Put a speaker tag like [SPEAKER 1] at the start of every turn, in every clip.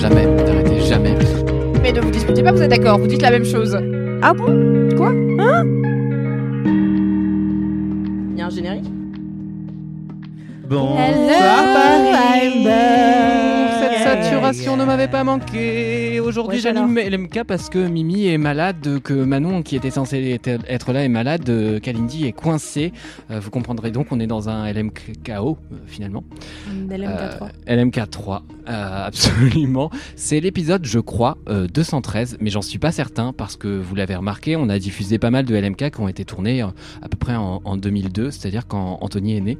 [SPEAKER 1] Jamais. N'arrêtez jamais.
[SPEAKER 2] Mais ne vous disputez pas, vous êtes d'accord, vous dites la même chose.
[SPEAKER 3] Ah bon? Quoi? Hein?
[SPEAKER 2] Il y a un générique?
[SPEAKER 4] Bon.
[SPEAKER 1] Cette saturation ne m'avait pas manqué. Aujourd'hui,
[SPEAKER 3] Ouais,
[SPEAKER 1] j'anime LMK parce que Mimi est malade, que Manon, qui était censée être- là, est malade, euh, Kalindi est coincée. Euh, vous comprendrez donc qu'on est dans un LMKO, euh, finalement.
[SPEAKER 3] LMK3.
[SPEAKER 1] Euh, LMK3, euh, absolument. C'est l'épisode, je crois, euh, 213, mais j'en suis pas certain parce que vous l'avez remarqué, on a diffusé pas mal de LMK qui ont été tournés euh, à peu près en, en 2002, c'est-à-dire quand Anthony est né,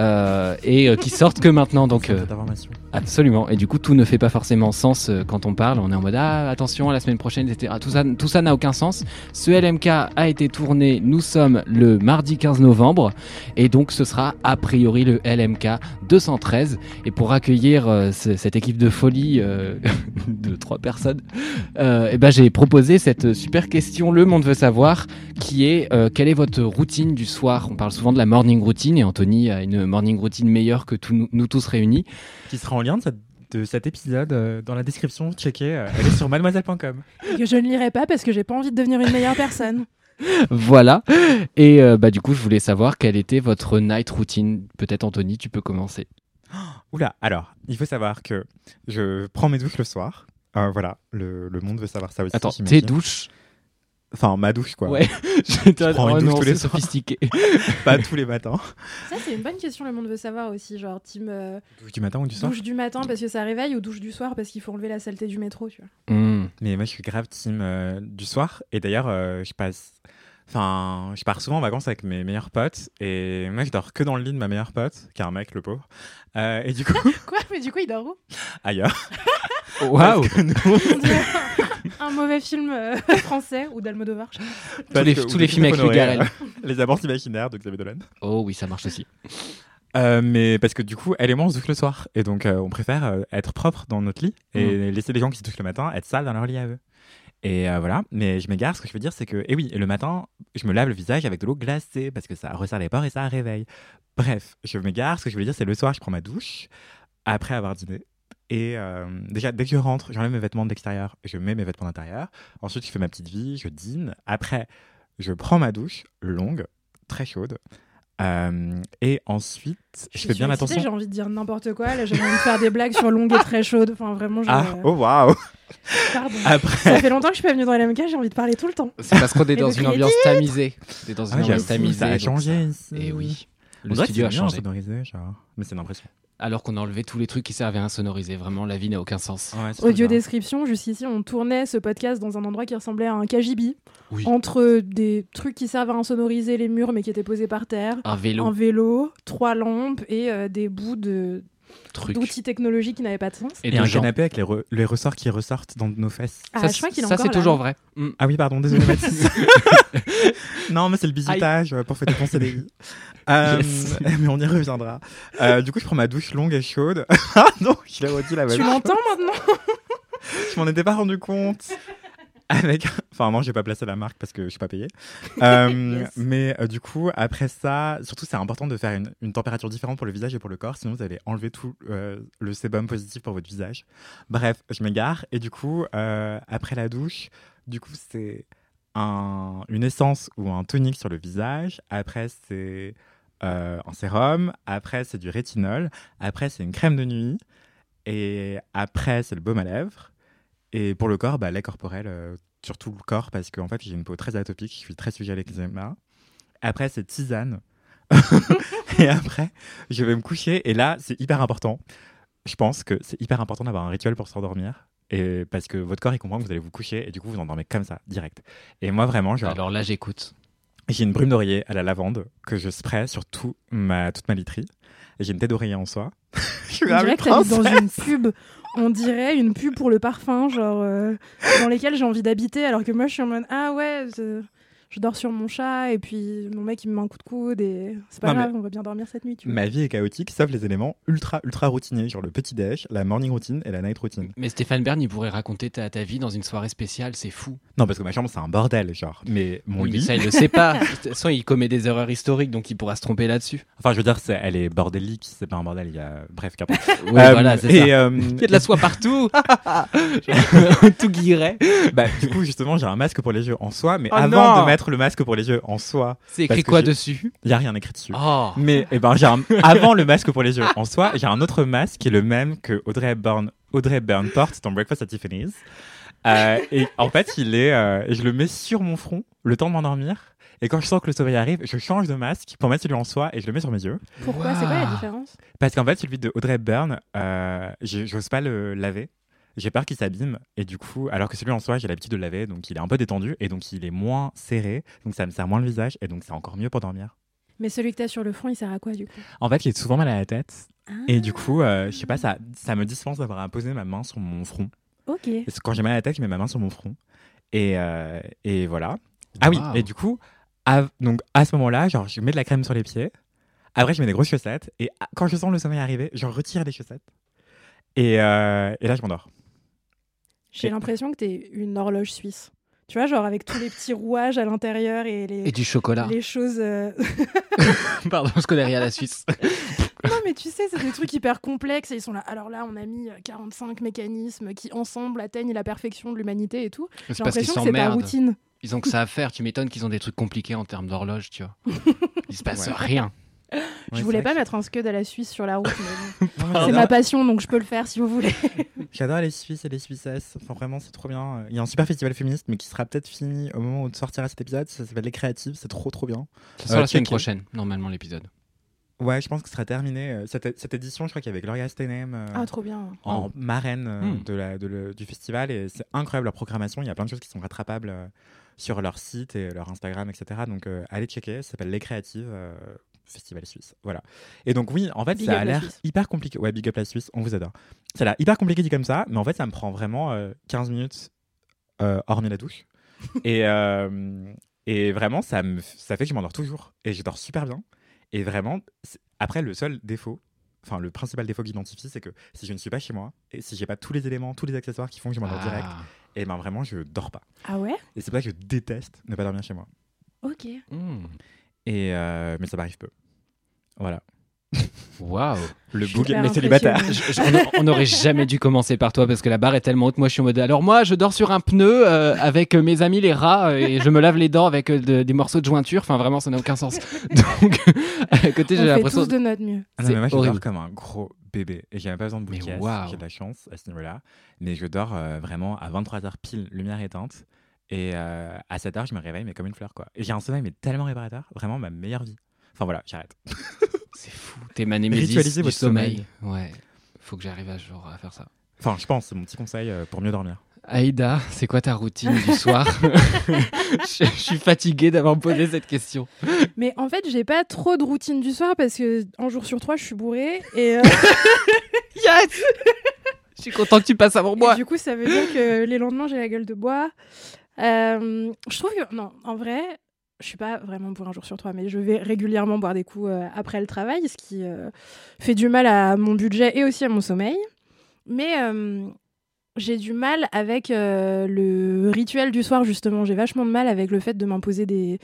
[SPEAKER 1] euh, et euh, qui sortent que maintenant. Donc, euh. Absolument. Et du coup, tout ne fait pas forcément sens euh, quand on parle. On est en mode ah attention la semaine prochaine, etc. Tout ça, tout ça n'a aucun sens. Ce LMK a été tourné. Nous sommes le mardi 15 novembre et donc ce sera a priori le LMK 213. Et pour accueillir euh, ce- cette équipe de folie euh, de trois personnes, euh, eh ben j'ai proposé cette super question. Le monde veut savoir qui est euh, quelle est votre routine du soir? On parle souvent de la morning routine et Anthony a une morning routine meilleure que nous- nous tous réunis.
[SPEAKER 4] Qui sera en lien de, cette- de cet épisode euh, dans la description. Checkez. euh, elle est sur mademoiselle.com.
[SPEAKER 3] Que je ne lirai pas parce que j'ai pas envie de devenir une meilleure personne.
[SPEAKER 1] Voilà. Et euh, bah du coup, je voulais savoir quelle était votre night routine. Peut-être Anthony, tu peux commencer.
[SPEAKER 4] Oula, alors, il faut savoir que je prends mes douches le soir. Euh, voilà, le, le monde veut savoir ça aussi.
[SPEAKER 1] Attends, tes douches
[SPEAKER 4] Enfin, ma douche, quoi.
[SPEAKER 1] Ouais. J'étais
[SPEAKER 4] prends une
[SPEAKER 1] oh
[SPEAKER 4] douche
[SPEAKER 1] non,
[SPEAKER 4] tous les soirs.
[SPEAKER 1] sophistiqué.
[SPEAKER 4] Pas tous les matins.
[SPEAKER 3] Ça, c'est une bonne question, le monde veut savoir aussi. Genre, team euh,
[SPEAKER 4] Douche du matin ou du soir
[SPEAKER 3] douche du matin parce que ça réveille ou douche du soir parce qu'il faut enlever la saleté du métro, tu vois.
[SPEAKER 1] Hmm.
[SPEAKER 4] Mais moi, je suis grave team euh, du soir. Et d'ailleurs, euh, je passe. Enfin, je pars souvent en vacances avec mes meilleurs potes. Et moi, je dors que dans le lit de ma meilleure pote, qui est un mec, le pauvre. Euh, et du coup,
[SPEAKER 3] Quoi? Mais du coup, il dort où?
[SPEAKER 4] Ailleurs.
[SPEAKER 1] Waouh.
[SPEAKER 4] Parce que nous,
[SPEAKER 3] On dirait Un mauvais film euh, français ou d'Almodovar.
[SPEAKER 4] parce
[SPEAKER 1] les-
[SPEAKER 4] que-
[SPEAKER 1] tous
[SPEAKER 4] ou
[SPEAKER 1] les
[SPEAKER 4] de
[SPEAKER 1] films avec Louis Garrel.
[SPEAKER 4] Les amours imaginaires de Xavier Dolan.
[SPEAKER 1] Oh oui, ça marche aussi.
[SPEAKER 4] Euh, mais parce que du coup, elle et moi, on se douche le soir. Et donc, euh, on préfère euh, être propre dans notre lit et laisser les gens qui se douchent le matin être sales dans leur lit à eux. Et euh, voilà, mais je m'égare, ce que je veux dire, c'est que, et oui, et le matin, je me lave le visage avec de l'eau glacée parce que ça resserre les pores et ça réveille. Bref, je m'égare, ce que je veux dire, c'est le soir, je prends ma douche après avoir dîné. Et euh, déjà, dès que je rentre, j'enlève mes vêtements de l'extérieur, je mets mes vêtements d'intérieur. Ensuite, je fais ma petite vie, je dîne. Après, je prends ma douche longue, très chaude. Euh, et ensuite, je, fais bien attention.
[SPEAKER 3] J'ai envie de dire n'importe quoi. Là, j'ai envie de faire des blagues sur longue et très chaude. Enfin, vraiment, je...
[SPEAKER 4] Ah, oh waouh!
[SPEAKER 3] Pardon.
[SPEAKER 4] Après,
[SPEAKER 3] Ça fait longtemps que je suis pas venue dans LMK, j'ai envie de parler tout le temps.
[SPEAKER 1] C'est parce qu'on est
[SPEAKER 3] Et
[SPEAKER 1] dans une ambiance tamisée. On est dans une
[SPEAKER 4] Ah,
[SPEAKER 1] ambiance tamisée.
[SPEAKER 4] ça a changé ici.
[SPEAKER 1] Et oui.
[SPEAKER 4] On
[SPEAKER 1] Le studio a changé.
[SPEAKER 4] sonorisé, genre. Mais c'est une impression.
[SPEAKER 1] Alors qu'on a enlevé tous les trucs qui servaient à sonoriser. Vraiment, la vie n'a aucun sens.
[SPEAKER 4] Ouais,
[SPEAKER 3] Audio description, juste ici, on tournait ce podcast dans un endroit qui ressemblait à un KGB.
[SPEAKER 1] Oui.
[SPEAKER 3] Entre des trucs qui servent à insonoriser les murs mais qui étaient posés par terre.
[SPEAKER 1] Un vélo,
[SPEAKER 3] Un vélo, trois lampes et euh, des bouts de
[SPEAKER 1] truc.
[SPEAKER 3] d'outils technologiques qui n'avaient pas de sens.
[SPEAKER 1] Et,
[SPEAKER 4] Et, un
[SPEAKER 1] gens.
[SPEAKER 4] canapé avec les, re- les ressorts qui ressortent dans nos fesses.
[SPEAKER 3] Ah,
[SPEAKER 1] Ça,
[SPEAKER 3] je crois qu'il
[SPEAKER 1] ça,
[SPEAKER 3] encore
[SPEAKER 1] c'est toujours vrai. Hmm.
[SPEAKER 4] Ah oui, pardon, désolé Mathis. non, mais c'est le bisutage euh, pour fêter ton CDI. Euh,
[SPEAKER 1] Yes.
[SPEAKER 4] Mais on y reviendra. Euh, du coup, je prends ma douche longue et chaude. ah non, je l'ai redit la même
[SPEAKER 3] Tu l'entends maintenant?
[SPEAKER 4] Je m'en étais pas rendu compte. Avec... Enfin, moi, j'ai pas placé la marque parce que je suis pas payé. Euh,
[SPEAKER 3] Yes.
[SPEAKER 4] Mais euh, du coup, après ça, surtout, c'est important de faire une, une température différente pour le visage et pour le corps, sinon vous allez enlever tout euh, le sébum positif pour votre visage. Bref, je m'égare. Et du coup, après la douche, du coup, c'est un, une essence ou un tonique sur le visage. Après, c'est un sérum. Après, c'est du rétinol. Après, c'est une crème de nuit. Et après, c'est le baume à lèvres. Et pour le corps, bah, lait corporel euh, sur tout le corps parce qu'en fait, j'ai une peau très atopique, je suis très sujet à l'eczéma. Après, c'est tisane. et après, je vais me coucher. Et là, c'est hyper important. Je pense que c'est hyper important d'avoir un rituel pour s'endormir. Et parce que votre corps, il comprend que vous allez vous coucher et du coup, vous endormez comme ça, direct. Et moi, vraiment, genre,
[SPEAKER 1] Alors là, j'écoute.
[SPEAKER 4] j'ai une brume d'oreiller à la lavande que je spray sur tout ma, toute ma literie. Et j'ai une tête d'oreiller en soie. je suis
[SPEAKER 3] On dirait que dans une pub. On dirait une pub pour le parfum, genre euh, dans lesquelles j'ai envie d'habiter, alors que moi je suis en mode ah ouais, je, dors sur mon chat et puis mon mec il me met un coup de coude et c'est pas
[SPEAKER 4] Non,
[SPEAKER 3] grave, on va bien dormir cette nuit. Tu vois.
[SPEAKER 4] Ma vie est chaotique, sauf les éléments ultra, ultra routiniers, genre le petit déj, la morning routine et la night routine.
[SPEAKER 1] Mais Stéphane Bern, il pourrait raconter ta, ta vie dans une soirée spéciale, c'est fou.
[SPEAKER 4] Non, parce que ma chambre, c'est un bordel, genre. Mais mon
[SPEAKER 1] Oui, mais
[SPEAKER 4] lit.
[SPEAKER 1] ça, il le sait pas. De toute façon, il commet des erreurs historiques, donc il pourra se tromper là-dessus.
[SPEAKER 4] Enfin, je veux dire, c'est- elle est bordélique, c'est pas un bordel, il y a. Bref, qu'importe.
[SPEAKER 1] Oui,
[SPEAKER 4] Euh,
[SPEAKER 1] voilà, c'est
[SPEAKER 4] et,
[SPEAKER 1] ça.
[SPEAKER 4] euh,
[SPEAKER 1] Il y a de la soie partout. Tout guillerait.
[SPEAKER 4] bah, du coup, justement, j'ai un masque pour les yeux en soie, mais
[SPEAKER 1] Oh
[SPEAKER 4] avant
[SPEAKER 1] non
[SPEAKER 4] de mettre le masque pour les yeux en soie,
[SPEAKER 1] C'est écrit quoi dessus?
[SPEAKER 4] Il y a rien écrit dessus.
[SPEAKER 1] Oh.
[SPEAKER 4] Mais eh ben, un- avant le masque pour les yeux en soi, j'ai un autre masque qui est le même que Audrey Hepburn, Audrey Hepburn porte dans Breakfast at Tiffany's. Euh, et en fait, il est, euh, je le mets sur mon front le temps de m'endormir. Et quand je sens que le sommeil arrive, je change de masque pour mettre celui en soie et je le mets sur mes yeux.
[SPEAKER 3] Pourquoi? C'est quoi la différence?
[SPEAKER 4] Parce qu'en fait, celui de Audrey Hepburn, euh, je- j'ose pas le laver. J'ai peur qu'il s'abîme et du coup, alors que celui en soie, j'ai l'habitude de le laver, donc il est un peu détendu et donc il est moins serré, donc ça me serre moins le visage et donc c'est encore mieux pour dormir.
[SPEAKER 3] Mais celui que t'as sur le front, il sert à quoi du coup?
[SPEAKER 4] En fait, j'ai souvent mal à la tête Et
[SPEAKER 3] Ah,
[SPEAKER 4] du coup, euh, je sais pas, ça, ça me dispense d'avoir à poser ma main sur mon front.
[SPEAKER 3] Ok.
[SPEAKER 4] Parce que quand j'ai mal à la tête, je mets ma main sur mon front. Et, euh, et voilà. Ah oui, et du coup, à, donc à ce moment-là, genre, je mets de la crème sur les pieds. Après, je mets des grosses chaussettes. Et quand je sens le sommeil arriver, je retire les chaussettes. Et, euh, et là, je m'endors.
[SPEAKER 3] J'ai l'impression que t'es une horloge suisse. Tu vois, genre avec tous les petits rouages à l'intérieur et les,
[SPEAKER 1] Et du chocolat.
[SPEAKER 3] les choses. euh,
[SPEAKER 1] Pardon, je connais rien à la Suisse.
[SPEAKER 3] non, mais tu sais, c'est des trucs hyper complexes et ils sont là. Alors là, on a mis euh, 45 mécanismes qui ensemble atteignent la perfection de l'humanité et tout.
[SPEAKER 1] C'est
[SPEAKER 3] J'ai
[SPEAKER 1] parce qu'ils
[SPEAKER 3] l'impression que c'est ta
[SPEAKER 1] s'emmerdent.
[SPEAKER 3] routine.
[SPEAKER 1] Ils ont que ça à faire. Tu m'étonnes qu'ils ont des trucs compliqués en termes d'horloge, tu vois. Il se passe
[SPEAKER 4] Ouais.
[SPEAKER 1] rien.
[SPEAKER 3] Je voulais pas mettre un scud à la Suisse sur la route, mais bon. C'est ma passion, donc je peux le faire si vous voulez.
[SPEAKER 4] J'adore les Suisses et les Suissesses. Enfin, vraiment, c'est trop bien. Il y a un super festival féministe, mais qui sera peut-être fini au moment où sortira cet épisode. Ça s'appelle Les Créatives. C'est trop, trop bien.
[SPEAKER 1] Ça sera
[SPEAKER 4] Euh,
[SPEAKER 1] la semaine
[SPEAKER 4] checker.
[SPEAKER 1] prochaine, normalement, l'épisode.
[SPEAKER 4] Ouais, je pense que ce sera terminé. Euh, Cette, cette édition, je crois qu'il y avait Gloria Steinem. euh,
[SPEAKER 3] Ah, trop bien.
[SPEAKER 4] en marraine euh,
[SPEAKER 1] Hmm.
[SPEAKER 4] de la, de le- du festival et c'est incroyable leur programmation. Il y a plein de choses qui sont rattrapables euh, sur leur site et leur Instagram, etc. Donc euh, allez checker, ça s'appelle Les Créatives euh, Festival Suisse. Voilà. Et donc oui, en fait,
[SPEAKER 3] Big
[SPEAKER 4] ça
[SPEAKER 3] up
[SPEAKER 4] a
[SPEAKER 3] la
[SPEAKER 4] l'air hyper compliqué. Ouais, big up la Suisse, on vous adore. Ça a l'air hyper compliqué dit comme ça, mais en fait, ça me prend vraiment euh, 15 minutes euh, hormis la douche. et, euh, et vraiment, ça, me, ça fait que je m'endors toujours et je dors super bien. Et vraiment, après, le seul défaut, enfin le principal défaut que j'identifie, c'est que si je ne suis pas chez moi et si j'ai pas tous les éléments, tous les accessoires qui font que je m'endors direct,
[SPEAKER 1] Ah.
[SPEAKER 4] et ben vraiment, je dors pas.
[SPEAKER 3] Ah ouais?
[SPEAKER 4] Et c'est pour ça que je déteste ne pas dormir chez moi.
[SPEAKER 3] Ok.
[SPEAKER 1] Hmm.
[SPEAKER 4] Et euh, mais ça m'arrive peu. Voilà.
[SPEAKER 1] Waouh.
[SPEAKER 4] Le
[SPEAKER 3] hyper
[SPEAKER 4] mais célibataire.
[SPEAKER 3] impressionnée.
[SPEAKER 1] Je- je- on- n'aurait jamais dû commencer par toi parce que la barre est tellement haute. Moi, je suis en mode. Alors, moi, je dors sur un pneu euh, avec mes amis les rats euh, et je me lave les dents avec de- des morceaux de jointure. Enfin, vraiment, ça n'a aucun sens. Donc, à côté,
[SPEAKER 3] On
[SPEAKER 1] j'ai
[SPEAKER 3] fait
[SPEAKER 1] l'impression.
[SPEAKER 3] tous de notre mieux.
[SPEAKER 4] Ah non, mais moi, je
[SPEAKER 1] horrible.
[SPEAKER 4] dors comme un gros bébé. Et j'ai même pas besoin de
[SPEAKER 1] Mais
[SPEAKER 4] bouquet.
[SPEAKER 1] waouh.
[SPEAKER 4] J'ai de la chance à ce niveau-là. Mais je dors euh, vraiment à 23h pile, lumière éteinte. Et euh, à 7h, je me réveille, mais comme une fleur, quoi. Et j'ai un sommeil, mais tellement réparateur. Vraiment ma meilleure vie. Enfin voilà, j'arrête.
[SPEAKER 1] C'est fou. T'es ma némésis
[SPEAKER 4] Ritualisez
[SPEAKER 1] du
[SPEAKER 4] votre
[SPEAKER 1] sommeil. Ouais. Faut que j'arrive à, jour à faire ça.
[SPEAKER 4] Enfin, je pense, c'est mon petit conseil euh, pour mieux dormir.
[SPEAKER 1] Aïda, c'est quoi ta routine du soir je, je suis fatigué d'avoir posé cette question.
[SPEAKER 3] Mais en fait, j'ai pas trop de routine du soir parce que un jour sur trois, je suis bourrée et, euh,
[SPEAKER 1] Yes Je suis content que tu passes avant
[SPEAKER 3] et
[SPEAKER 1] moi.
[SPEAKER 3] du coup, ça veut dire que les lendemains, j'ai la gueule de bois. Euh, je trouve que non, en vrai, je suis pas vraiment bourrée un jour sur trois, mais je vais régulièrement boire des coups euh, après le travail, ce qui euh, fait du mal à mon budget et aussi à mon sommeil. Mais j'ai du mal avec le rituel du soir, justement. J'ai vachement de mal avec le fait de m'imposer des,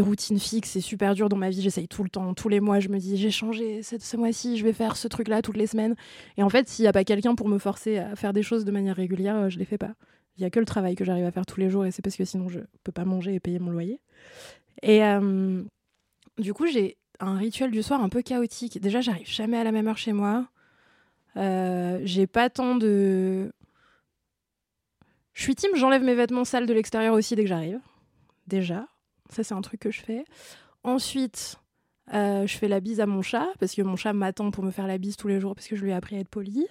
[SPEAKER 3] routines fixes. C'est super dur dans ma vie. J'essaye tout le temps, tous les mois. Je me dis, j'ai changé cette- ce mois-ci, je vais faire ce truc-là toutes les semaines. Et en fait, s'il n'y a pas quelqu'un pour me forcer à faire des choses de manière régulière, je les fais pas. Il y a que le travail que j'arrive à faire tous les jours et c'est parce que sinon je peux pas manger et payer mon loyer. Et euh, du coup, j'ai un rituel du soir un peu chaotique. Déjà, j'arrive jamais à la même heure chez moi. Euh, j'ai pas tant de. Je suis team, j'enlève mes vêtements sales de l'extérieur aussi dès que j'arrive. Déjà. Ça, c'est un truc que je fais. Ensuite, euh, je fais la bise à mon chat, parce que mon chat m'attend pour me faire la bise tous les jours, parce que je lui ai appris à être poli.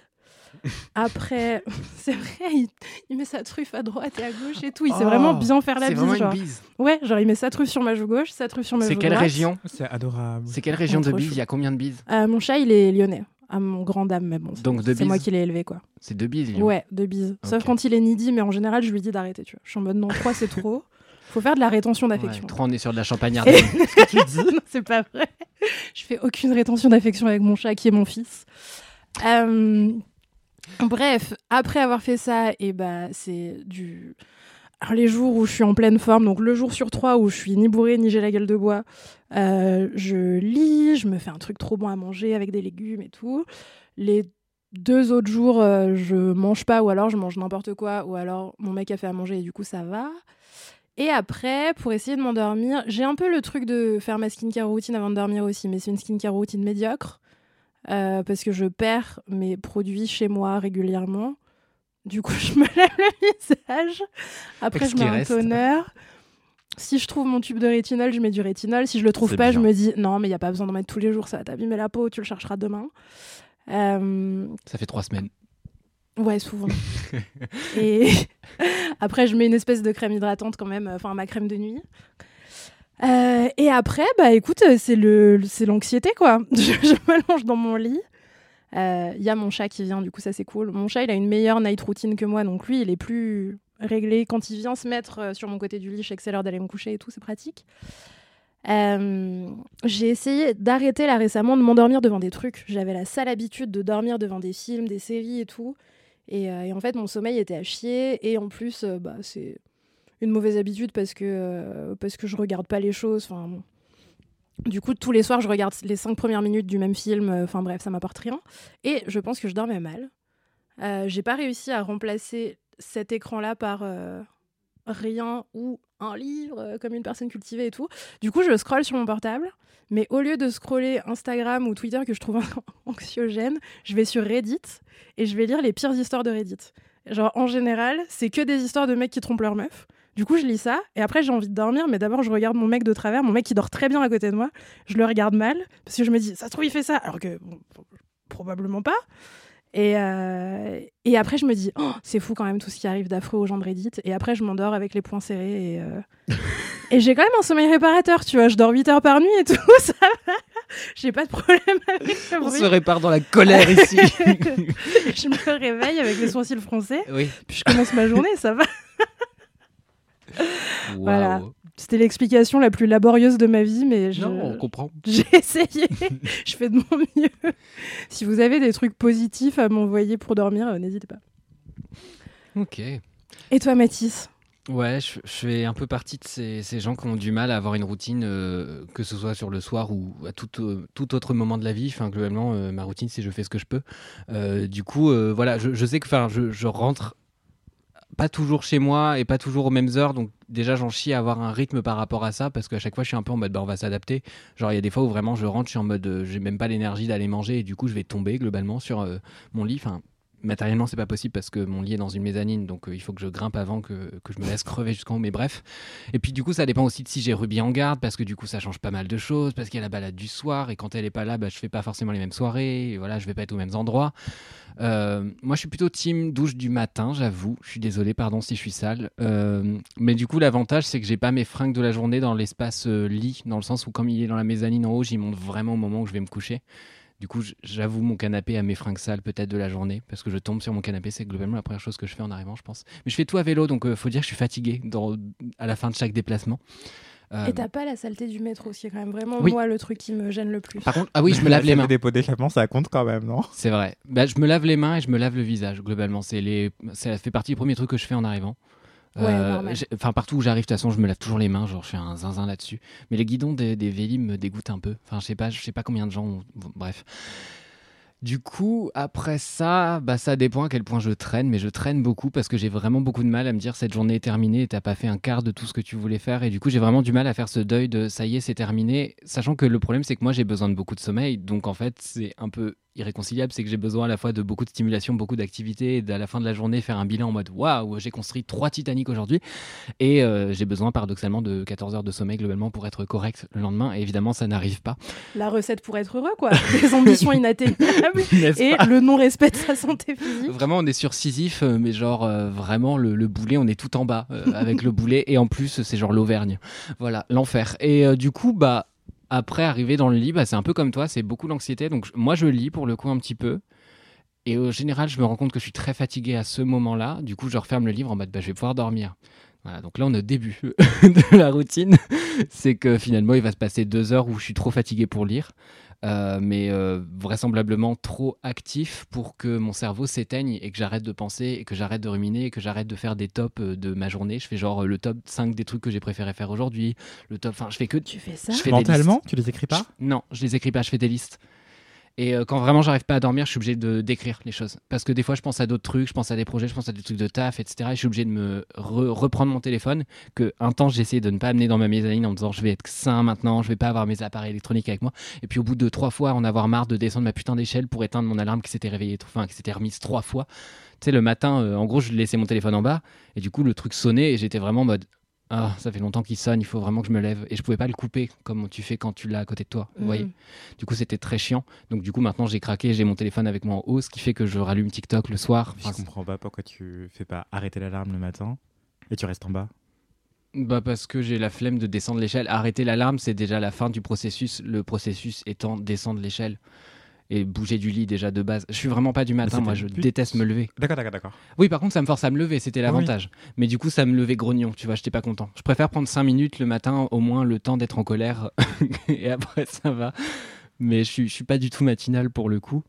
[SPEAKER 3] Après, c'est vrai, il, il met sa truffe à droite et à gauche et tout. Il sait
[SPEAKER 1] Oh,
[SPEAKER 3] vraiment bien faire la
[SPEAKER 1] C'est
[SPEAKER 3] bise.
[SPEAKER 1] vraiment une
[SPEAKER 3] genre.
[SPEAKER 1] bise.
[SPEAKER 3] Ouais, genre il met sa truffe sur ma joue gauche, sa truffe sur ma joue
[SPEAKER 1] C'est
[SPEAKER 3] droite.
[SPEAKER 1] quelle région
[SPEAKER 4] C'est adorable.
[SPEAKER 1] C'est quelle région de bise. Il y a combien de bises
[SPEAKER 3] Euh, Mon chat, il est lyonnais, à mon grand dame, mais bon, c'est-
[SPEAKER 1] Donc, deux
[SPEAKER 3] c'est moi qui l'ai élevé, quoi.
[SPEAKER 1] C'est deux bises. Lyon.
[SPEAKER 3] Ouais, deux bises. Sauf quand il est needy, mais en général, je lui dis d'arrêter, tu vois. Je suis en mode non, trois, c'est trop. Faut faire de la rétention
[SPEAKER 1] Ouais,
[SPEAKER 3] d'affection.
[SPEAKER 1] Trois, on est sur de la champagne
[SPEAKER 3] Et- c'est pas vrai. Je fais aucune rétention d'affection avec mon chat qui est mon fils. Euh, Bref, après avoir fait ça, et bah c'est du. Alors, les jours où je suis en pleine forme, donc le jour sur trois où je suis ni bourrée ni j'ai la gueule de bois, euh, je lis, je me fais un truc trop bon à manger avec des légumes et tout. Les deux autres jours, euh, je mange pas ou alors je mange n'importe quoi ou alors mon mec a fait à manger et du coup ça va. Et après, pour essayer de m'endormir, j'ai un peu le truc de faire ma skincare routine avant de dormir aussi, mais c'est une skincare routine médiocre euh, parce que je perds mes produits chez moi régulièrement. Du coup, je me lave le visage. Après,
[SPEAKER 1] Avec
[SPEAKER 3] je mets un
[SPEAKER 1] reste.
[SPEAKER 3] toner. Si je trouve mon tube de rétinol, je mets du rétinol. Si je le trouve pas, je me dis non, mais il y a pas besoin d'en mettre tous les jours, ça va t'abîmer la peau, tu le chercheras demain. Euh,
[SPEAKER 1] Ça fait trois semaines.
[SPEAKER 3] Ouais, souvent. et après, je mets une espèce de crème hydratante quand même, enfin ma crème de nuit. Euh, et après, bah écoute, c'est le, c'est l'anxiété quoi. Je, je m'allonge dans mon lit. Euh, Il y a mon chat qui vient, du coup ça c'est cool. Mon chat, il a une meilleure night routine que moi, donc lui, il est plus réglé. Quand il vient se mettre euh, sur mon côté du lit, je sais que c'est l'heure d'aller me coucher et tout, c'est pratique. Euh, j'ai essayé d'arrêter là récemment de m'endormir devant des trucs. J'avais la sale habitude de dormir devant des films, des séries et tout. Et, euh, en fait, mon sommeil était à chier. Et en plus, euh, bah, c'est une mauvaise habitude parce que, euh, parce que je regarde pas les choses. Enfin. Du coup, tous les soirs, je regarde les cinq premières minutes du même film. euh, Enfin bref, ça m'apporte rien. Et je pense que je dormais mal. Euh, J'ai pas réussi à remplacer cet écran-là par euh, rien ou un livre, euh, comme une personne cultivée et tout. Du coup, je scrolle sur mon portable. Mais au lieu de scroller Instagram ou Twitter que je trouve anxiogène, je vais sur Reddit et je vais lire les pires histoires de Reddit. Genre, en général, c'est que des histoires de mecs qui trompent leur meuf. Du coup, je lis ça et après, j'ai envie de dormir, mais d'abord, je regarde mon mec de travers, mon mec qui dort très bien à côté de moi. Je le regarde mal parce que je me dis, ça se trouve, il fait ça, alors que bon, probablement pas. Et, euh, et après, je me dis, oh, c'est fou quand même tout ce qui arrive d'affreux aux gens de Reddit. Et après, je m'endors avec les poings serrés. Et, euh, et j'ai quand même un sommeil réparateur, tu vois. Je dors 8 heures par nuit et tout, ça va. J'ai pas de problème avec le
[SPEAKER 1] On
[SPEAKER 3] bruit.
[SPEAKER 1] se répare dans la colère ici.
[SPEAKER 3] je me réveille avec les sourcils froncés,
[SPEAKER 1] oui.
[SPEAKER 3] puis je commence ma journée, ça va. Voilà. C'était l'explication la plus laborieuse de ma vie, mais je-
[SPEAKER 1] Non, on comprend.
[SPEAKER 3] j'ai essayé. je fais de mon mieux. Si vous avez des trucs positifs à m'envoyer pour dormir, euh, n'hésitez pas.
[SPEAKER 1] Ok.
[SPEAKER 3] Et toi, Mathis?
[SPEAKER 1] Ouais, je, je fais un peu partie de ces, ces gens qui ont du mal à avoir une routine, euh, que ce soit sur le soir ou à tout, euh, tout autre moment de la vie. Enfin, globalement, euh, ma routine, c'est je fais ce que je peux. Euh, du coup, euh, voilà, je, je sais que enfin, je, je rentre pas toujours chez moi et pas toujours aux mêmes heures. Donc, déjà, j'en chie à avoir un rythme par rapport à ça parce qu'à chaque fois, je suis un peu en mode bah, on va s'adapter. Genre, il y a des fois où vraiment je rentre, je suis en mode euh, j'ai même pas l'énergie d'aller manger et du coup, je vais tomber globalement sur euh, mon lit. Enfin, matériellement, c'est pas possible parce que mon lit est dans une mezzanine, donc euh, il faut que je grimpe avant que, que je me laisse crever jusqu'en haut. Mais bref. Et puis, du coup, ça dépend aussi de si j'ai Ruby en garde parce que du coup, ça change pas mal de choses parce qu'il y a la balade du soir et quand elle est pas là, bah, je fais pas forcément les mêmes soirées. Et voilà, je vais pas être aux mêmes endroits. Euh, moi, je suis plutôt team douche du matin, j'avoue. Je suis désolé, pardon si je suis sale. Euh, mais du coup, l'avantage, c'est que j'ai pas mes fringues de la journée dans l'espace lit, dans le sens où, comme il est dans la mezzanine en haut, j'y monte vraiment au moment où je vais me coucher. Du coup, j'avoue mon canapé à mes fringues sales peut-être de la journée, parce que je tombe sur mon canapé, c'est globalement la première chose que je fais en arrivant, je pense. Mais je fais tout à vélo, donc euh, faut dire que je suis fatigué dans- à la fin de chaque déplacement. Euh,
[SPEAKER 3] Et t'as pas la saleté du métro, ce qui est quand même vraiment
[SPEAKER 1] Oui.
[SPEAKER 3] moi le truc qui me gêne le plus.
[SPEAKER 1] par contre, ah oui, je me lave les mains.
[SPEAKER 4] Des pots d'échappement, ça compte quand même, non?
[SPEAKER 1] C'est vrai. Bah, je me lave les mains et je me lave le visage, globalement. C'est les... Ça fait partie des premiers trucs que je fais en arrivant. Euh,
[SPEAKER 3] Ouais,
[SPEAKER 1] Enfin, partout où j'arrive, de toute façon, je me lave toujours les mains. Genre, je fais un zinzin là-dessus. Mais les guidons des, des Vélim me dégoûtent un peu. Enfin, je sais pas, je sais pas combien de gens. ont- Bref. Du coup, après ça, bah, ça dépend à quel point je traîne, mais je traîne beaucoup parce que j'ai vraiment beaucoup de mal à me dire cette journée est terminée et t'as pas fait un quart de tout ce que tu voulais faire. Et du coup, j'ai vraiment du mal à faire ce deuil de ça y est, c'est terminé. Sachant que le problème, c'est que moi, j'ai besoin de beaucoup de sommeil. Donc, en fait, c'est un peu irréconciliable, c'est que j'ai besoin à la fois de beaucoup de stimulation, beaucoup d'activité, et à la fin de la journée faire un bilan en mode waouh, j'ai construit trois Titanic aujourd'hui, et euh, j'ai besoin paradoxalement de 14 heures de sommeil globalement pour être correct le lendemain, et évidemment ça n'arrive pas.
[SPEAKER 3] La recette pour être heureux, quoi. Des ambitions inatteignables et le non-respect de sa santé physique.
[SPEAKER 1] Vraiment, on est sur Sisyphe, euh, mais genre euh, vraiment le, le boulet, on est tout en bas euh, avec le boulet, et en plus c'est genre l'Auvergne, voilà l'enfer. Et du coup, bah après arriver dans le lit, bah, c'est un peu comme toi, c'est beaucoup l'anxiété. Donc moi je lis pour le coup un petit peu. Et au général, je me rends compte que je suis très fatigué à ce moment-là. Du coup, je referme le livre en mode bah, je vais pouvoir dormir. Voilà, donc là, on est au début de la routine. c'est que finalement, il va se passer deux heures où je suis trop fatigué pour lire. Euh, mais euh, vraisemblablement trop actif pour que mon cerveau s'éteigne et que j'arrête de penser et que j'arrête de ruminer et que j'arrête de faire des tops euh, de ma journée. Je fais genre le top 5 des trucs que j'ai préféré faire aujourd'hui, le top, enfin je fais que
[SPEAKER 3] Tu fais ça
[SPEAKER 1] je fais
[SPEAKER 4] Mentalement, tu les écris pas?
[SPEAKER 1] Je- Non, je les écris pas, je fais des listes. Et euh, quand vraiment j'arrive pas à dormir, je suis obligé de d'écrire les choses. Parce que des fois, je pense à d'autres trucs, je pense à des projets, je pense à des trucs de taf, etc. Et je suis obligé de me re- reprendre mon téléphone. Que un temps, essayé de ne pas amener dans ma mezzanine en me disant je vais être sain maintenant, je vais pas avoir mes appareils électroniques avec moi. Et puis au bout de trois fois, en avoir marre de descendre ma putain d'échelle pour éteindre mon alarme qui s'était réveillée, enfin qui s'était remise trois fois. Tu sais, le matin, euh, en gros, je laissais mon téléphone en bas et du coup, le truc sonnait et j'étais vraiment en mode ah, ça fait longtemps qu'il sonne, il faut vraiment que je me lève. Et je pouvais pas le couper comme tu fais quand tu l'as à côté de toi. Vous voyez
[SPEAKER 3] Mhm.
[SPEAKER 1] Du coup, c'était très chiant. Donc, du coup, maintenant, j'ai craqué, j'ai mon téléphone avec moi en haut, ce qui fait que je rallume TikTok le soir.
[SPEAKER 4] Je
[SPEAKER 1] Enfin,
[SPEAKER 4] comprends pas pourquoi tu fais pas arrêter l'alarme le matin et tu restes en bas.
[SPEAKER 1] bah parce que j'ai la flemme de descendre l'échelle. Arrêter l'alarme, c'est déjà la fin du processus. Le processus étant descendre l'échelle et bouger du lit déjà de base. Je suis vraiment pas du matin, moi je déteste me lever.
[SPEAKER 4] D'accord, d'accord, d'accord.
[SPEAKER 1] Oui, par contre, ça me force à me lever, c'était l'avantage. Mais du coup, ça me levait grognon, tu vois, j'étais pas content. Je préfère prendre 5 minutes le matin, au moins le temps d'être en colère, et après ça va. Mais je suis, je suis pas du tout matinal pour le coup.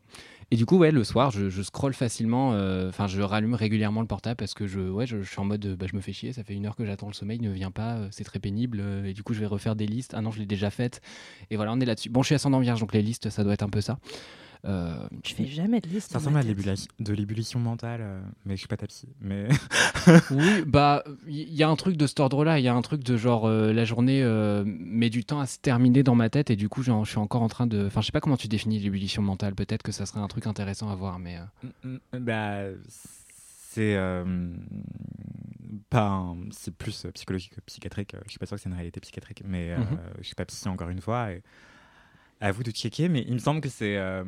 [SPEAKER 1] Et du coup, ouais, le soir, je, je scrolle facilement, euh, enfin, je rallume régulièrement le portable parce que je, ouais, je, je suis en mode, euh, bah, je me fais chier, ça fait une heure que j'attends le sommeil, il ne vient pas, euh, c'est très pénible, et du coup, je vais refaire des listes. Ah non, je l'ai déjà faite. Et voilà, on est là-dessus. Bon, je suis ascendant vierge, donc les listes, ça doit être un peu ça. Euh,
[SPEAKER 3] Je fais jamais de liste.
[SPEAKER 4] Ça ressemble à de l'ébullition- mentale, euh, mais je suis pas ta psy. Mais
[SPEAKER 1] Oui, bah, il y a un truc de cet ordre-là. Il y a un truc de genre, euh, la journée euh, met du temps à se terminer dans ma tête et du coup, je suis encore en train de. Enfin, je sais pas comment tu définis l'ébullition mentale. Peut-être que ça serait un truc intéressant à voir, mais.
[SPEAKER 4] bah, c'est pas un- c'est plus psychologique que psychiatrique. Je suis pas sûr que c'est une réalité psychiatrique, mais euh,
[SPEAKER 1] Mhm.
[SPEAKER 4] je suis pas psy encore une fois. Et à vous de checker, mais il me semble que c'est euh,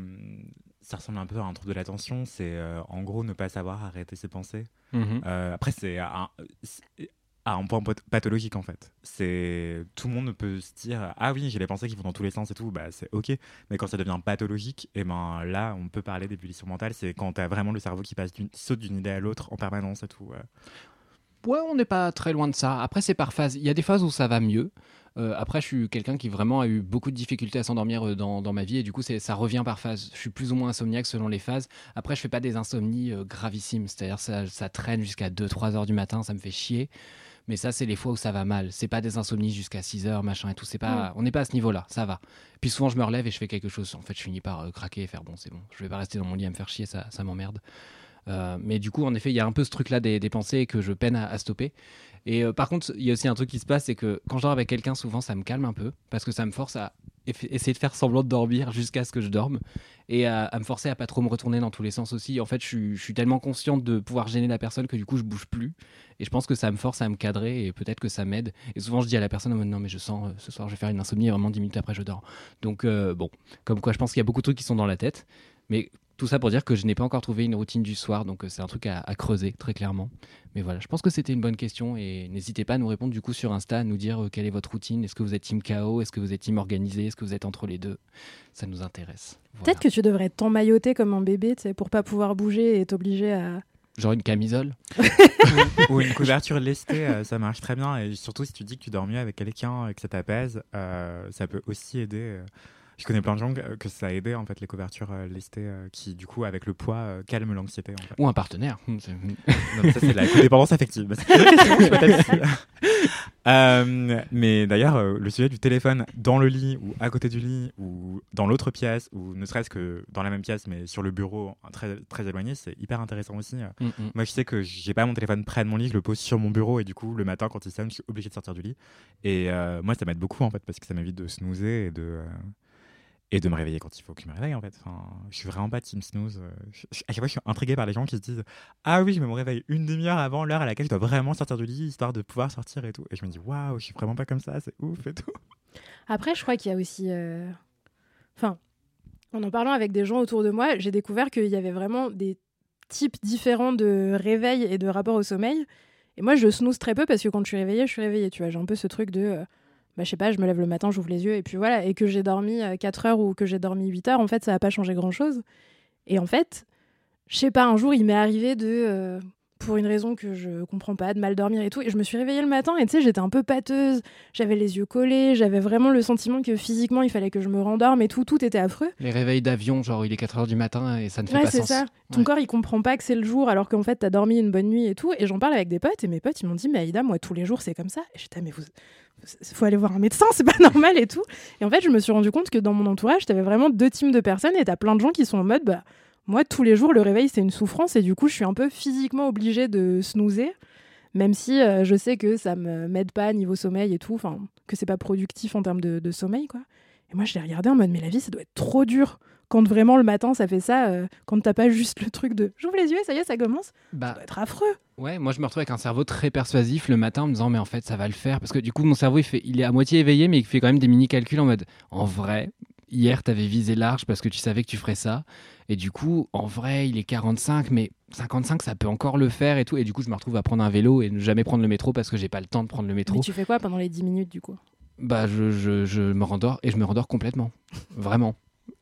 [SPEAKER 4] ça ressemble un peu à un trouble de l'attention. C'est euh, en gros ne pas savoir arrêter ses pensées. Euh, après, c'est à, un- c'est à un point path- pathologique en fait. C'est tout le monde peut se dire ah oui j'ai les pensées qui vont dans tous les sens et tout, bah c'est ok. Mais quand ça devient pathologique, et ben là on peut parler d'ébullition mentale. C'est quand t'as vraiment le cerveau qui passe d'une- saute d'une idée à l'autre en permanence et tout. Ouais,
[SPEAKER 1] on n'est pas très loin de ça. Après, c'est par phase. Il y a des phases où ça va mieux. Euh, après, je suis quelqu'un qui vraiment a eu beaucoup de difficultés à s'endormir euh, dans, dans ma vie et du coup, ça revient par phase. Je suis plus ou moins insomniaque selon les phases. Après, je fais pas des insomnies euh, gravissimes, c'est-à-dire ça, ça traîne jusqu'à 2-3 heures du matin, ça me fait chier. Mais ça, c'est les fois où ça va mal. C'est pas des insomnies jusqu'à 6 heures, machin et tout. C'est pas, on n'est pas à ce niveau-là, ça va. Puis souvent, je me relève et je fais quelque chose. En fait, je finis par euh, craquer et faire bon, c'est bon. Je vais pas rester dans mon lit à me faire chier, ça, ça m'emmerde. Euh, mais du coup, en effet, il y a un peu ce truc-là des, pensées que je peine à, stopper. Et euh, par contre, il y a aussi un truc qui se passe, c'est que quand je dors avec quelqu'un, souvent, ça me calme un peu parce que ça me force à essayer de faire semblant de dormir jusqu'à ce que je dorme et à, me forcer à pas trop me retourner dans tous les sens aussi. En fait, je suis, tellement consciente de pouvoir gêner la personne que du coup, je bouge plus. Et je pense que ça me force à me cadrer et peut-être que ça m'aide. Et souvent, je dis à la personne non, mais je sens euh, ce soir, je vais faire une insomnie et vraiment 10 minutes après, je dors. Donc, bon, comme quoi, je pense qu'il y a beaucoup de trucs qui sont dans la tête. Mais tout ça pour dire que je n'ai pas encore trouvé une routine du soir, donc euh, c'est un truc à, à creuser très clairement. Mais voilà, je pense que c'était une bonne question et n'hésitez pas à nous répondre du coup sur Insta, à nous dire euh, quelle est votre routine. Est-ce que vous êtes team KO Est-ce que vous êtes team organisé? Est-ce que vous êtes entre les deux? Ça nous intéresse. Voilà.
[SPEAKER 3] Peut-être que tu devrais t'emmailloter comme un bébé, tu sais, pour pas pouvoir bouger et t'obliger à.
[SPEAKER 1] Genre une camisole?
[SPEAKER 4] Ou une couverture lestée, euh, ça marche très bien. Et surtout si tu dis que tu dors mieux avec quelqu'un et que ça t'apaise, euh, ça peut aussi aider. euh. Je connais plein de gens que, que ça a aidé en fait les couvertures euh, lestées euh, qui du coup avec le poids euh, calment l'anxiété en fait.
[SPEAKER 1] ou un partenaire. C'est-
[SPEAKER 4] Non, ça, c'est la codépendance affective. Euh, mais d'ailleurs, euh, le sujet du téléphone dans le lit ou à côté du lit ou dans l'autre pièce ou ne serait-ce que dans la même pièce mais sur le bureau très, très éloigné, c'est hyper intéressant aussi.
[SPEAKER 1] Hum, hum.
[SPEAKER 4] Moi, je sais que j'ai pas mon téléphone près de mon lit, je le pose sur mon bureau et du coup, le matin, quand il sonne, je suis obligé de sortir du lit. Et euh, moi, ça m'aide beaucoup en fait parce que ça m'évite de snoozer et de. Et de me réveiller quand il faut que je me réveille en fait. Enfin, je suis vraiment pas team snooze. euh, à chaque fois, je suis intrigué par les gens qui se disent Ah oui, je me réveille une demi-heure avant l'heure à laquelle je dois vraiment sortir du lit histoire de pouvoir sortir et tout. Et je me dis Waouh, je suis vraiment pas comme ça, c'est ouf et tout.
[SPEAKER 3] Après, je crois qu'il y a aussi. euh, Enfin, en en parlant avec des gens autour de moi, j'ai découvert qu'il y avait vraiment des types différents de réveil et de rapport au sommeil. Et moi, je snooze très peu parce que quand je suis réveillée, je suis réveillée. Tu vois, j'ai un peu ce truc de. euh, bah, je sais pas, je me lève le matin, j'ouvre les yeux, et puis voilà. Et que j'ai dormi euh, 4 heures ou que j'ai dormi 8 heures, en fait, ça n'a pas changé grand chose. Et en fait, je sais pas, un jour, il m'est arrivé de. Pour une raison que je comprends pas, de mal dormir et tout. Et je me suis réveillée le matin et tu sais, j'étais un peu pâteuse, j'avais les yeux collés, j'avais vraiment le sentiment que physiquement il fallait que je me rendorme et tout, tout était affreux.
[SPEAKER 1] Les réveils d'avion, genre il est 4h du matin et ça ne fait
[SPEAKER 3] Ouais,
[SPEAKER 1] pas sens.
[SPEAKER 3] ça. Ton
[SPEAKER 1] Ouais.
[SPEAKER 3] corps il comprend pas que c'est le jour alors qu'en fait t'as dormi une bonne nuit et tout. Et j'en parle avec des potes et mes potes ils m'ont dit, mais Aïda, moi tous les jours c'est comme ça. Et j'étais, ah, mais vous. Faut aller voir un médecin, c'est pas normal et tout. Et en fait, je me suis rendu compte que dans mon entourage, t'avais vraiment deux teams de personnes et t'as plein de gens qui sont en mode, bah, moi, tous les jours, le réveil, c'est une souffrance et du coup, je suis un peu physiquement obligée de snoozer, même si euh, je sais que ça me m'aide pas niveau sommeil et tout, enfin, que c'est pas productif en termes de, de sommeil, quoi. Et moi, je l'ai regardé en mode, mais la vie, ça doit être trop dur quand vraiment le matin, ça fait ça, euh, quand t'as pas juste le truc de j'ouvre les yeux, ça y est, ça commence, ça
[SPEAKER 1] Bah,
[SPEAKER 3] doit être affreux.
[SPEAKER 1] Ouais, moi je me retrouve avec un cerveau très persuasif le matin en me disant mais en fait ça va le faire parce que du coup mon cerveau il, fait, il est à moitié éveillé mais il fait quand même des mini calculs en mode en vrai hier t'avais visé large parce que tu savais que tu ferais ça et du coup en vrai il est 45 mais 55 ça peut encore le faire et tout et du coup je me retrouve à prendre un vélo et ne jamais prendre le métro parce que j'ai pas le temps de prendre le métro.
[SPEAKER 3] Mais tu fais quoi pendant les 10 minutes, du coup?
[SPEAKER 1] Bah je, je, je me rendors et je me rendors complètement vraiment.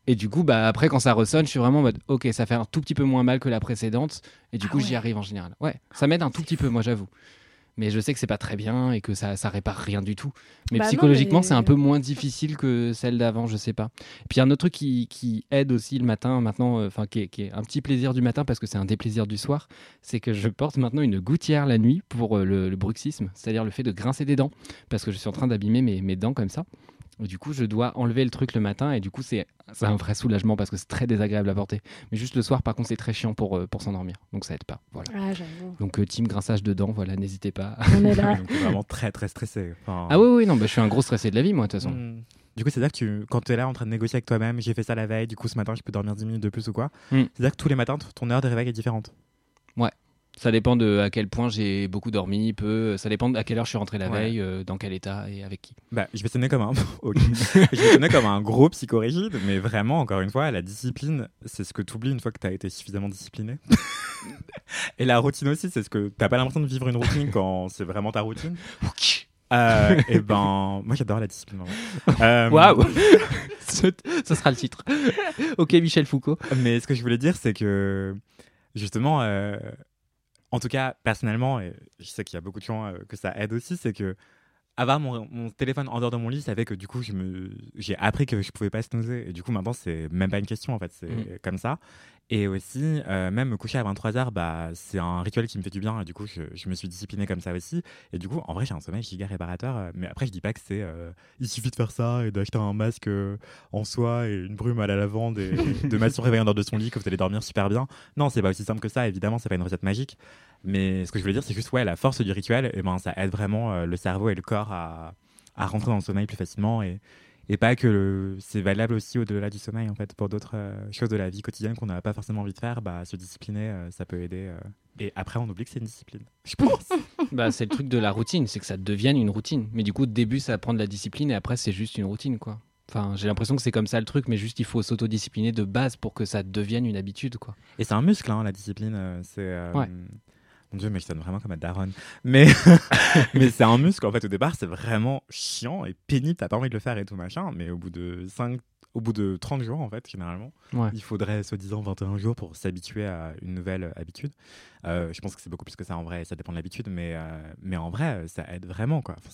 [SPEAKER 1] Et du coup, bah, après, quand ça ressonne, je suis vraiment en mode, ok, ça fait un tout petit peu moins mal que la précédente. Et du
[SPEAKER 3] Ah
[SPEAKER 1] coup, j'y arrive en général. Ouais, ça m'aide un tout petit peu, moi, j'avoue. Mais je sais que c'est pas très bien et que ça, ça répare rien du tout. Mais
[SPEAKER 3] Bah
[SPEAKER 1] psychologiquement,
[SPEAKER 3] mais-
[SPEAKER 1] c'est un peu moins difficile que celle d'avant, je sais pas. Puis y a un autre truc qui, qui aide aussi le matin, maintenant, euh, enfin, qui, est- qui est un petit plaisir du matin parce que c'est un déplaisir du soir, c'est que je porte maintenant une gouttière la nuit pour euh, le, le bruxisme, c'est-à-dire le fait de grincer des dents, parce que je suis en train d'abîmer mes, mes dents comme ça. Du coup, je dois enlever le truc le matin et du coup, c'est c'est un vrai soulagement parce que c'est très désagréable à porter. Mais juste le soir, par contre, c'est très chiant pour, euh, pour s'endormir. Donc ça aide pas. Voilà.
[SPEAKER 3] Ah.
[SPEAKER 1] Donc, euh, team grinçage de dents, voilà, n'hésitez pas.
[SPEAKER 3] On est là.
[SPEAKER 4] Donc, vraiment très très stressé. Enfin,
[SPEAKER 1] ah oui, oui, non, bah, je suis un gros stressé de la vie, moi, de toute façon.
[SPEAKER 4] Hmm. Du coup, c'est-à-dire que tu, quand tu es là en train de négocier avec toi-même, j'ai fait ça la veille, du coup ce matin je peux dormir 10 minutes de plus ou quoi.
[SPEAKER 1] Hmm.
[SPEAKER 4] C'est-à-dire que tous les matins, ton heure de réveil est différente.
[SPEAKER 1] Ça dépend de à quel point j'ai beaucoup dormi, peu. Ça dépend de à quelle heure je suis rentré la
[SPEAKER 4] Ouais.
[SPEAKER 1] veille, euh, dans quel état et avec qui.
[SPEAKER 4] Bah, je vais sonner comme un, je vais sonner comme un gros psychorigide, mais vraiment, encore une fois, la discipline, c'est ce que tu oublies une fois que tu as été suffisamment discipliné. Et la routine aussi, c'est ce que t'as pas l'impression de vivre une routine quand c'est vraiment ta routine. Euh, et ben, moi j'adore la discipline. Euh,
[SPEAKER 1] Waouh Ce Ce sera le titre. ok, Michel Foucault.
[SPEAKER 4] Mais ce que je voulais dire, c'est que justement, euh, en tout cas, personnellement, et je sais qu'il y a beaucoup de gens euh, que ça aide aussi, c'est que avoir mon, mon téléphone en dehors de mon lit, ça fait que du coup, j'ai appris que je pouvais pas snoozer. Et du coup, maintenant, c'est même pas une question, en fait, c'est
[SPEAKER 1] Mm.
[SPEAKER 4] comme ça. Et aussi, euh, même me coucher à 23h, bah, c'est un rituel qui me fait du bien. Et du coup, je, je me suis discipliné comme ça aussi. Et du coup, en vrai, j'ai un sommeil giga réparateur. euh, Mais après, je dis pas que c'est. euh, il suffit de faire ça et d'acheter un masque en soie et une brume à la lavande et de mettre son réveil en dehors de son lit que vous allez dormir super bien. Non, c'est pas aussi simple que ça. Évidemment, c'est pas une recette magique. Mais ce que je voulais dire, c'est juste, ouais, la force du rituel, et ben, ça aide vraiment euh, le cerveau et le corps à, à rentrer dans le sommeil plus facilement. Et, et pas que le- c'est valable aussi au-delà du sommeil, en fait, pour d'autres euh, choses de la vie quotidienne qu'on n'a pas forcément envie de faire, bah, se discipliner, euh, ça peut aider. euh. Et après, on oublie que c'est une discipline. Je pense.
[SPEAKER 1] Bah, c'est le truc de la routine, c'est que ça devienne une routine. Mais du coup, au début, ça prend de la discipline et après, c'est juste une routine, quoi. Enfin, j'ai l'impression que c'est comme ça le truc, mais juste il faut s'autodiscipliner de base pour que ça devienne une habitude, quoi.
[SPEAKER 4] Et c'est un muscle, hein, la discipline. c'est. euh,
[SPEAKER 1] Ouais.
[SPEAKER 4] Mon dieu, mais je sonne vraiment comme un daron. Mais, mais c'est un muscle, en fait, au départ, c'est vraiment chiant et pénible. T'as pas envie de le faire et tout machin. Mais au bout de 5, au bout de 30 jours, en fait, généralement,
[SPEAKER 1] Ouais.
[SPEAKER 4] il faudrait, soi-disant, 21 jours pour s'habituer à une nouvelle habitude. Euh, je pense que c'est beaucoup plus que ça en vrai, ça dépend de l'habitude, mais, euh, mais en vrai, euh, ça aide vraiment. Quoi. Enfin,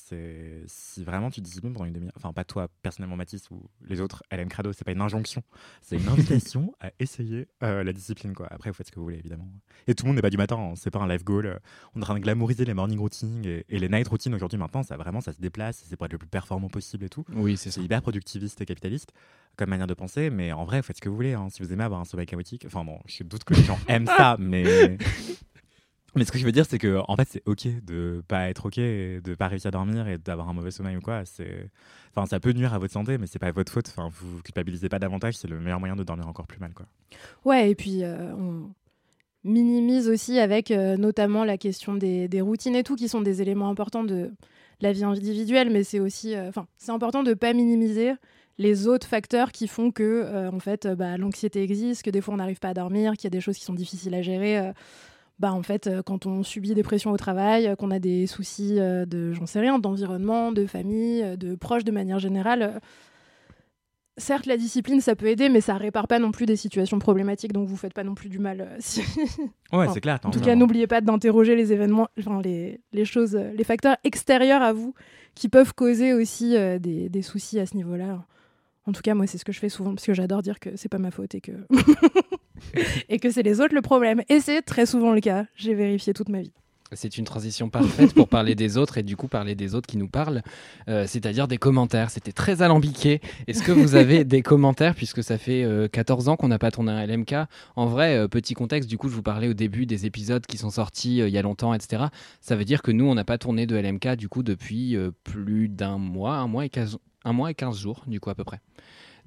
[SPEAKER 4] si vraiment tu disciplines pendant une demi-heure, enfin, pas toi personnellement, Mathis, ou les autres, LM Crado, c'est pas une injonction, c'est une invitation à essayer euh, la discipline. Quoi. Après, vous faites ce que vous voulez, évidemment. Et tout le monde n'est pas du matin, hein, c'est pas un life goal. On est en train de glamouriser les morning routines et, et les night routines aujourd'hui, maintenant, ça vraiment, ça se déplace, c'est pour être le plus performant possible et tout.
[SPEAKER 1] Oui, c'est
[SPEAKER 4] hyper productiviste et capitaliste comme manière de penser, mais en vrai, faites ce que vous voulez. hein. Si vous aimez avoir un sommeil chaotique, enfin bon, je doute que les gens aiment ça, mais Mais ce que je veux dire, c'est que en fait, c'est ok de pas être ok, et de pas réussir à dormir et d'avoir un mauvais sommeil ou quoi. C'est, enfin, ça peut nuire à votre santé, mais c'est pas votre faute. Enfin, vous culpabilisez pas davantage. C'est le meilleur moyen de dormir encore plus mal, quoi.
[SPEAKER 3] Ouais, et puis euh, on minimise aussi avec euh, notamment la question des, routines et tout, qui sont des éléments importants de la vie individuelle, mais c'est aussi, euh, enfin, c'est important de pas minimiser les autres facteurs qui font que, en fait, bah, l'anxiété existe, que des fois on n'arrive pas à dormir, qu'il y a des choses qui sont difficiles à gérer. Bah, en fait, euh, quand on subit des pressions au travail, euh, qu'on a des soucis euh, de, j'en sais rien, d'environnement, de famille, de proches de manière générale, certes, la discipline, ça peut aider, mais ça répare pas non plus des situations problématiques, donc vous faites pas non plus du mal. euh, si-
[SPEAKER 4] Ouais, c'est clair.
[SPEAKER 3] en tout cas, n'oubliez pas d'interroger les événements, enfin, les, les choses, les facteurs extérieurs à vous qui peuvent causer aussi euh, des, des soucis à ce niveau-là. En tout cas, moi, c'est ce que je fais souvent parce que j'adore dire que c'est pas ma faute et que et que c'est les autres le problème. Et c'est très souvent le cas. J'ai vérifié toute ma vie.
[SPEAKER 1] C'est une transition parfaite pour parler des autres et du coup parler des autres qui nous parlent, euh, c'est-à-dire des commentaires. C'était très alambiqué. Est-ce que vous avez des commentaires puisque ça fait euh, 14 ans qu'on n'a pas tourné un LMK En vrai, euh, petit contexte, du coup, je vous parlais au début des épisodes qui sont sortis euh, il y a longtemps, etc. Ça veut dire que nous, on n'a pas tourné de LMK du coup depuis euh, plus d'un mois, un mois et 15, un mois et 15 jours, du coup à peu près.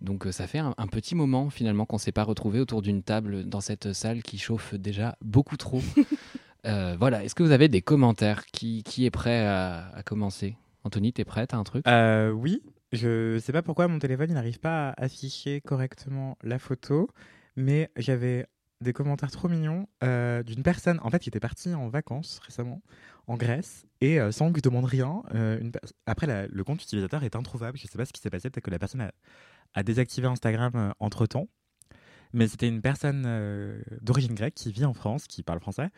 [SPEAKER 1] Donc euh, ça fait un, un petit moment finalement qu'on s'est pas retrouvé autour d'une table dans cette salle qui chauffe déjà beaucoup trop. Euh, voilà, est-ce que vous avez des commentaires qui, qui est prêt à, à commencer? Anthony, t'es prête à un truc?
[SPEAKER 4] Euh, oui, je sais pas pourquoi mon téléphone il n'arrive pas à afficher correctement la photo, mais j'avais des commentaires trop mignons euh, d'une personne en fait qui était partie en vacances récemment en Grèce et euh, sans que je demande rien. euh, une Après la- le compte utilisateur est introuvable, je sais pas ce qui s'est passé, peut-être que la personne a, a désactivé Instagram entre temps, mais c'était une personne euh, d'origine grecque qui vit en France, qui parle français.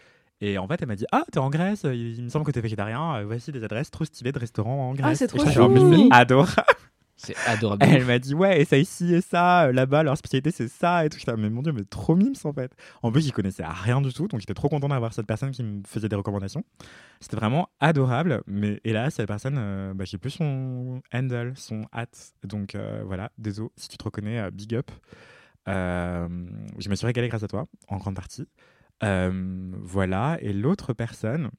[SPEAKER 4] Et en fait, elle m'a dit Ah, t'es en Grèce, il, il me semble que t'es végétarien, euh, voici des adresses trop stylées de restaurants en Grèce.
[SPEAKER 3] c'est
[SPEAKER 4] Et
[SPEAKER 3] trop chou.
[SPEAKER 4] c'est adorable.
[SPEAKER 1] C'est adorable.
[SPEAKER 4] Elle m'a dit ouais et ça ici et ça euh, là-bas leur spécialité c'est ça et tout. J'étais mais mon dieu mais trop mimes en fait. En plus j'y connaissais rien du tout donc j'étais trop content d'avoir cette personne qui me faisait des recommandations. C'était vraiment adorable mais hélas cette personne euh, bah, j'ai plus son handle son hat. Donc euh, voilà. Désolé si tu te reconnais euh, big up. Je me suis régalé grâce à toi en grande partie. Voilà. Et l'autre personne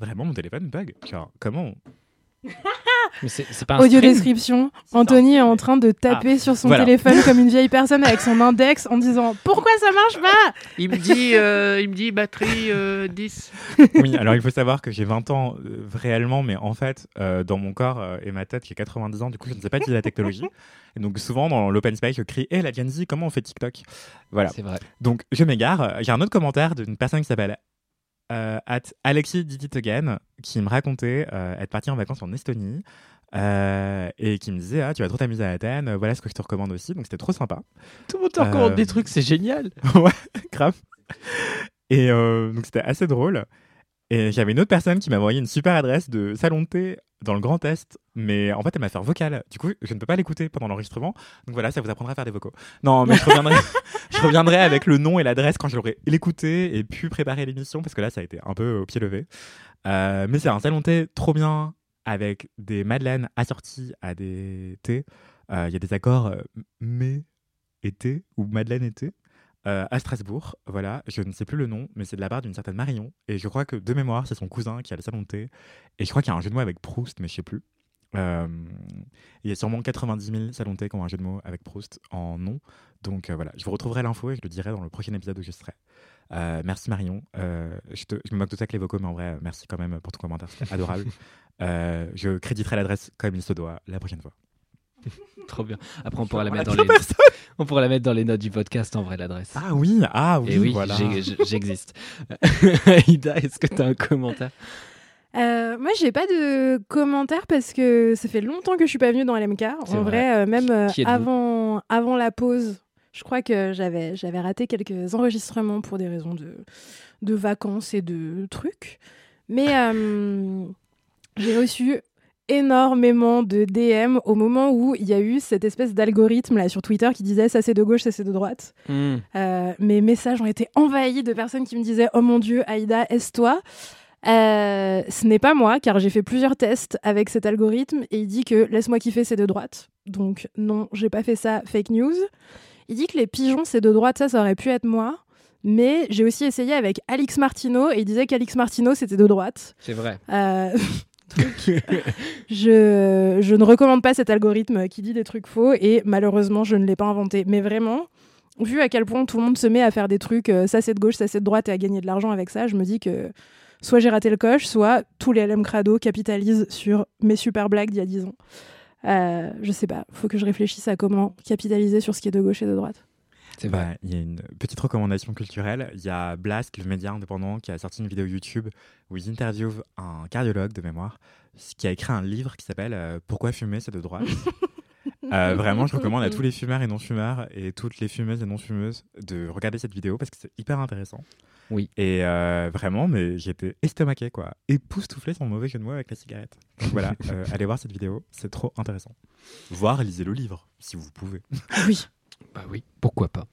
[SPEAKER 4] vraiment mon téléphone bug. Genre comment on-
[SPEAKER 1] pas un
[SPEAKER 3] Audio
[SPEAKER 1] stream
[SPEAKER 3] description. Anthony est en train de taper sur son
[SPEAKER 4] voilà.
[SPEAKER 3] téléphone comme une vieille personne avec son index en disant Pourquoi ça marche pas?
[SPEAKER 5] Il me dit, euh, il me dit batterie euh, 10.
[SPEAKER 4] Oui, alors il faut savoir que j'ai 20 ans euh, réellement, mais en fait, euh, dans mon corps euh, et ma tête qui a 90 ans, du coup, je ne sais pas utiliser la technologie. Et donc, souvent, dans l'open space, je crie Hé, la Gen Z, comment on fait TikTok? Voilà.
[SPEAKER 1] C'est vrai.
[SPEAKER 4] Donc, je m'égare. J'ai un autre commentaire d'une personne qui s'appelle euh, at Alexis Did It Again, qui me racontait euh, être parti en vacances en Estonie. euh, et qui me disait ah tu vas trop t'amuser à Athènes voilà ce que je te recommande aussi donc c'était trop sympa
[SPEAKER 5] Tout le monde te recommande
[SPEAKER 4] Euh,
[SPEAKER 5] des trucs, c'est génial.
[SPEAKER 4] ouais, grave. Et donc c'était assez drôle. Et j'avais une autre personne qui m'a envoyé une super adresse de salon de thé dans le Grand Est, mais en fait elle m'a fait un vocal. Du coup, je ne peux pas l'écouter pendant l'enregistrement. Donc voilà, ça vous apprendra à faire des vocaux. Non, mais je reviendrai, je reviendrai avec le nom et l'adresse quand je l'aurai l'écouté et pu préparer l'émission parce que là ça a été un peu au pied levé. Euh, mais c'est un salon thé trop bien avec des madeleines assorties à des thés. Euh, Il y a des accords euh, mais et thé ou madeleine thé euh, à Strasbourg. Voilà, je ne sais plus le nom, mais c'est de la part d'une certaine Marion. Et je crois que de mémoire, c'est son cousin qui a le salon de thé. Et je crois qu'il y a un jeu de mots avec Proust, mais je sais plus. Euh, il y a sûrement 90 000 salons de thé qui ont un jeu de mots avec Proust en nom. Donc euh, voilà, je vous retrouverai l'info et je le dirai dans le prochain épisode où je serai. Euh, merci Marion. Je, te- je me moque de ça avec les vocaux, mais en vrai, merci quand même pour ton commentaire, c'était adorable. Je créditerai l'adresse comme il se doit la prochaine fois.
[SPEAKER 1] Trop bien. Après, on pourra la mettre dans les, on pourra la mettre dans les notes du podcast en vrai l'adresse.
[SPEAKER 4] Ah oui, ah oui,
[SPEAKER 1] Et oui,
[SPEAKER 4] voilà.
[SPEAKER 1] j'existe. Ida, est-ce que tu as un commentaire
[SPEAKER 3] Euh, moi, j'ai pas de commentaires parce que ça fait longtemps que je suis pas venue dans LMK. En
[SPEAKER 1] vrai.
[SPEAKER 3] vrai, euh, même euh, avant, avant la pause, je crois que j'avais j'avais raté quelques enregistrements pour des raisons de, de vacances et de trucs. Mais euh, j'ai reçu énormément de DM au moment où il y a eu cette espèce d'algorithme là sur Twitter qui disait ça c'est de gauche, ça c'est de droite.
[SPEAKER 1] Hmm.
[SPEAKER 3] Euh, mes messages ont été envahis de personnes qui me disaient Oh mon Dieu, Aïda, est-ce toi? Euh, Ce n'est pas moi, car j'ai fait plusieurs tests avec cet algorithme et il dit que laisse-moi kiffer, c'est de droite. Donc, non, j'ai pas fait ça, fake news. Il dit que les pigeons, c'est de droite, ça, ça aurait pu être moi. Mais j'ai aussi essayé avec Alix Martineau et il disait qu'Alix Martineau c'était de droite.
[SPEAKER 1] C'est vrai.
[SPEAKER 3] Euh, je ne recommande pas cet algorithme qui dit des trucs faux et malheureusement je ne l'ai pas inventé. Mais vraiment, vu à quel point tout le monde se met à faire des trucs, euh, ça c'est de gauche, ça c'est de droite et à gagner de l'argent avec ça, je me dis que soit j'ai raté le coche, soit tous les LM Crado capitalisent sur mes super blagues d'il y a 10 ans. Euh, je sais pas, faut que je réfléchisse à comment capitaliser sur ce qui est de gauche et de droite.
[SPEAKER 1] C'est vrai.
[SPEAKER 4] Bah, il y a une petite recommandation culturelle. Il y a Blast, le média indépendant, qui a sorti une vidéo YouTube où ils interviewent un cardiologue de mémoire qui a écrit un livre qui s'appelle euh, Pourquoi fumer, c'est de droite. Euh, vraiment, je recommande à tous les fumeurs et non-fumeurs et toutes les fumeuses et non-fumeuses de regarder cette vidéo parce que c'est hyper intéressant.
[SPEAKER 1] Oui.
[SPEAKER 4] Et euh, vraiment, mais j'étais estomaqué, quoi. Époustouflé sans mauvais que de moi avec la cigarette. Donc voilà, euh, allez voir cette vidéo, c'est trop intéressant. Voir, lisez le livre, si vous pouvez.
[SPEAKER 3] Oui.
[SPEAKER 1] Bah oui, pourquoi pas.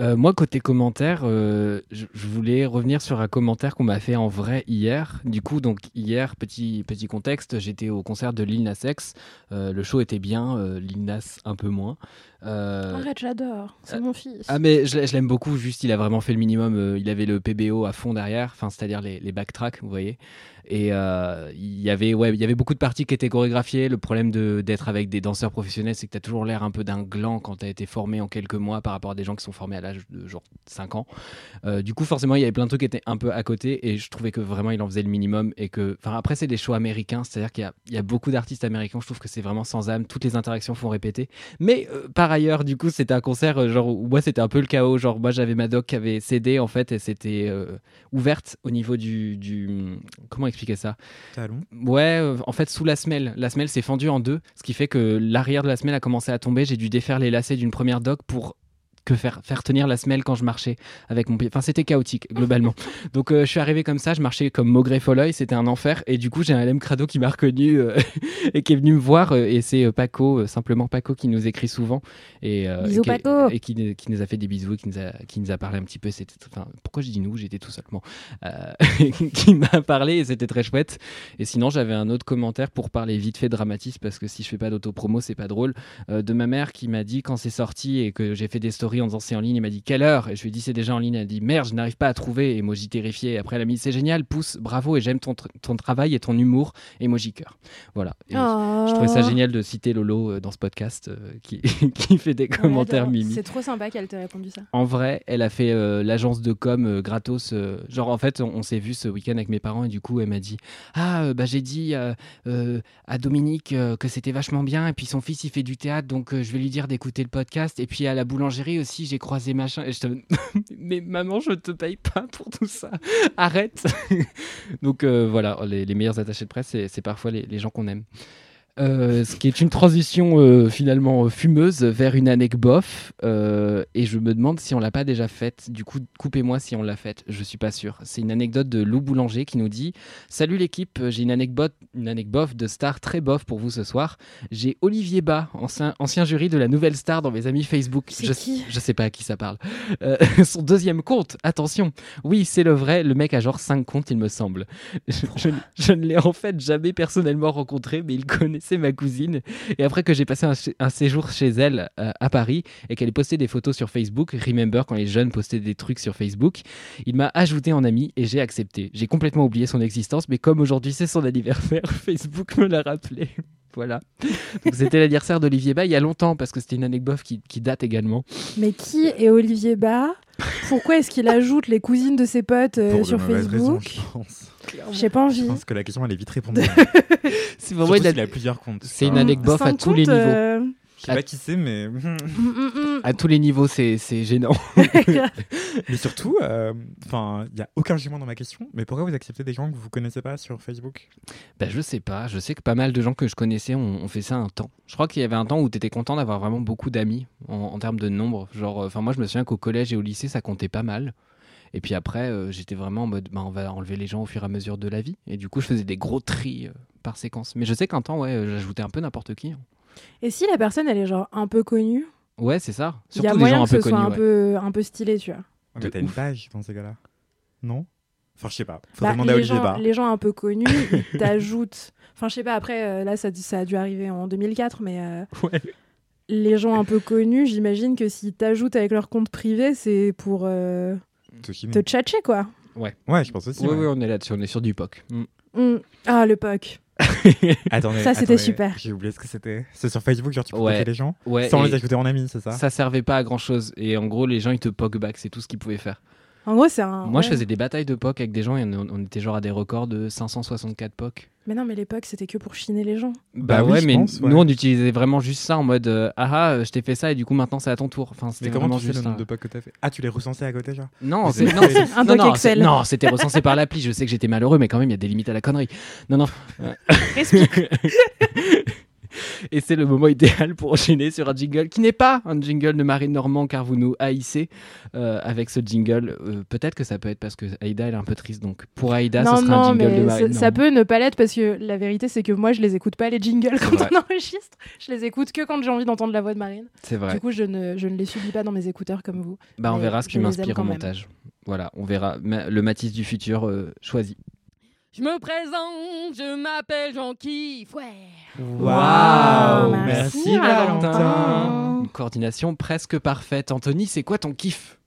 [SPEAKER 1] Euh, moi, côté commentaire, euh, je, voulais revenir sur un commentaire qu'on m'a fait en vrai hier. Du coup, donc hier, petit, petit contexte, j'étais au concert de Lil Nas X. Euh, le show était bien, Lil Nas un peu moins. Euh,
[SPEAKER 3] Arrête, j'adore, c'est
[SPEAKER 1] euh,
[SPEAKER 3] mon fils.
[SPEAKER 1] ah mais je, l'ai- je l'aime beaucoup, juste il a vraiment fait le minimum, euh, il avait le PBO à fond derrière, enfin c'est-à-dire les, les backtracks, vous voyez. Et euh, il y avait ouais, il y avait beaucoup de parties qui étaient chorégraphiées. Le problème de d'être avec des danseurs professionnels, c'est que tu as toujours l'air un peu d'un gland quand tu as été formé en quelques mois par rapport à des gens qui sont formés à l'âge de genre 5 ans. Du coup, forcément, il y avait plein de trucs qui étaient un peu à côté et je trouvais que vraiment il en faisait le minimum et que enfin après c'est des shows américains, c'est-à-dire qu'il y y a beaucoup d'artistes américains, je trouve que c'est vraiment sans âme, toutes les interactions font répéter. Mais euh, par ailleurs, du coup, c'était un concert euh, genre où moi c'était un peu le chaos. Genre moi j'avais ma doc qui avait cédé en fait et c'était euh, ouverte au niveau du, du comment expliquer ça?
[SPEAKER 4] Talon.
[SPEAKER 1] Ouais, euh, en fait sous la semelle, la semelle s'est fendue en deux, ce qui fait que l'arrière de la semelle a commencé à tomber. J'ai dû défaire les lacets d'une première doc pour que faire, faire tenir la semelle quand je marchais avec mon pied. Enfin, c'était chaotique, globalement. Donc, euh, je suis arrivé comme ça, je marchais comme Maugré Folloy, c'était un enfer. Et du coup, j'ai un LM Crado qui m'a reconnu euh, et qui est venu me voir. euh, et c'est Paco, simplement Paco, qui nous écrit souvent. Et, euh,
[SPEAKER 3] Bisous,
[SPEAKER 1] et qui,
[SPEAKER 3] Paco.
[SPEAKER 1] Et qui, qui nous a fait des bisous, qui nous a, qui nous a parlé un petit peu. C'était, enfin, pourquoi je dis nous? J'étais tout. Euh, qui m'a parlé et c'était très chouette. Et sinon, j'avais un autre commentaire pour parler vite fait dramatisme parce que si je fais pas d'autopromo, c'est pas drôle. De ma mère qui m'a dit quand c'est sorti et que j'ai fait des stories en disant c'est en ligne, il m'a dit quelle heure? Et je lui ai dit c'est déjà en ligne. Elle a dit merde, je n'arrive pas à trouver. Emoji terrifié. Et après, elle a mis c'est génial, pouce, bravo et j'aime ton, ton travail et ton humour. Emoji cœur. Voilà. Et Je trouvais ça
[SPEAKER 3] Oh.
[SPEAKER 1] génial de citer Lolo euh, dans ce podcast euh, qui, qui fait des commentaires
[SPEAKER 3] l'adore.
[SPEAKER 1] mimi.
[SPEAKER 3] C'est trop sympa qu'elle t'ait répondu ça.
[SPEAKER 1] En vrai, elle a fait euh, l'agence de com euh, gratos. euh, genre, en fait, on, on s'est vu ce week-end avec mes parents et du coup, elle m'a dit Ah, bah, j'ai dit à Dominique que c'était vachement bien. Et puis, son fils, il fait du théâtre, donc je vais lui dire d'écouter le podcast. Et puis, à la boulangerie aussi, j'ai croisé machin. Et je te... Mais maman, je te paye pas pour tout ça. Arrête. donc, euh, voilà, les, meilleurs attachés de presse, c'est parfois les gens qu'on aime. Euh, ce qui est une transition euh, finalement euh, fumeuse vers une anecdote bof. euh, et je me demande si on l'a pas déjà faite. Du coup, coupez-moi si on l'a faite. Je suis pas sûr. C'est une anecdote de Lou Boulanger qui nous dit Salut l'équipe, j'ai une anecdote, une anecdote bof de star très bof pour vous ce soir. J'ai Olivier Bas, ancien, ancien jury de la Nouvelle Star dans mes amis Facebook. Je,
[SPEAKER 3] qui?
[SPEAKER 1] je sais pas à qui ça parle. Son deuxième compte, attention. Oui, c'est le vrai. Le mec a genre 5 comptes, il me semble. Je, je- je ne l'ai en fait jamais personnellement rencontré, mais il connaissait ma cousine. Et après que j'ai passé un séjour chez elle euh, à Paris et qu'elle ait posté des photos sur Facebook, remember quand les jeunes postaient des trucs sur Facebook, il m'a ajouté en ami et j'ai accepté. J'ai complètement oublié son existence, mais comme aujourd'hui c'est son anniversaire, Facebook me l'a rappelé. Voilà. Donc c'était l'anniversaire d'Olivier Bas il y a longtemps parce que c'était une anecdote qui, qui date également.
[SPEAKER 3] Mais qui est Olivier Bas? Pourquoi est-ce qu'il ajoute les cousines de ses potes euh,
[SPEAKER 4] Pour
[SPEAKER 3] sur
[SPEAKER 4] raisons,
[SPEAKER 3] Facebook?
[SPEAKER 4] je pense.
[SPEAKER 3] J'ai pas
[SPEAKER 4] Je
[SPEAKER 3] envie.
[SPEAKER 4] pense que la question, elle est vite répondue.
[SPEAKER 1] C'est
[SPEAKER 4] Surtout
[SPEAKER 1] une,
[SPEAKER 4] s'il a plusieurs comptes.
[SPEAKER 1] c'est une anecdote à tous les niveaux.
[SPEAKER 3] euh,
[SPEAKER 4] Je sais pas qui c'est, mais.
[SPEAKER 3] mm, mm, mm.
[SPEAKER 1] À tous les niveaux, c'est c'est gênant.
[SPEAKER 4] mais surtout, euh, enfin, il y a aucun jugement dans ma question. Mais pourquoi vous acceptez des gens que vous connaissez pas sur Facebook?
[SPEAKER 1] Bah, je sais pas. Je sais que pas mal de gens que je connaissais ont, ont fait ça un temps. Je crois qu'il y avait un temps où tu étais content d'avoir vraiment beaucoup d'amis en, en termes de nombre. Genre, euh, enfin, moi, je me souviens qu'au collège et au lycée, ça comptait pas mal. Et puis après, euh, j'étais vraiment en mode, bah, on va enlever les gens au fur et à mesure de la vie. Et du coup, je faisais des gros tris euh, par séquence. Mais je sais qu'un temps, ouais, j'ajoutais un peu n'importe qui. hein.
[SPEAKER 3] Et si la personne elle est genre un peu connue,
[SPEAKER 1] Ouais, c'est ça.
[SPEAKER 3] il y a moyen
[SPEAKER 1] gens un
[SPEAKER 3] que
[SPEAKER 1] peu
[SPEAKER 3] ce soit
[SPEAKER 1] connus.
[SPEAKER 3] un
[SPEAKER 1] ouais.
[SPEAKER 3] peu un peu stylé, tu vois.
[SPEAKER 4] Mais t'as une page dans ces cas-là Non? Enfin, je sais pas. Faudrait
[SPEAKER 3] Bah,
[SPEAKER 4] demander à
[SPEAKER 3] les,
[SPEAKER 4] Olivier
[SPEAKER 3] gens, les gens un peu connus, ils t'ajoutent. Enfin, je sais pas, après, euh, là, ça, ça a dû arriver en 2004, mais euh,
[SPEAKER 1] Ouais.
[SPEAKER 3] les gens un peu connus, j'imagine que s'ils t'ajoutent avec leur compte privé, c'est pour. euh, te tchatcher, quoi.
[SPEAKER 4] Ouais, je pense aussi.
[SPEAKER 1] Oui,
[SPEAKER 4] ouais.
[SPEAKER 1] oui, on est là-dessus, on est sur du POC. Mm.
[SPEAKER 3] Mm. Ah, le POC.
[SPEAKER 4] Attendez,
[SPEAKER 3] Ça, c'était super.
[SPEAKER 4] J'ai oublié ce que c'était. C'est sur Facebook, genre tu peux
[SPEAKER 1] Ouais.
[SPEAKER 4] les gens
[SPEAKER 1] Ouais,
[SPEAKER 4] sans les ajouter en ami, c'est ça,
[SPEAKER 1] ça servait pas à grand chose. Et en gros, les gens, ils te POC back, c'est tout ce qu'ils pouvaient faire.
[SPEAKER 3] En gros, c'est un.
[SPEAKER 1] Moi, je faisais des batailles de POC avec des gens et on, on était genre à des records de 564 POC.
[SPEAKER 3] Mais non, mais les POC, c'était que pour chiner les gens.
[SPEAKER 4] Bah
[SPEAKER 1] Bah,
[SPEAKER 4] oui,
[SPEAKER 1] ouais, mais
[SPEAKER 4] pense, ouais.
[SPEAKER 1] nous, on utilisait vraiment juste ça en mode euh, ah ah, je t'ai fait ça et du coup, maintenant, c'est à ton tour. Enfin, c'était
[SPEAKER 4] Mais comment
[SPEAKER 1] vraiment
[SPEAKER 4] tu sais le
[SPEAKER 1] juste
[SPEAKER 4] nombre
[SPEAKER 1] ça.
[SPEAKER 4] de pocs que t'as fait? Ah, tu les recensais à côté, genre?
[SPEAKER 1] Non, c'est non, c'est-
[SPEAKER 3] Un
[SPEAKER 1] non,
[SPEAKER 3] doc
[SPEAKER 1] non,
[SPEAKER 3] Excel.
[SPEAKER 1] c'est- Non, c'était recensé par l'appli. Je sais que j'étais malheureux, mais quand même, il y a des limites à la connerie. Non, non.
[SPEAKER 3] Respire.
[SPEAKER 1] Et c'est le moment idéal pour enchaîner sur un jingle qui n'est pas un jingle de Marine Normand car vous nous haïssez euh, avec ce jingle. Euh, Peut-être que ça peut être parce que Aïda elle est un peu triste. Donc pour Aïda,
[SPEAKER 3] non,
[SPEAKER 1] ce sera un jingle de Marine
[SPEAKER 3] ça, peut ne pas l'être parce que la vérité, c'est que moi, je les écoute pas, les jingles, quand
[SPEAKER 1] vrai.
[SPEAKER 3] on enregistre. Je les écoute que quand j'ai envie d'entendre la voix de Marine.
[SPEAKER 1] C'est vrai.
[SPEAKER 3] Du coup, je ne, je ne les subis pas dans mes écouteurs comme vous.
[SPEAKER 1] Bah, on verra ce qui m'inspire au
[SPEAKER 3] même.
[SPEAKER 1] montage. Voilà, on verra. Le Matisse du futur euh, choisi.
[SPEAKER 2] Je me présente, je m'appelle Jean-Kiff. Ouais.
[SPEAKER 3] Waouh,
[SPEAKER 4] Merci,
[SPEAKER 3] merci,
[SPEAKER 4] Valentin.
[SPEAKER 3] Valentin.
[SPEAKER 1] Une coordination presque parfaite. Anthony, c'est quoi ton kiff?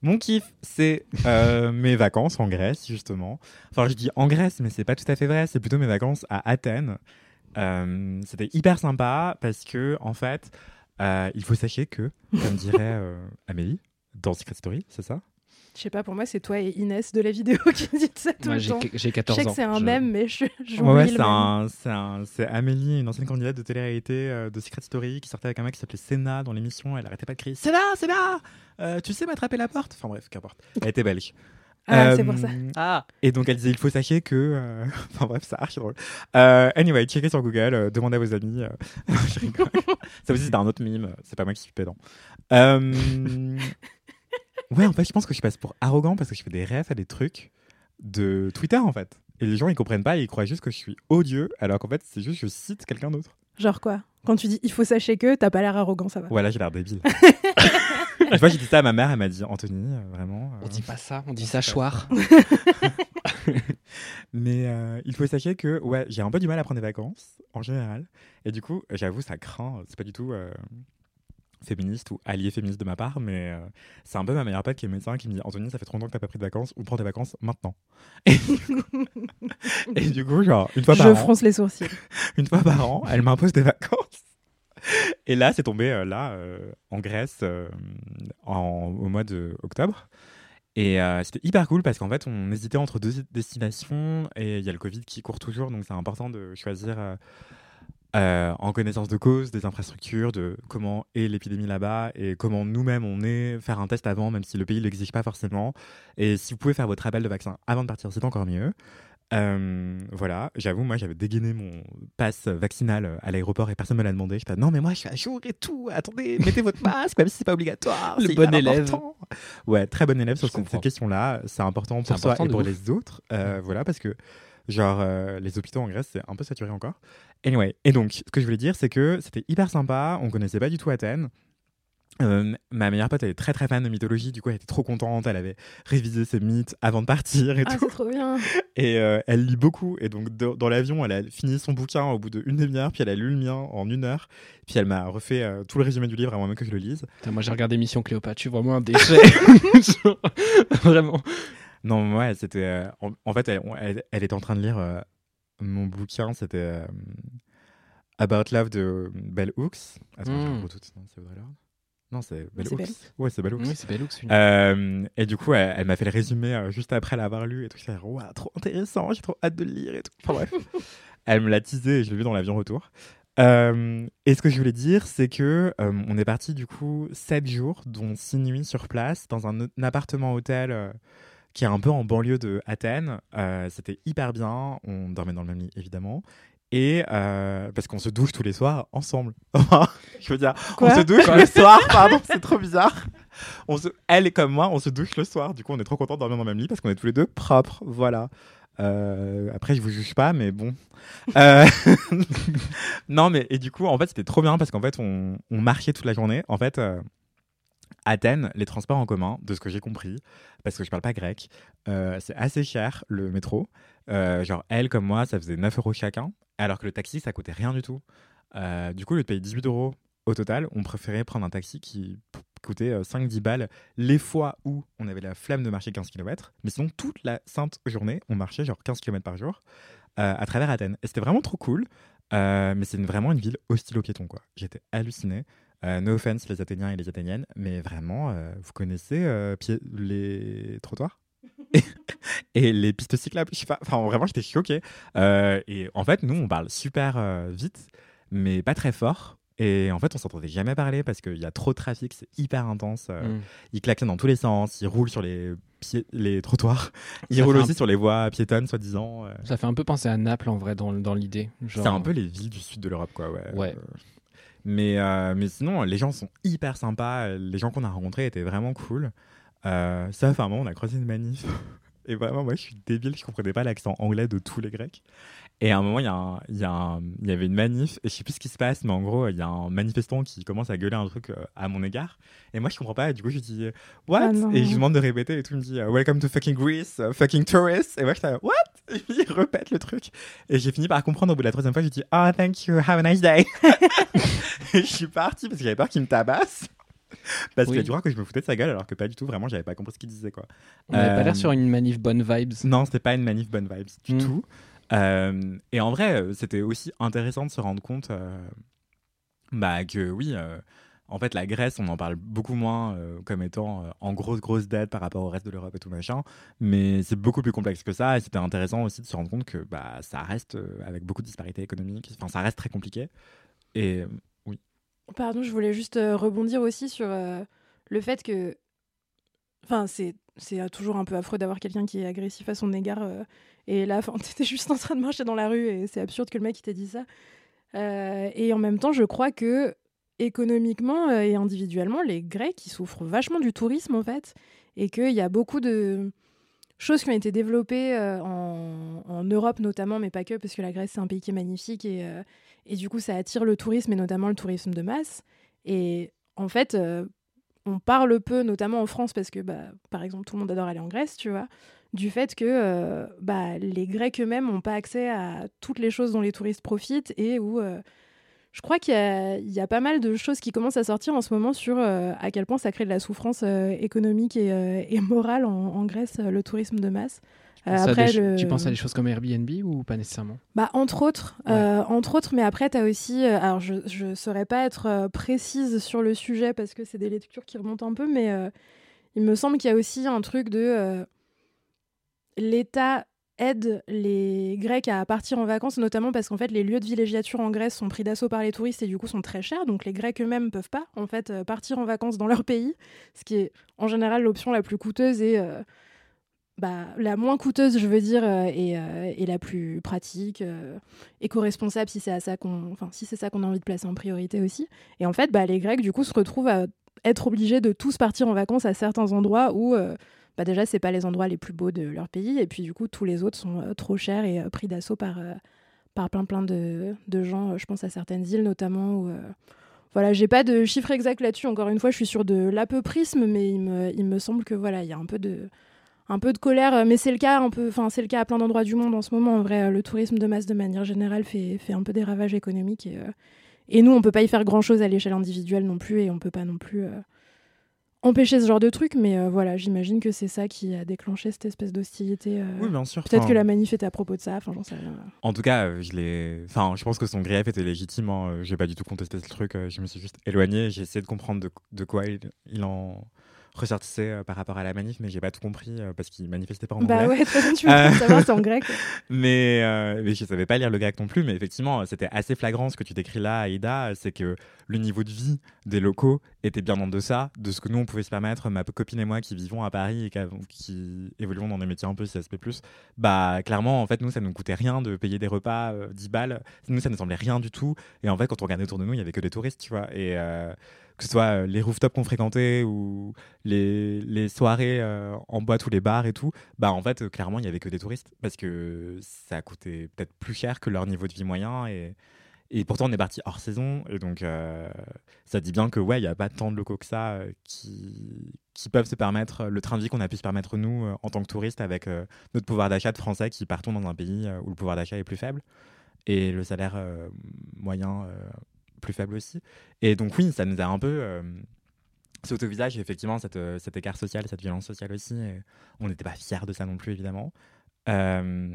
[SPEAKER 4] Mon kiff, c'est euh, mes vacances en Grèce, justement. Enfin, je dis en Grèce, mais c'est pas tout à fait vrai. C'est plutôt mes vacances à Athènes. Euh, C'était hyper sympa parce que, en fait, euh, il faut sachez que, comme dirait euh, Amélie, dans Secret Story, c'est ça?
[SPEAKER 3] Je sais pas, pour moi, c'est toi et Inès de la vidéo qui dites ça tout
[SPEAKER 1] Moi,
[SPEAKER 3] le
[SPEAKER 1] j'ai
[SPEAKER 3] temps.
[SPEAKER 1] j'ai
[SPEAKER 3] Je
[SPEAKER 1] 14
[SPEAKER 3] sais
[SPEAKER 1] ans.
[SPEAKER 3] que c'est un
[SPEAKER 1] Je-
[SPEAKER 3] mème, mais je,
[SPEAKER 4] Ouais, ouais,
[SPEAKER 3] le
[SPEAKER 4] c'est
[SPEAKER 3] mème.
[SPEAKER 4] un- c'est un- c'est Amélie, une ancienne candidate de télé-réalité euh, de Secret Story qui sortait avec un mec qui s'appelait Senna dans l'émission. Elle arrêtait pas de crier Senna, Senna Euh, Tu sais m'attraper la porte? Enfin bref, qu'importe. Elle était belge.
[SPEAKER 3] Ah,
[SPEAKER 4] Euh,
[SPEAKER 3] c'est pour ça.
[SPEAKER 1] Ah
[SPEAKER 4] Et donc elle disait il faut sachez que. euh, Enfin bref, c'est archi drôle. Euh, anyway, checkez sur Google, euh, demandez à vos amis. euh, je rigole. Ça aussi, c'est un autre mime. C'est pas moi qui suis pédant. Ouais, en fait, je pense que je passe pour arrogant parce que je fais des refs à des trucs de Twitter en fait. Et les gens ils comprennent pas, ils croient juste que je suis odieux, alors qu'en fait c'est juste que je cite quelqu'un d'autre.
[SPEAKER 3] Genre quoi? Quand tu dis il faut sachez que, t'as pas l'air arrogant, ça va.
[SPEAKER 4] Voilà, j'ai l'air débile. je vois, j'ai dit ça à ma mère, elle m'a dit Anthony, euh, vraiment. euh,
[SPEAKER 1] On dit pas ça, on dit
[SPEAKER 4] ça
[SPEAKER 1] ça
[SPEAKER 4] se
[SPEAKER 1] choir.
[SPEAKER 4] Mais euh, il faut sachez que ouais, j'ai un peu du mal à prendre des vacances en général. Et du coup, j'avoue, ça craint. C'est pas du tout euh, féministe ou allié féministe de ma part, mais euh, c'est un peu ma meilleure pote qui est médecin qui me dit Anthony, ça fait trop longtemps que t'as pas pris de vacances ou prends des vacances maintenant. Et du coup, et du coup, genre, une fois par
[SPEAKER 3] Je
[SPEAKER 4] an,
[SPEAKER 3] fronce les sourcils.
[SPEAKER 4] une fois par an, elle m'impose des vacances. Et là, c'est tombé euh, là, euh, en Grèce, en- au mois de octobre. Et euh, c'était hyper cool parce qu'en fait, on hésitait entre deux destinations et il y a le Covid qui court toujours, donc c'est important de choisir euh, euh, en connaissance de cause des infrastructures, de comment est l'épidémie là-bas et comment nous-mêmes on est, faire un test avant, même si le pays ne l'exige pas forcément. Et si vous pouvez faire votre rappel de vaccin avant de partir, c'est encore mieux. Euh, voilà, j'avoue, moi j'avais dégainé mon passe vaccinal à l'aéroport et personne me l'a demandé. J'étais non, mais moi je suis à jour et tout. Attendez, mettez votre masque, même si c'est pas obligatoire.
[SPEAKER 1] Le bon élève.
[SPEAKER 4] important. Ouais, très bon élève sur
[SPEAKER 1] Je
[SPEAKER 4] cette, question-là. C'est important pour soi
[SPEAKER 1] important
[SPEAKER 4] et
[SPEAKER 1] de
[SPEAKER 4] pour
[SPEAKER 1] ouf.
[SPEAKER 4] les autres. Euh, Voilà, parce que genre euh, les hôpitaux en Grèce c'est un peu saturé encore. Anyway, et donc ce que je voulais dire c'est que c'était hyper sympa. On connaissait pas du tout Athènes. Euh, ma meilleure pote elle est très très fan de mythologie, du coup elle était trop contente, elle avait révisé ses mythes avant de partir et
[SPEAKER 3] Ah,
[SPEAKER 4] tout.
[SPEAKER 3] c'est trop bien.
[SPEAKER 4] Et euh, elle lit beaucoup. Et donc, de- dans l'avion, elle a fini son bouquin au bout d'une demi-heure, puis elle a lu le mien en une heure. Puis elle m'a refait euh, tout le résumé du livre avant même que je le lise.
[SPEAKER 1] Putain, moi j'ai regardé Mission Cléopâtre, je suis vraiment un déchet. Vraiment.
[SPEAKER 4] Non, ouais, c'était. euh, en, en fait, elle, elle, elle était en train de lire euh, mon bouquin, c'était euh, About Love de Bell Hooks. Attends,
[SPEAKER 1] Mm.
[SPEAKER 4] je tout. Non, c'est Audrey Lorde Non, c'est Bell Hooks.
[SPEAKER 3] Bell
[SPEAKER 4] Ouais, c'est Bell Hooks.
[SPEAKER 1] Oui, c'est Bellux. celui-là.
[SPEAKER 4] Euh, et du coup, elle, elle m'a fait le résumé euh, juste après l'avoir lu et tout. J'étais trop intéressant, j'ai trop hâte de le lire et tout. Enfin bref. elle me l'a teasé et je l'ai vu dans l'avion retour. Euh, et ce que je voulais dire, c'est que euh, on est parti du coup 7 jours, dont 6 nuits sur place, dans un, un appartement-hôtel euh, qui est un peu en banlieue de Athènes. Euh, C'était hyper bien. On dormait dans le même lit, évidemment. Et euh, parce qu'on se douche tous les soirs ensemble. je veux dire,
[SPEAKER 3] Quoi
[SPEAKER 4] on se douche le soir, pardon, c'est trop bizarre. On se, elle et comme moi, on se douche le soir. Du coup, on est trop content de dormir dans le même lit parce qu'on est tous les deux propres. Voilà. Euh, après, je vous juge pas, mais bon. Euh, non, mais et du coup, en fait, c'était trop bien parce qu'en fait, on, on marchait toute la journée. En fait, euh, Athènes, les transports en commun, de ce que j'ai compris, parce que je parle pas grec, euh, c'est assez cher le métro. Euh, genre, elle comme moi, ça faisait 9 euros chacun, alors que le taxi, ça coûtait rien du tout. Euh, du coup, de payer 18 euros au total, on préférait prendre un taxi qui, coûtait euh, 5-10 balles les fois où on avait la flemme de marcher 15 km. Mais sinon, toute la sainte journée, on marchait genre 15 km par jour à travers Athènes. Et c'était vraiment trop cool. Mais c'est vraiment une ville hostile aux piétons, quoi. J'étais halluciné. Euh, no offense les Athéniens et les Athéniennes, mais vraiment, euh, vous connaissez euh, les trottoirs? Et, et les pistes cyclables? Je sais pas, enfin vraiment, j'étais choqué. Euh, et en fait, nous, on parle super vite, mais pas très fort. Et en fait, on s'entendait jamais parler parce qu'il y a trop de trafic, c'est hyper intense. euh,
[SPEAKER 1] Mm.
[SPEAKER 4] Ils klaxonnent dans tous les sens, ils roulent sur les, les trottoirs, ils roulent aussi sur les voies piétonnes, soi-disant.
[SPEAKER 1] Ça fait un peu penser à Naples en vrai dans, dans l'idée.
[SPEAKER 4] C'est un peu les villes du sud de l'Europe, quoi. Ouais.
[SPEAKER 1] Ouais.
[SPEAKER 4] Mais, euh, mais sinon, les gens sont hyper sympas. Les gens qu'on a rencontrés étaient vraiment cool. Euh, sauf à un moment, on a croisé une manif. Et vraiment, moi, je suis débile. Je comprenais pas l'accent anglais de tous les Grecs. Et à un moment, il y, a un- y, a un- y avait une manif. Et je sais plus ce qui se passe, mais en gros, il y a un manifestant qui commence à gueuler un truc euh, à mon égard. Et moi, je comprends pas. Et du coup, je dis What
[SPEAKER 3] Ah non.
[SPEAKER 4] Et je lui demande de répéter. Et tout me dit Welcome to fucking Greece, fucking tourists. Et moi, je dis What? Et puis, il répète le truc. Et j'ai fini par comprendre au bout de la troisième fois. Je dis Oh, thank you, have a nice day. et je suis parti parce que j'avais peur qu'il me tabasse. Parce
[SPEAKER 1] Oui.
[SPEAKER 4] qu'il a dû croire que je me foutais de sa gueule alors que pas du tout, vraiment, j'avais pas compris ce qu'il disait quoi.
[SPEAKER 1] On avait pas
[SPEAKER 4] Euh,
[SPEAKER 1] l'air sur une manif bonne vibes.
[SPEAKER 4] Non, c'était pas une manif bonne vibes du
[SPEAKER 1] Mm.
[SPEAKER 4] tout. Euh, et en vrai, euh, c'était aussi intéressant de se rendre compte euh, bah, que oui, euh, en fait, la Grèce, on en parle beaucoup moins euh, comme étant euh, en grosse, grosse dette par rapport au reste de l'Europe et tout machin. Mais c'est beaucoup plus complexe que ça. Et c'était intéressant aussi de se rendre compte que bah, ça reste euh, avec beaucoup de disparités économiques. Enfin, ça reste très compliqué. Et
[SPEAKER 3] Pardon, je voulais juste rebondir aussi sur le fait que. Enfin, c'est. C'est toujours un peu affreux d'avoir quelqu'un qui est agressif à son égard. et là, t'étais juste en train de marcher dans la rue et c'est absurde que le mec t'ait dit ça. Et en même temps, je crois que économiquement euh, et individuellement, les Grecs ils souffrent vachement du tourisme en fait, et qu'il y a beaucoup de choses qui ont été développées euh, en, Europe notamment, mais pas que, parce que la Grèce c'est un pays qui est magnifique et, euh, et du coup ça attire le tourisme et notamment le tourisme de masse. Et en fait, on parle peu, notamment en France, parce que bah, par exemple tout le monde adore aller en Grèce, tu vois, du fait que bah, les Grecs eux-mêmes n'ont pas accès à toutes les choses dont les touristes profitent et où je crois qu'il y, a- il y a pas mal de choses qui commencent à sortir en ce moment sur euh, à quel point ça crée de la souffrance euh, économique et, euh, et morale en, en Grèce, le tourisme de masse. Euh,
[SPEAKER 1] Ça,
[SPEAKER 3] après, le-
[SPEAKER 1] Tu penses à des choses comme Airbnb ou pas nécessairement?
[SPEAKER 3] Bah, entre autres, entre autres, mais après, tu as aussi. alors, je ne saurais pas être précise sur le sujet parce que c'est des lectures qui remontent un peu, mais il me semble qu'il y a aussi un truc de. L'État aide les Grecs à partir en vacances, notamment parce qu'en fait, les lieux de villégiature en Grèce sont pris d'assaut par les touristes et du coup sont très chers. Donc, les Grecs eux-mêmes peuvent pas, en fait, euh, partir en vacances dans leur pays, ce qui est en général l'option la plus coûteuse et. euh, bah, la moins coûteuse, je veux dire, euh, et, la plus pratique, éco-responsable si c'est ça qu'on, enfin si ça qu'on a envie de placer en priorité aussi. Et en fait, bah, les Grecs du coup se retrouvent à être obligés de tous partir en vacances à certains endroits où, bah, déjà c'est pas les endroits les plus beaux de leur pays, et puis du coup tous les autres sont euh, trop chers et euh, pris d'assaut par euh, par plein plein de, de gens. je pense à certaines îles notamment où voilà, j'ai pas de chiffres exacts là-dessus. Encore une fois, je suis sur de l'à peu prisme, mais il me, il me semble que voilà, il y a un peu de, un peu de colère, mais c'est le cas enfin c'est le cas à plein d'endroits du monde en ce moment. En vrai, le tourisme de masse de manière générale fait, fait un peu des ravages économiques et, et nous on peut pas y faire grand chose à l'échelle individuelle non plus et on peut pas non plus empêcher ce genre de truc. Mais euh, voilà, j'imagine que c'est ça qui a déclenché cette espèce d'hostilité. euh,
[SPEAKER 4] oui, bien sûr.
[SPEAKER 3] Peut-être que la manif était à propos de ça. Enfin, j'en sais rien.
[SPEAKER 4] En tout cas, euh, je l'ai. Enfin, je pense que son grief était légitime. hein. J'ai pas du tout contesté le truc. Je me suis juste éloigné. J'ai essayé de comprendre de, de quoi il, il en ressortissait euh, par rapport à la manif, mais j'ai pas tout compris euh, parce qu'il manifestait pas en
[SPEAKER 3] Bah
[SPEAKER 4] anglais.
[SPEAKER 3] ouais, très bien, tu veux
[SPEAKER 4] Euh.
[SPEAKER 3] savoir, c'est en grec.
[SPEAKER 4] Mais, mais je savais pas lire le grec non plus. Mais effectivement, c'était assez flagrant ce que tu décris là, Aïda. C'est que le niveau de vie des locaux était bien en deçà de ce que nous on pouvait se permettre. Ma copine et moi qui vivons à Paris et qui, évoluons dans des métiers un peu CSP+, bah clairement en fait nous ça nous coûtait rien de payer des repas euh, 10 balles. Nous ça ne semblait rien du tout. Et en fait quand on regardait autour de nous il y avait que des touristes, tu vois. Et euh, que ce soit euh, les rooftops qu'on fréquentait ou les, soirées euh, en boîte ou les bars et tout, bah en fait euh, clairement il y avait que des touristes parce que ça coûtait peut-être plus cher que leur niveau de vie moyen et pourtant, on est parti hors saison. Et donc, ça dit bien que, ouais, il n'y a pas tant de locaux que ça qui, qui peuvent se permettre le train de vie qu'on a pu se permettre, nous, en tant que touristes, avec notre pouvoir d'achat de Français qui partons dans un pays où le pouvoir d'achat est plus faible et le salaire moyen plus faible aussi. Et donc, oui, ça nous a un peu. euh, c'est au visage effectivement cette, euh, cet écart social, cette violence sociale aussi. et on n'était pas fiers de ça non plus évidemment. Euh,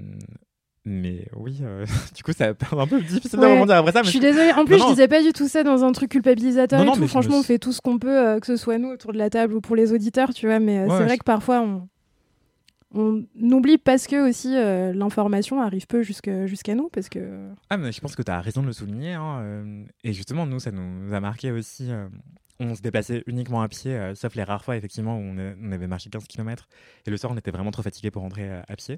[SPEAKER 4] mais oui, euh, du coup, c'est un peu difficile de
[SPEAKER 3] Ouais.
[SPEAKER 4] rebondir après ça.
[SPEAKER 3] Je suis désolée. En plus,
[SPEAKER 4] Non, non.
[SPEAKER 3] je disais pas du tout ça dans un truc culpabilisateur
[SPEAKER 4] Non,
[SPEAKER 3] et tout.
[SPEAKER 4] me
[SPEAKER 3] Franchement, on fait tout ce qu'on peut, euh, que ce soit nous autour de la table ou pour les auditeurs, tu vois. Mais
[SPEAKER 4] Ouais,
[SPEAKER 3] c'est
[SPEAKER 4] ouais,
[SPEAKER 3] vrai
[SPEAKER 4] je-
[SPEAKER 3] que parfois, on, on oublie parce que aussi euh, l'information arrive peu jusqu'à nous. Parce que.
[SPEAKER 4] Ah, mais je pense que tu as raison de le souligner. hein, euh, et justement, nous, ça nous a marqué aussi. euh, on se déplaçait uniquement à pied, sauf les rares fois, effectivement, où on, avait marché 15 km. Et le soir, on était vraiment trop fatigué pour rentrer à pied.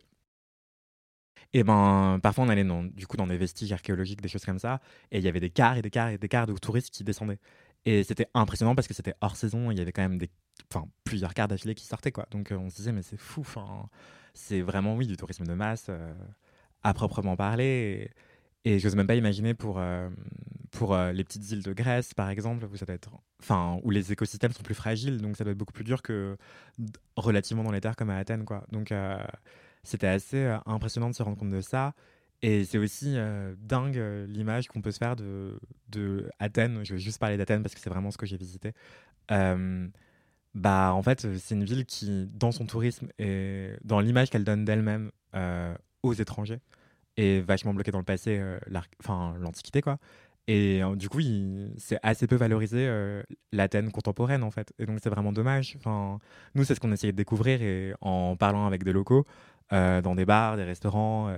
[SPEAKER 4] Et ben, parfois, on allait dans, du coup dans des vestiges archéologiques, des choses comme ça. Et il y avait des cars et des cars et des cars de touristes qui descendaient. Et c'était impressionnant parce que c'était hors saison. Il y avait quand même des, enfin, plusieurs cars d'affilée qui sortaient. Quoi. Donc, euh, on se disait, mais c'est fou. C'est vraiment, oui, du tourisme de masse euh, à proprement parler. Et, et j'ose même pas imaginer pour, euh, pour les petites îles de Grèce, par exemple, où, où les écosystèmes sont plus fragiles. Donc, ça doit être beaucoup plus dur que relativement dans les terres comme à Athènes. Quoi. Donc, c'était assez impressionnant de se rendre compte de ça. Et c'est aussi euh, dingue euh, l'image qu'on peut se faire de, Athènes. Je vais juste parler d'Athènes parce que c'est vraiment ce que j'ai visité. Bah, en fait, c'est une ville qui, dans son tourisme et dans l'image qu'elle donne d'elle-même euh, aux étrangers, est vachement bloquée dans le passé, enfin l'Antiquité, quoi. Et du coup, c'est assez peu valorisé l'Athènes contemporaine, en fait. Et donc, c'est vraiment dommage. Nous, c'est ce qu'on essayait de découvrir en parlant avec des locaux, dans des bars, des restaurants,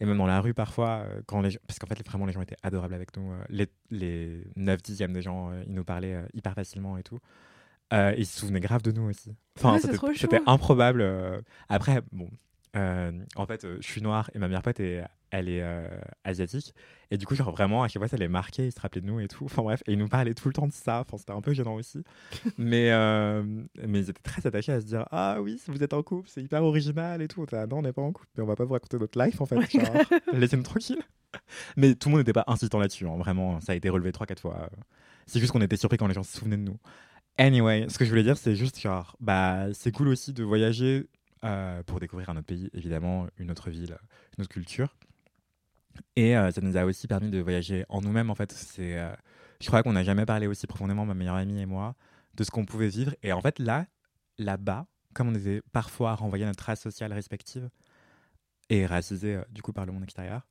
[SPEAKER 4] et même dans la rue parfois, euh, quand les gens- parce qu'en fait, vraiment, les gens étaient adorables avec nous. euh, les, les 9 dixièmes des gens, euh, ils nous parlaient hyper facilement et tout. Euh, ils se souvenaient grave de nous aussi. Enfin,
[SPEAKER 3] Ouais,
[SPEAKER 4] c'était improbable. Après, bon, euh, en fait, je suis noire et ma meilleure pote, est, elle est euh, asiatique. Et du coup, genre vraiment, à chaque fois, ça les marquait, ils se rappelaient de nous et tout. Enfin bref, et ils nous parlaient tout le temps de ça. Enfin, c'était un peu gênant aussi. mais, euh, mais ils étaient très attachés à se dire Ah oui, vous êtes en couple, c'est hyper original et tout. Ah non, on n'est pas en couple, mais on va pas vous raconter notre life en fait.
[SPEAKER 3] Ouais,
[SPEAKER 4] Laissez-nous tranquille. Mais tout le monde n'était pas insistant là-dessus. hein. Vraiment, ça a été relevé 3-4 fois. C'est juste qu'on était surpris quand les gens se souvenaient de nous. Anyway, ce que je voulais dire, c'est juste genre, bah, c'est cool aussi de voyager euh, pour découvrir un autre pays, évidemment, une autre ville, une autre culture. Et euh, ça nous a aussi permis de voyager en nous-mêmes, en fait. C'est, euh, je crois qu'on n'a jamais parlé aussi profondément, ma meilleure amie et moi, de ce qu'on pouvait vivre. Et en fait, là, là-bas, comme on était parfois renvoyés à notre race sociale respective et racisés, euh, du coup, par le monde extérieur,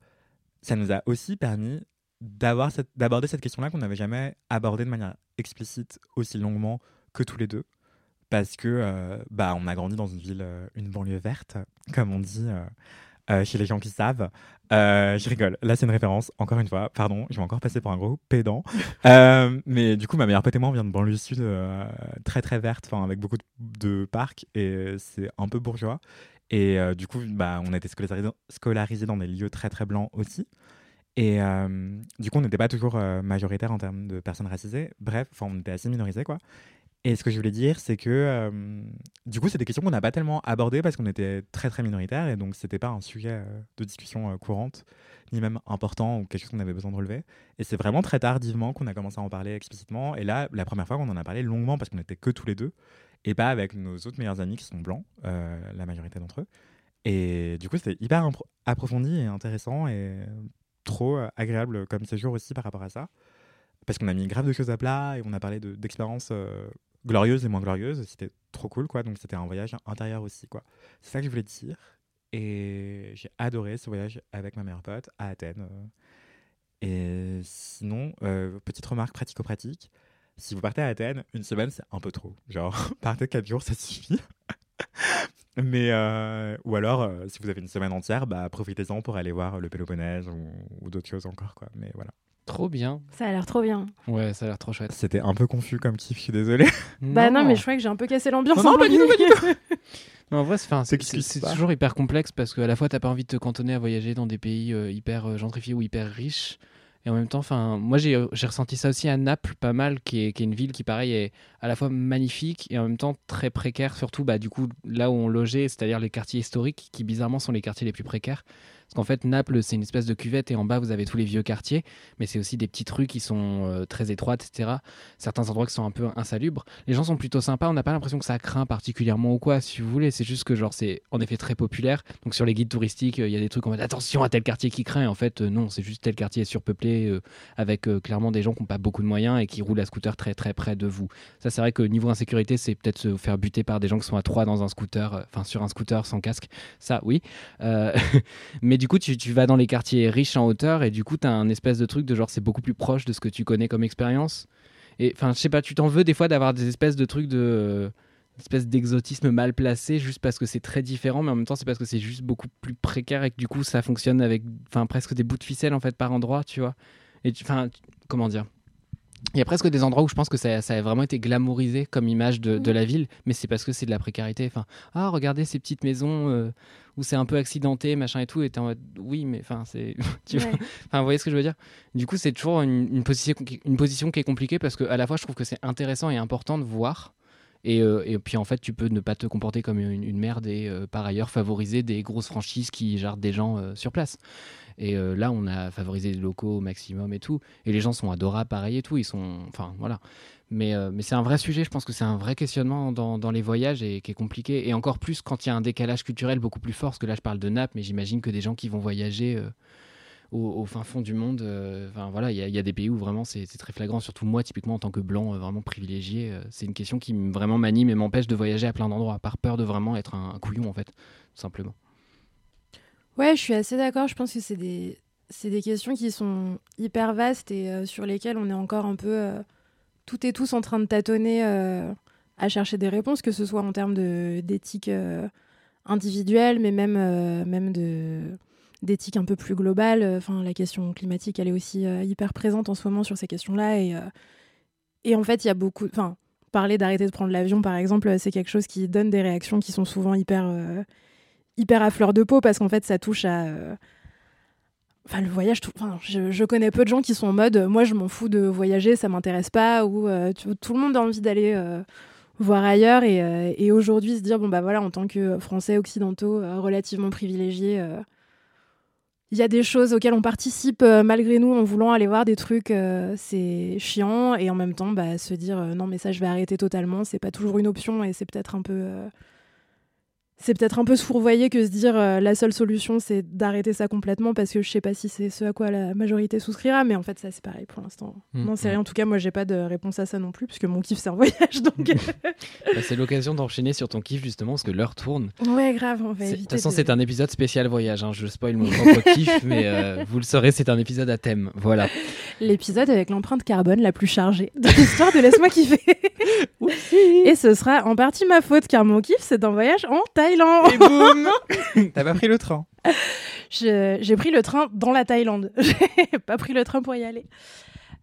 [SPEAKER 4] ça nous a aussi permis d'avoir d'aborder cette question-là qu'on n'avait jamais abordée de manière explicite aussi longuement que tous les deux. Parce que bah, on a grandi dans une ville, une banlieue verte, comme on dit euh, chez les gens qui savent. Euh, je rigole. Là, c'est une référence, encore une fois. Pardon, je vais encore passer pour un gros pédant. Euh, mais du coup, ma meilleure pote et moi, on vient de banlieue sud, euh, très très verte, avec beaucoup de, de parcs. Et c'est un peu bourgeois. Et du coup, bah, on a été scolarisés scolarisés dans des lieux très très blancs aussi. Et euh, du coup, on n'était pas toujours euh, majoritaire en termes de personnes racisées. Bref, on était assez minorisés, quoi. Et ce que je voulais dire, c'est que du coup, c'est des questions qu'on n'a pas tellement abordées parce qu'on était très très minoritaire et donc c'était pas un sujet de discussion euh, courante, ni même important ou quelque chose qu'on avait besoin de relever. Et c'est vraiment très tardivement qu'on a commencé à en parler explicitement. Et là, la première fois qu'on en a parlé longuement parce qu'on était que tous les deux et pas avec nos autres meilleurs amis qui sont blancs, la majorité d'entre eux. Et du coup, c'était hyper approfondi et intéressant et trop agréable comme séjour aussi par rapport à ça. Parce qu'on a mis grave de choses à plat et on a parlé de- d'expériences euh, glorieuses et moins glorieuses. C'était trop cool, quoi. Donc c'était un voyage intérieur aussi, quoi. C'est ça que je voulais dire. Et j'ai adoré ce voyage avec ma meilleure pote à Athènes. euh. Et sinon, euh, petite remarque pratico-pratique. Si vous partez à Athènes, une semaine, c'est un peu trop. Genre, partez 4 jours, ça suffit. Mais, euh, ou alors, si vous avez une semaine entière, bah, profitez-en pour aller voir le Péloponnèse ou, ou d'autres choses encore, quoi. Mais voilà.
[SPEAKER 1] Trop bien.
[SPEAKER 3] Ça a l'air trop bien.
[SPEAKER 1] Ouais, ça a l'air trop chouette.
[SPEAKER 4] C'était un peu confus comme kiff, je suis désolé.
[SPEAKER 3] Bah non, mais je crois que j'ai un peu cassé l'ambiance.
[SPEAKER 4] Non, non,
[SPEAKER 3] en
[SPEAKER 4] pas du tout.
[SPEAKER 1] Non, en vrai, c'est, toujours hyper complexe parce qu'à la fois, t'as pas envie de te cantonner à voyager dans des pays euh, hyper euh, gentrifiés ou hyper riches. Et en même temps, enfin, moi, j'ai, euh, j'ai ressenti ça aussi à Naples, pas mal, qui est, qui est une ville qui, pareil, est à la fois magnifique et en même temps très précaire, surtout, bah, du coup, là où on logeait, c'est-à-dire les quartiers historiques, qui bizarrement sont les quartiers les plus précaires. Parce qu'en fait, Naples, c'est une espèce de cuvette et en bas, vous avez tous les vieux quartiers, mais c'est aussi des petites rues qui sont euh, très étroites, etc. Certains endroits qui sont un peu insalubres. Les gens sont plutôt sympas, on n'a pas l'impression que ça craint particulièrement ou quoi, si vous voulez. C'est juste que, genre, c'est en effet très populaire. Donc, sur les guides touristiques, euh, il y a des trucs en mode attention à tel quartier qui craint. Et en fait, euh, non, c'est juste tel quartier est surpeuplé avec clairement des gens qui n'ont pas beaucoup de moyens et qui roulent à scooter très très près de vous. Ça, c'est vrai que niveau insécurité, c'est peut-être se faire buter par des gens qui sont à trois dans un scooter, enfin sur un scooter sans casque. Ça, oui. Euh, du coup, tu, vas dans les quartiers riches en hauteur et du coup, tu as un espèce de truc de genre, c'est beaucoup plus proche de ce que tu connais comme expérience. Et enfin, je sais pas, tu t'en veux des fois d'avoir des espèces de trucs de. euh, d'exotisme mal placé juste parce que c'est très différent mais en même temps c'est parce que c'est juste beaucoup plus précaire et que du coup ça fonctionne avec presque des bouts de ficelle en fait par endroit tu vois et enfin comment dire? Il y a presque des endroits où je pense que ça, ça a vraiment été glamourisé comme image de, de la ville, mais c'est parce que c'est de la précarité. Enfin, ah, regardez ces petites maisons euh, où c'est un peu accidenté, machin et tout. Et t'es en mode, oui, mais enfin, c'est. tu vois
[SPEAKER 3] Ouais.
[SPEAKER 1] Enfin, vous voyez ce que je veux dire? Du coup, c'est toujours une, une position, qui- une position qui est compliquée parce que à la fois, je trouve que c'est intéressant et important de voir. Et, euh, et puis en fait, tu peux ne pas te comporter comme une, merde et euh, par ailleurs favoriser des grosses franchises qui gardent des gens euh, sur place. Et là, on a favorisé les locaux au maximum et tout. Et les gens sont adorables, pareil et tout. Ils sont. Enfin, voilà. Mais, mais c'est un vrai sujet. Je pense que c'est un vrai questionnement dans, dans les voyages et qui est compliqué. Et encore plus quand il y a un décalage culturel beaucoup plus fort. Parce que là, je parle de Naples, mais j'imagine que des gens qui vont voyager. Au, fin fond du monde, euh, enfin voilà, il y, a- des pays où vraiment c'est très flagrant. Surtout moi, typiquement en tant que blanc, euh, vraiment privilégié, euh, c'est une question qui vraiment m'anime et m'empêche de voyager à plein d'endroits, par peur de vraiment être un, couillon en fait, tout simplement.
[SPEAKER 3] Ouais, je suis assez d'accord. Je pense que c'est des, c'est des questions qui sont hyper vastes et sur lesquelles on est encore un peu toutes et tous en train de tâtonner à chercher des réponses, que ce soit en termes d'éthique individuelle, mais même, même de d'éthique un peu plus globale. Enfin, la question climatique, elle est aussi euh, hyper présente en ce moment sur ces questions-là. Et, euh, et en fait, il y a beaucoup... Enfin, parler d'arrêter de prendre l'avion, par exemple, c'est quelque chose qui donne des réactions qui sont souvent hyper... euh, hyper à fleur de peau parce qu'en fait ça touche à euh, enfin le voyage tout... enfin, je, connais peu de gens qui sont en mode euh, moi je m'en fous de voyager ça m'intéresse pas ou euh, tout le monde a envie d'aller euh, voir ailleurs et, euh, aujourd'hui se dire bon bah voilà en tant que français occidentaux euh, relativement privilégiés euh, il y a des choses auxquelles on participe euh, malgré nous en voulant aller voir des trucs euh, c'est chiant et en même temps bah, se dire euh, non mais ça je vais arrêter totalement c'est pas toujours une option et c'est peut-être un peu c'est peut-être un peu se fourvoyer que se dire euh, la seule solution c'est d'arrêter ça complètement parce que je sais pas si c'est ce à quoi la majorité souscrira mais en fait ça c'est pareil pour l'instant
[SPEAKER 1] Mm,
[SPEAKER 3] non c'est
[SPEAKER 1] mm.
[SPEAKER 3] rien en tout cas moi j'ai pas de réponse à ça non plus puisque mon kiff c'est un voyage donc
[SPEAKER 1] Bah, c'est l'occasion d'enchaîner sur ton kiff justement parce que l'heure tourne.
[SPEAKER 3] ouais grave on va
[SPEAKER 1] De toute façon,
[SPEAKER 3] de-
[SPEAKER 1] c'est un épisode spécial voyage. hein. Je spoil mon propre kiff, mais euh, vous le saurez, c'est un épisode à thème. Voilà.
[SPEAKER 3] l'épisode avec l'empreinte carbone la plus chargée de l'histoire de laisse-moi kiffer et ce sera en partie ma faute car mon kiff c'est un voyage en Thaïlande
[SPEAKER 4] Et boum T'as pas pris le train.
[SPEAKER 3] J'ai pris le train dans la Thaïlande. J'ai pas pris le train pour y aller.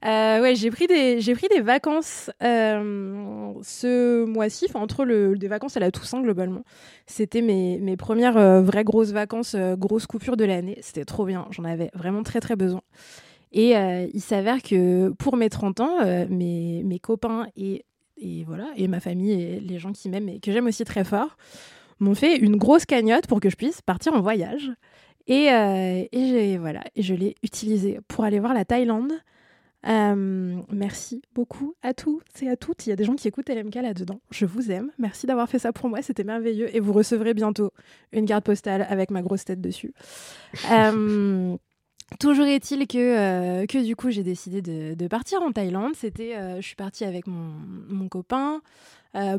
[SPEAKER 3] Euh, ouais, j'ai pris des j'ai pris des vacances euh, ce mois-ci, entre le des vacances à la Toussaint globalement. C'était mes, mes premières euh, vraies grosses vacances, grosses coupures de l'année. C'était trop bien. J'en avais vraiment très très besoin. Et il s'avère que pour mes 30 ans, mes, mes copains et, et voilà et ma famille et les gens qui m'aiment et que j'aime aussi très fort m'ont fait une grosse cagnotte pour que je puisse partir en voyage. Et, euh, et j'ai- voilà, et je l'ai utilisé pour aller voir la Thaïlande. Euh, merci beaucoup à tous et à toutes. Il y a des gens qui écoutent LMK là-dedans. Je vous aime. Merci d'avoir fait ça pour moi. C'était merveilleux. Et vous recevrez bientôt une carte postale avec ma grosse tête dessus. Euh, Toujours est-il que, euh, que du coup, j'ai décidé de, de partir en Thaïlande. C'était, je suis partie avec mon, mon copain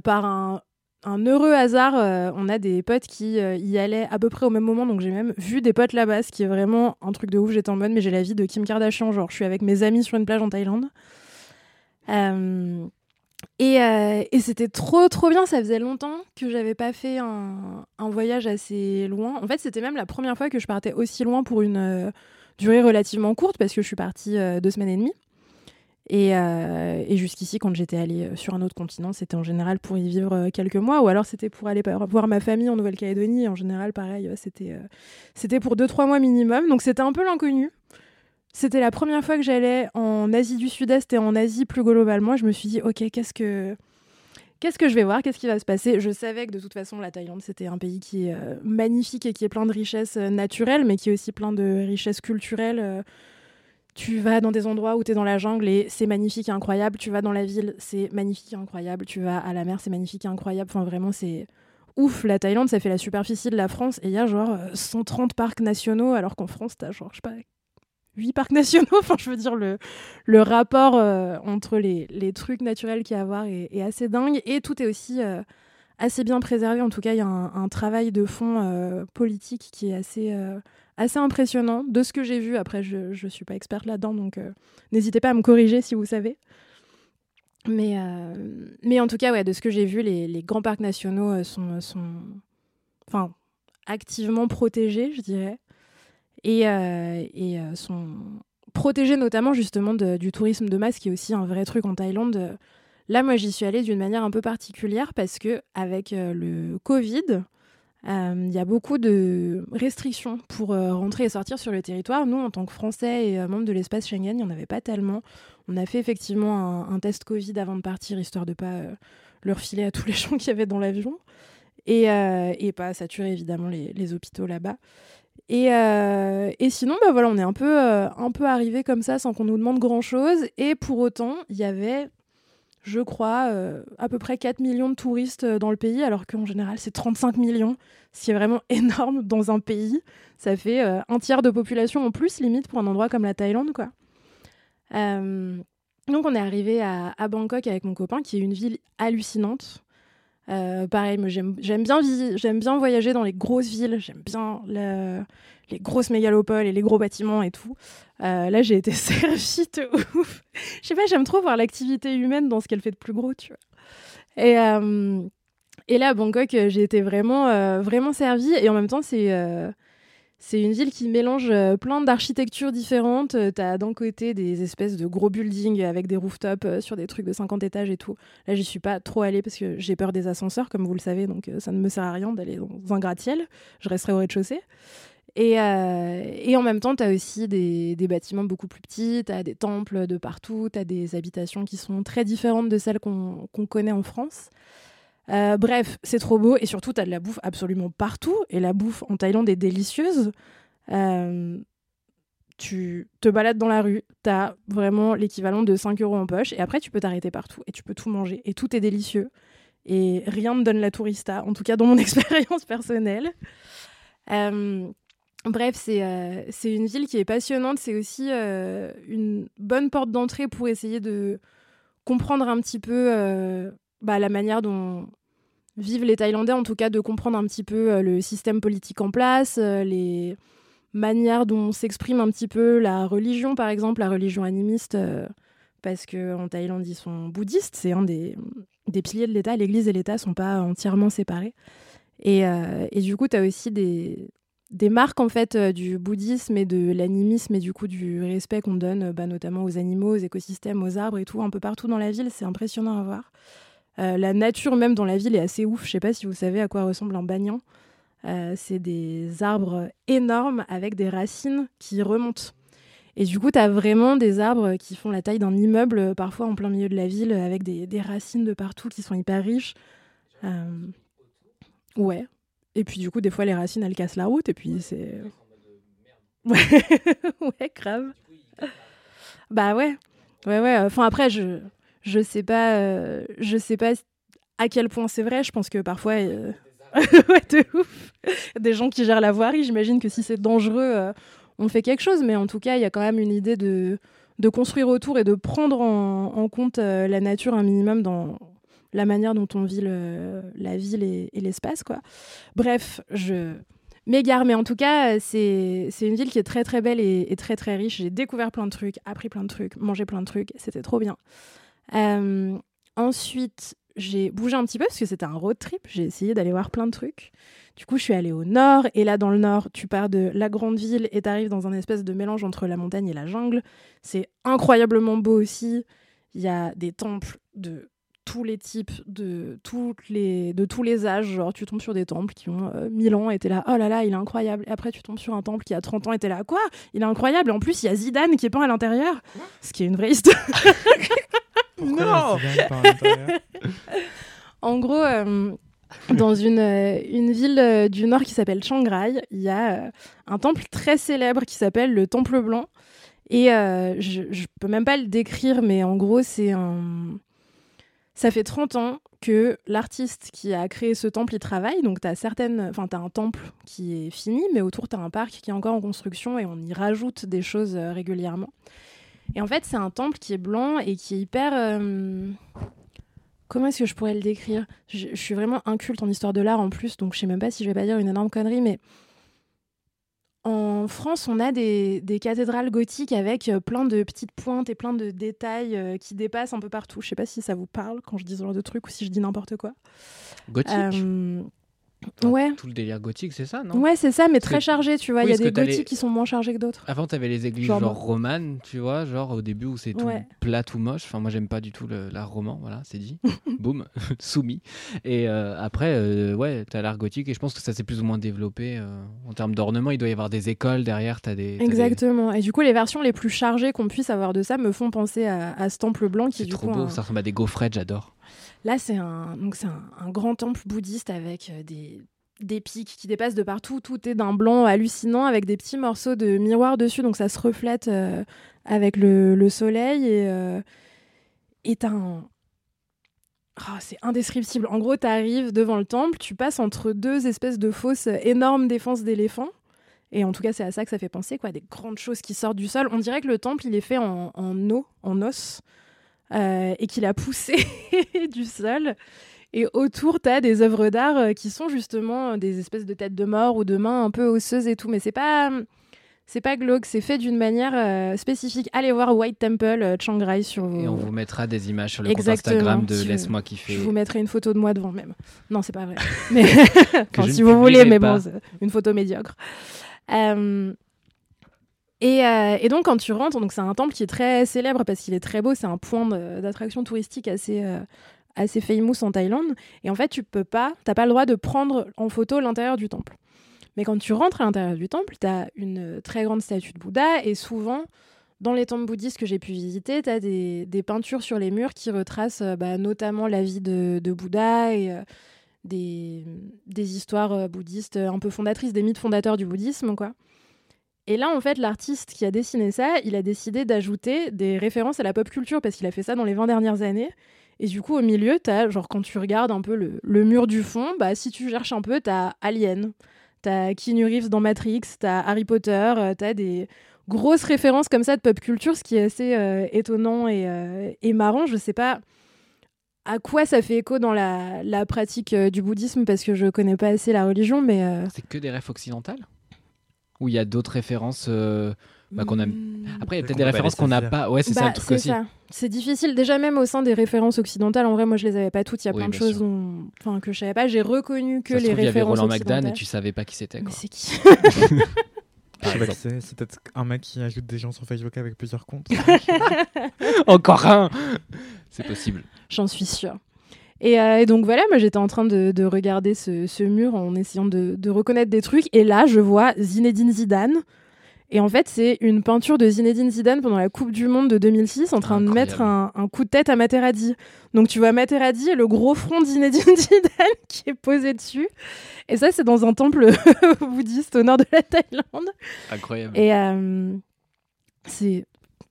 [SPEAKER 3] par un, un heureux hasard. euh, on a des potes qui euh, y allaient à peu près au même moment, donc j'ai même vu des potes là-bas, ce qui est vraiment un truc de ouf. J'étais en mode, mais j'ai la vie de Kim Kardashian. Genre, je suis avec mes amis sur une plage en Thaïlande. Euh, et, c'était trop trop bien, ça faisait longtemps que j'avais pas fait un, un voyage assez loin. En fait, c'était même la première fois que je partais aussi loin pour une durée relativement courte parce que je suis partie deux semaines et demie. Et, euh, et jusqu'ici, quand j'étais allée euh, sur un autre continent, c'était en général pour y vivre euh, quelques mois ou alors c'était pour aller voir ma famille en Nouvelle-Calédonie. En général, pareil, c'était pour deux trois mois minimum. Donc c'était un peu l'inconnu. C'était la première fois que j'allais en Asie du Sud-Est et en Asie plus globalement. Je me suis dit, ok, qu'est-ce que que je vais voir? Qu'est-ce qui va se passer? Je savais que de toute façon, la Thaïlande, c'était un pays qui est magnifique et qui est plein de richesses naturelles, mais qui est aussi plein de richesses culturelles. Tu vas dans des endroits où tu es dans la jungle et c'est magnifique et incroyable. Tu vas dans la ville, c'est magnifique et incroyable. Tu vas à la mer, c'est magnifique et incroyable. Enfin, vraiment, c'est ouf. La Thaïlande, ça fait la superficie de la France et il y a genre euh, 130 parcs nationaux, alors qu'en France, tu as genre, je sais pas, 8 parcs nationaux. Enfin, je veux dire, le, rapport euh, entre les, trucs naturels qu'il y a à voir est, assez dingue. Et tout est aussi euh, assez bien préservé. En tout cas, il y a un, travail de fond euh, politique qui est assez, euh, assez impressionnant. De ce que j'ai vu, après, je ne suis pas experte là-dedans, donc euh, n'hésitez pas à me corriger si vous savez. Mais, euh, mais en tout cas, ouais, de ce que j'ai vu, les, grands parcs nationaux euh, sont, sont activement protégés, je dirais. Et, sont protégés notamment justement du tourisme de masse, qui est aussi un vrai truc en Thaïlande. Là, moi, j'y suis allée d'une manière un peu particulière parce que avec le Covid, il y a beaucoup de restrictions pour euh, rentrer et sortir sur le territoire. Nous, en tant que Français et euh, membres de l'espace Schengen, il n'y en avait pas tellement. On a fait effectivement un, test Covid avant de partir, histoire de pas euh, le refiler à tous les gens qui avaient dans l'avion. Et, euh, pas saturer évidemment les, hôpitaux là-bas. Et, euh, et sinon, bah voilà, on est un peu, euh, un peu arrivé comme ça sans qu'on nous demande grand-chose. Et pour autant, il y avait, je crois, euh, à peu près 4 millions de touristes euh, dans le pays, alors qu'en général, c'est 35 millions, ce qui est vraiment énorme dans un pays. Ça fait euh, un tiers de population en plus, limite, pour un endroit comme la Thaïlande, quoi. Donc, on est arrivé à, Bangkok avec mon copain, qui est une ville hallucinante. Pareil, j'aime bien, j'aime bien voyager dans les grosses villes, j'aime bien le- les grosses mégalopoles et les gros bâtiments et tout. Euh, là, j'ai été servie de ouf. Je sais pas, j'aime trop voir l'activité humaine dans ce qu'elle fait de plus gros, tu vois. Et, euh, et là, à Bangkok, euh, j'ai été vraiment, vraiment servie. Et en même temps, c'est c'est une ville qui mélange plein d'architectures différentes. Euh, T'as d'un côté des espèces de gros buildings avec des rooftops sur des trucs de 50 étages et tout. Là, j'y suis pas trop allée parce que j'ai peur des ascenseurs, comme vous le savez, donc ça ne me sert à rien d'aller dans un gratte-ciel. Je resterai au rez-de-chaussée. Et, euh, et en même temps, tu as aussi des, bâtiments beaucoup plus petits, tu as des temples de partout, tu as des habitations qui sont très différentes de celles qu'on connaît en France. Euh, bref, c'est trop beau et surtout, tu as de la bouffe absolument partout et la bouffe en Thaïlande est délicieuse. Euh, tu te balades dans la rue, tu as vraiment l'équivalent de 5 euros en poche et après, tu peux t'arrêter partout et tu peux tout manger et tout est délicieux. Et rien ne donne la tourista, en tout cas dans mon expérience personnelle. Bref, c'est euh, c'est une ville qui est passionnante. C'est aussi euh, une bonne porte d'entrée pour essayer de comprendre un petit peu euh, bah, la manière dont vivent les Thaïlandais, en tout cas de comprendre un petit peu le système politique en place, les manières dont s'exprime un petit peu la religion, par exemple, la religion animiste, parce qu'en Thaïlande, ils sont bouddhistes. C'est un des, piliers de l'État. L'Église et l'État sont pas entièrement séparés. Et, et du coup, tu as aussi des, des marques en fait euh, du bouddhisme et de l'animisme et du coup du respect qu'on donne euh, bah, notamment aux animaux, aux écosystèmes, aux arbres et tout, un peu partout dans la ville. C'est impressionnant à voir. Euh, la nature même dans la ville est assez ouf. Je sais pas si vous savez à quoi ressemble un banyan. Euh, c'est des arbres énormes avec des racines qui remontent. Et du coup, tu as vraiment des arbres qui font la taille d'un immeuble, parfois en plein milieu de la ville, avec des, racines de partout qui sont hyper riches. Ouais. Et puis du coup, des fois, les racines, elles cassent la route. Et puis c'est... Ouais, ouais grave. Bah ouais. Ouais, ouais. Enfin, après, je, je sais pas... euh, je sais pas à quel point c'est vrai. Je pense que parfois... euh, ouais, de ouf. Des gens qui gèrent la voirie, j'imagine que si c'est dangereux, euh, on fait quelque chose. Mais en tout cas, il y a quand même une idée de, de construire autour et de prendre en, en compte euh, la nature un minimum dans la manière dont on vit la ville et, l'espace, quoi. Bref, je m'égare, mais en tout cas, euh, c'est une ville qui est très très belle et, très très riche. J'ai découvert plein de trucs, appris plein de trucs, mangé plein de trucs, c'était trop bien. Euh, ensuite, j'ai bougé un petit peu parce que c'était un road trip. J'ai essayé d'aller voir plein de trucs. Du coup, je suis allée au nord. Et là, dans le nord, tu pars de la grande ville et tu arrives dans un espèce de mélange entre la montagne et la jungle. C'est incroyablement beau aussi. Il y a des temples de tous les types, de, toutes les, de tous les âges. Genre, tu tombes sur des temples qui ont euh, 1000 ans et t'es là, oh là là, il est incroyable. Et après, tu tombes sur un temple qui a 30 ans et t'es là, quoi? Il est incroyable. Et en plus, il y a Zidane qui est peint à l'intérieur. Ce qui est une vraie histoire.
[SPEAKER 4] Pourquoi
[SPEAKER 3] Non. En gros, euh, dans une, euh, une ville euh, du nord qui s'appelle Chiang Rai, il y a un temple très célèbre qui s'appelle le Temple Blanc. Et je, je peux même pas le décrire, mais en gros, c'est un. Ça fait 30 ans que l'artiste qui a créé ce temple y travaille. Donc, tu as. Enfin, un temple qui est fini, mais autour, tu as un parc qui est encore en construction et on y rajoute des choses euh, régulièrement. Et en fait, c'est un temple qui est blanc et qui est hyper. euh, Comment est-ce que je pourrais le décrire? Je, je suis vraiment inculte en histoire de l'art en plus, donc je sais même pas si je vais pas dire une énorme connerie, mais en France, on a des, des cathédrales gothiques avec euh, plein de petites pointes et plein de détails euh, qui dépassent un peu partout. Je sais pas si ça vous parle quand je dis ce genre de truc ou si je dis n'importe quoi.
[SPEAKER 1] Gothique.
[SPEAKER 3] Euh, ouais.
[SPEAKER 1] Tout le délire gothique, c'est ça, non?
[SPEAKER 3] Ouais, c'est ça, mais très chargé, tu vois.
[SPEAKER 1] Oui,
[SPEAKER 3] Il y a des gothiques
[SPEAKER 1] les-
[SPEAKER 3] qui sont moins chargés que d'autres.
[SPEAKER 1] Avant, t'avais les églises
[SPEAKER 3] Genre
[SPEAKER 1] genre, romanes, tu vois, genre au début où c'est tout
[SPEAKER 3] Ouais.
[SPEAKER 1] plat, tout moche. Enfin, moi, j'aime pas du tout le- l'art roman, voilà, c'est dit. Boum, soumis. Et euh, après, euh, ouais, t'as l'art gothique et je pense que ça s'est plus ou moins développé euh, en termes d'ornement. Il doit y avoir des écoles derrière, t'as des. t'as des-
[SPEAKER 3] Exactement. Et du coup, les versions les plus chargées qu'on puisse avoir de ça me font penser à, à ce temple blanc qui
[SPEAKER 1] C'est
[SPEAKER 3] est du
[SPEAKER 1] trop
[SPEAKER 3] coup
[SPEAKER 1] beau,
[SPEAKER 3] un-
[SPEAKER 1] ça ressemble à des gaufrettes, j'adore.
[SPEAKER 3] Là, c'est un, un, grand temple bouddhiste avec euh, des, pics qui dépassent de partout. Tout est d'un blanc hallucinant avec des petits morceaux de miroir dessus, donc ça se reflète euh, avec le, le soleil. Et euh, un. Ah, c'est indescriptible. En gros, tu arrives devant le temple, tu passes entre deux espèces de fausses énormes défenses d'éléphants. Et en tout cas, c'est à ça que ça fait penser, quoi. Des grandes choses qui sortent du sol. On dirait que le temple, il est fait en, en eau, en os, et qu'il a poussé du sol. Et autour, tu as des œuvres d'art euh, qui sont justement euh, des espèces de têtes de mort ou de mains un peu osseuses et tout. Mais c'est pas. C'est pas glauque, c'est fait d'une manière euh, spécifique. Allez voir White Temple euh, Chiang Rai sur vos...
[SPEAKER 1] Et on vous mettra des images sur le
[SPEAKER 3] Exactement,
[SPEAKER 1] compte Instagram de
[SPEAKER 3] si
[SPEAKER 1] Laisse-moi kiffer.
[SPEAKER 3] Je vous mettrai une photo de moi devant même. Non, c'est pas vrai. Mais Enfin, si vous voulez, mais
[SPEAKER 1] pas.
[SPEAKER 3] bon, une photo médiocre. Euh, et, euh, et donc, quand tu rentres, donc c'est un temple qui est très célèbre parce qu'il est très beau. C'est un point d'attraction touristique assez, euh, assez famous en Thaïlande. Et en fait, tu peux pas, t'as pas le droit de prendre en photo l'intérieur du temple. Mais quand tu rentres à l'intérieur du temple, tu as une très grande statue de Bouddha et souvent, dans les temples bouddhistes que j'ai pu visiter, tu as des, peintures sur les murs qui retracent euh, bah, notamment la vie de, Bouddha et euh, des, des histoires bouddhistes un peu fondatrices, des mythes fondateurs du bouddhisme, quoi. Et là, en fait, l'artiste qui a dessiné ça, il a décidé d'ajouter des références à la pop culture parce qu'il a fait ça dans les 20 dernières années. Et du coup, au milieu, t'as, genre, quand tu regardes un peu le, mur du fond, bah, si tu cherches un peu, t'as Alien, t'as Keanu Reeves dans Matrix, t'as Harry Potter, euh, t'as des grosses références comme ça de pop culture, ce qui est assez euh, étonnant et, euh, et marrant. Je sais pas à quoi ça fait écho dans la, pratique du bouddhisme parce que je connais pas assez la religion, mais.
[SPEAKER 1] C'est que des refs occidentales? Ou il y a d'autres références euh, bah, qu'on a.
[SPEAKER 3] hmm,
[SPEAKER 1] Après, il y a peut-être
[SPEAKER 4] peut
[SPEAKER 1] des
[SPEAKER 4] pas
[SPEAKER 1] références
[SPEAKER 4] les
[SPEAKER 1] qu'on n'a pas. Ouais, c'est ça
[SPEAKER 3] bah,
[SPEAKER 1] le truc
[SPEAKER 3] c'est
[SPEAKER 1] aussi.
[SPEAKER 3] ça. C'est difficile. Déjà, même au sein des références occidentales, en vrai, moi, je les avais pas toutes. Il y a
[SPEAKER 1] Oui,
[SPEAKER 3] plein de choses dont- enfin, que je savais pas. J'ai reconnu que
[SPEAKER 1] Ça se
[SPEAKER 3] les
[SPEAKER 1] trouve, il y avait
[SPEAKER 3] références
[SPEAKER 1] Roland McDan et tu savais pas qui c'était.
[SPEAKER 3] C'est qui
[SPEAKER 4] Je sais pas c'est. C'est peut-être un mec qui ajoute des gens sur Facebook avec plusieurs comptes.
[SPEAKER 1] Encore un C'est possible.
[SPEAKER 3] J'en suis sûre. Et, euh, et donc voilà, moi j'étais en train de, de regarder ce, ce mur en essayant de, de reconnaître des trucs. Et là, je vois Zinedine Zidane. Et en fait, c'est une peinture de Zinedine Zidane pendant la Coupe du Monde de 2006 en train de mettre un, un coup de tête à Materazzi. Donc tu vois Materazzi et le gros front de Zinedine Zidane qui est posé dessus. Et ça, c'est dans un temple bouddhiste au nord de la Thaïlande.
[SPEAKER 1] Incroyable.
[SPEAKER 3] Et euh, c'est.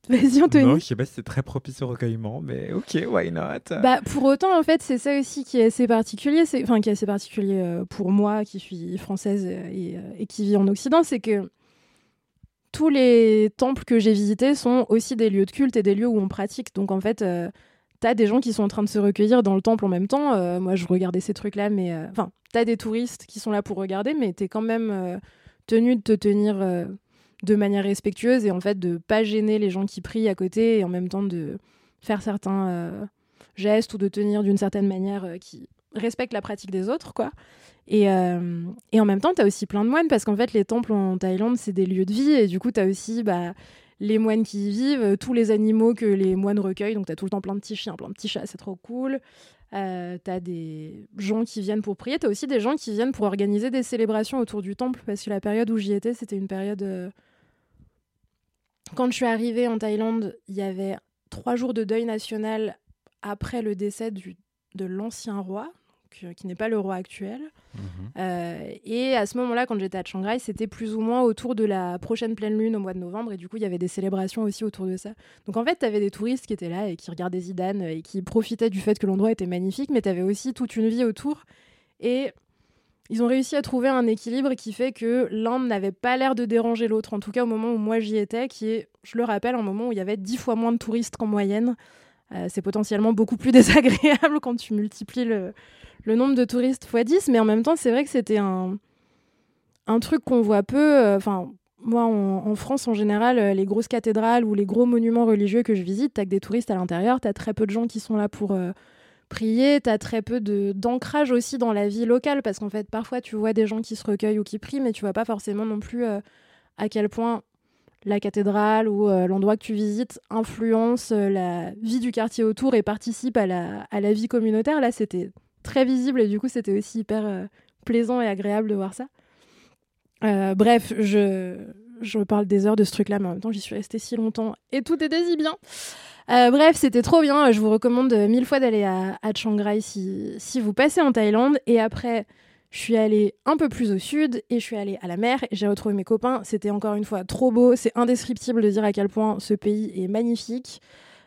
[SPEAKER 3] Vas-y, Anthony.
[SPEAKER 4] non, je sais pas si c'est très propice au recueillement, mais ok, why not?
[SPEAKER 3] Bah, pour autant, en fait, c'est ça aussi qui est assez particulier, c'est- enfin qui est assez particulier euh, pour moi, qui suis française euh, et, et qui vis en Occident, c'est que tous les temples que j'ai visités sont aussi des lieux de culte et des lieux où on pratique. Donc en fait, euh, t'as des gens qui sont en train de se recueillir dans le temple en même temps. Euh, moi, je regardais ces trucs-là, mais enfin, t'as des touristes qui sont là pour regarder, mais t'es quand même tenu de te tenir de manière respectueuse et en fait de pas gêner les gens qui prient à côté et en même temps de faire certains euh, gestes ou de tenir d'une certaine manière euh, qui respecte la pratique des autres, quoi. Et, euh, et en même temps, tu as aussi plein de moines parce qu'en fait, les temples en Thaïlande, c'est des lieux de vie et du coup, tu as aussi bah, les moines qui y vivent, tous les animaux que les moines recueillent. Donc, tu as tout le temps plein de petits chiens, plein de petits chats, c'est trop cool. Euh, tu as des gens qui viennent pour prier. Tu as aussi des gens qui viennent pour organiser des célébrations autour du temple parce que la période où j'y étais, c'était une période. Quand je suis arrivée en Thaïlande, il y avait trois jours de deuil national après le décès du, de l'ancien roi. euh, qui n'est pas le roi actuel.
[SPEAKER 1] Mhm.
[SPEAKER 3] Euh, et à ce moment-là, quand j'étais à Chiang Rai, c'était plus ou moins autour de la prochaine pleine lune au mois de novembre. Et du coup, il y avait des célébrations aussi autour de ça. Donc en fait, tu avais des touristes qui étaient là et qui regardaient Zidane et qui profitaient du fait que l'endroit était magnifique, mais tu avais aussi toute une vie autour. Et ils ont réussi à trouver un équilibre qui fait que l'un n'avait pas l'air de déranger l'autre, en tout cas au moment où moi j'y étais, qui est, je le rappelle, un moment où il y avait dix fois moins de touristes qu'en moyenne. Euh, c'est potentiellement beaucoup plus désagréable quand tu multiplies le, nombre de touristes x 10, mais en même temps, c'est vrai que c'était un, truc qu'on voit peu. euh, Enfin, moi, en, en France, en général, euh, les grosses cathédrales ou les gros monuments religieux que je visite, t'as que des touristes à l'intérieur, t'as très peu de gens qui sont là pour prier, t'as très peu d'ancrage aussi dans la vie locale, parce qu'en fait, parfois, tu vois des gens qui se recueillent ou qui prient, mais tu vois pas forcément non plus euh, à quel point la cathédrale ou euh, l'endroit que tu visites influence euh, la vie du quartier autour et participe à la, à la vie communautaire. Là, c'était très visible et du coup, c'était aussi hyper plaisant et agréable de voir ça. Bref, je, je parle des heures de ce truc-là, mais en même temps, j'y suis restée si longtemps et tout était si bien. Euh, bref, c'était trop bien. Je vous recommande mille fois d'aller à, à Chiang Rai si, si vous passez en Thaïlande. Et après, je suis allée un peu plus au sud et je suis allée à la mer. J'ai retrouvé mes copains. C'était encore une fois trop beau. C'est indescriptible de dire à quel point ce pays est magnifique.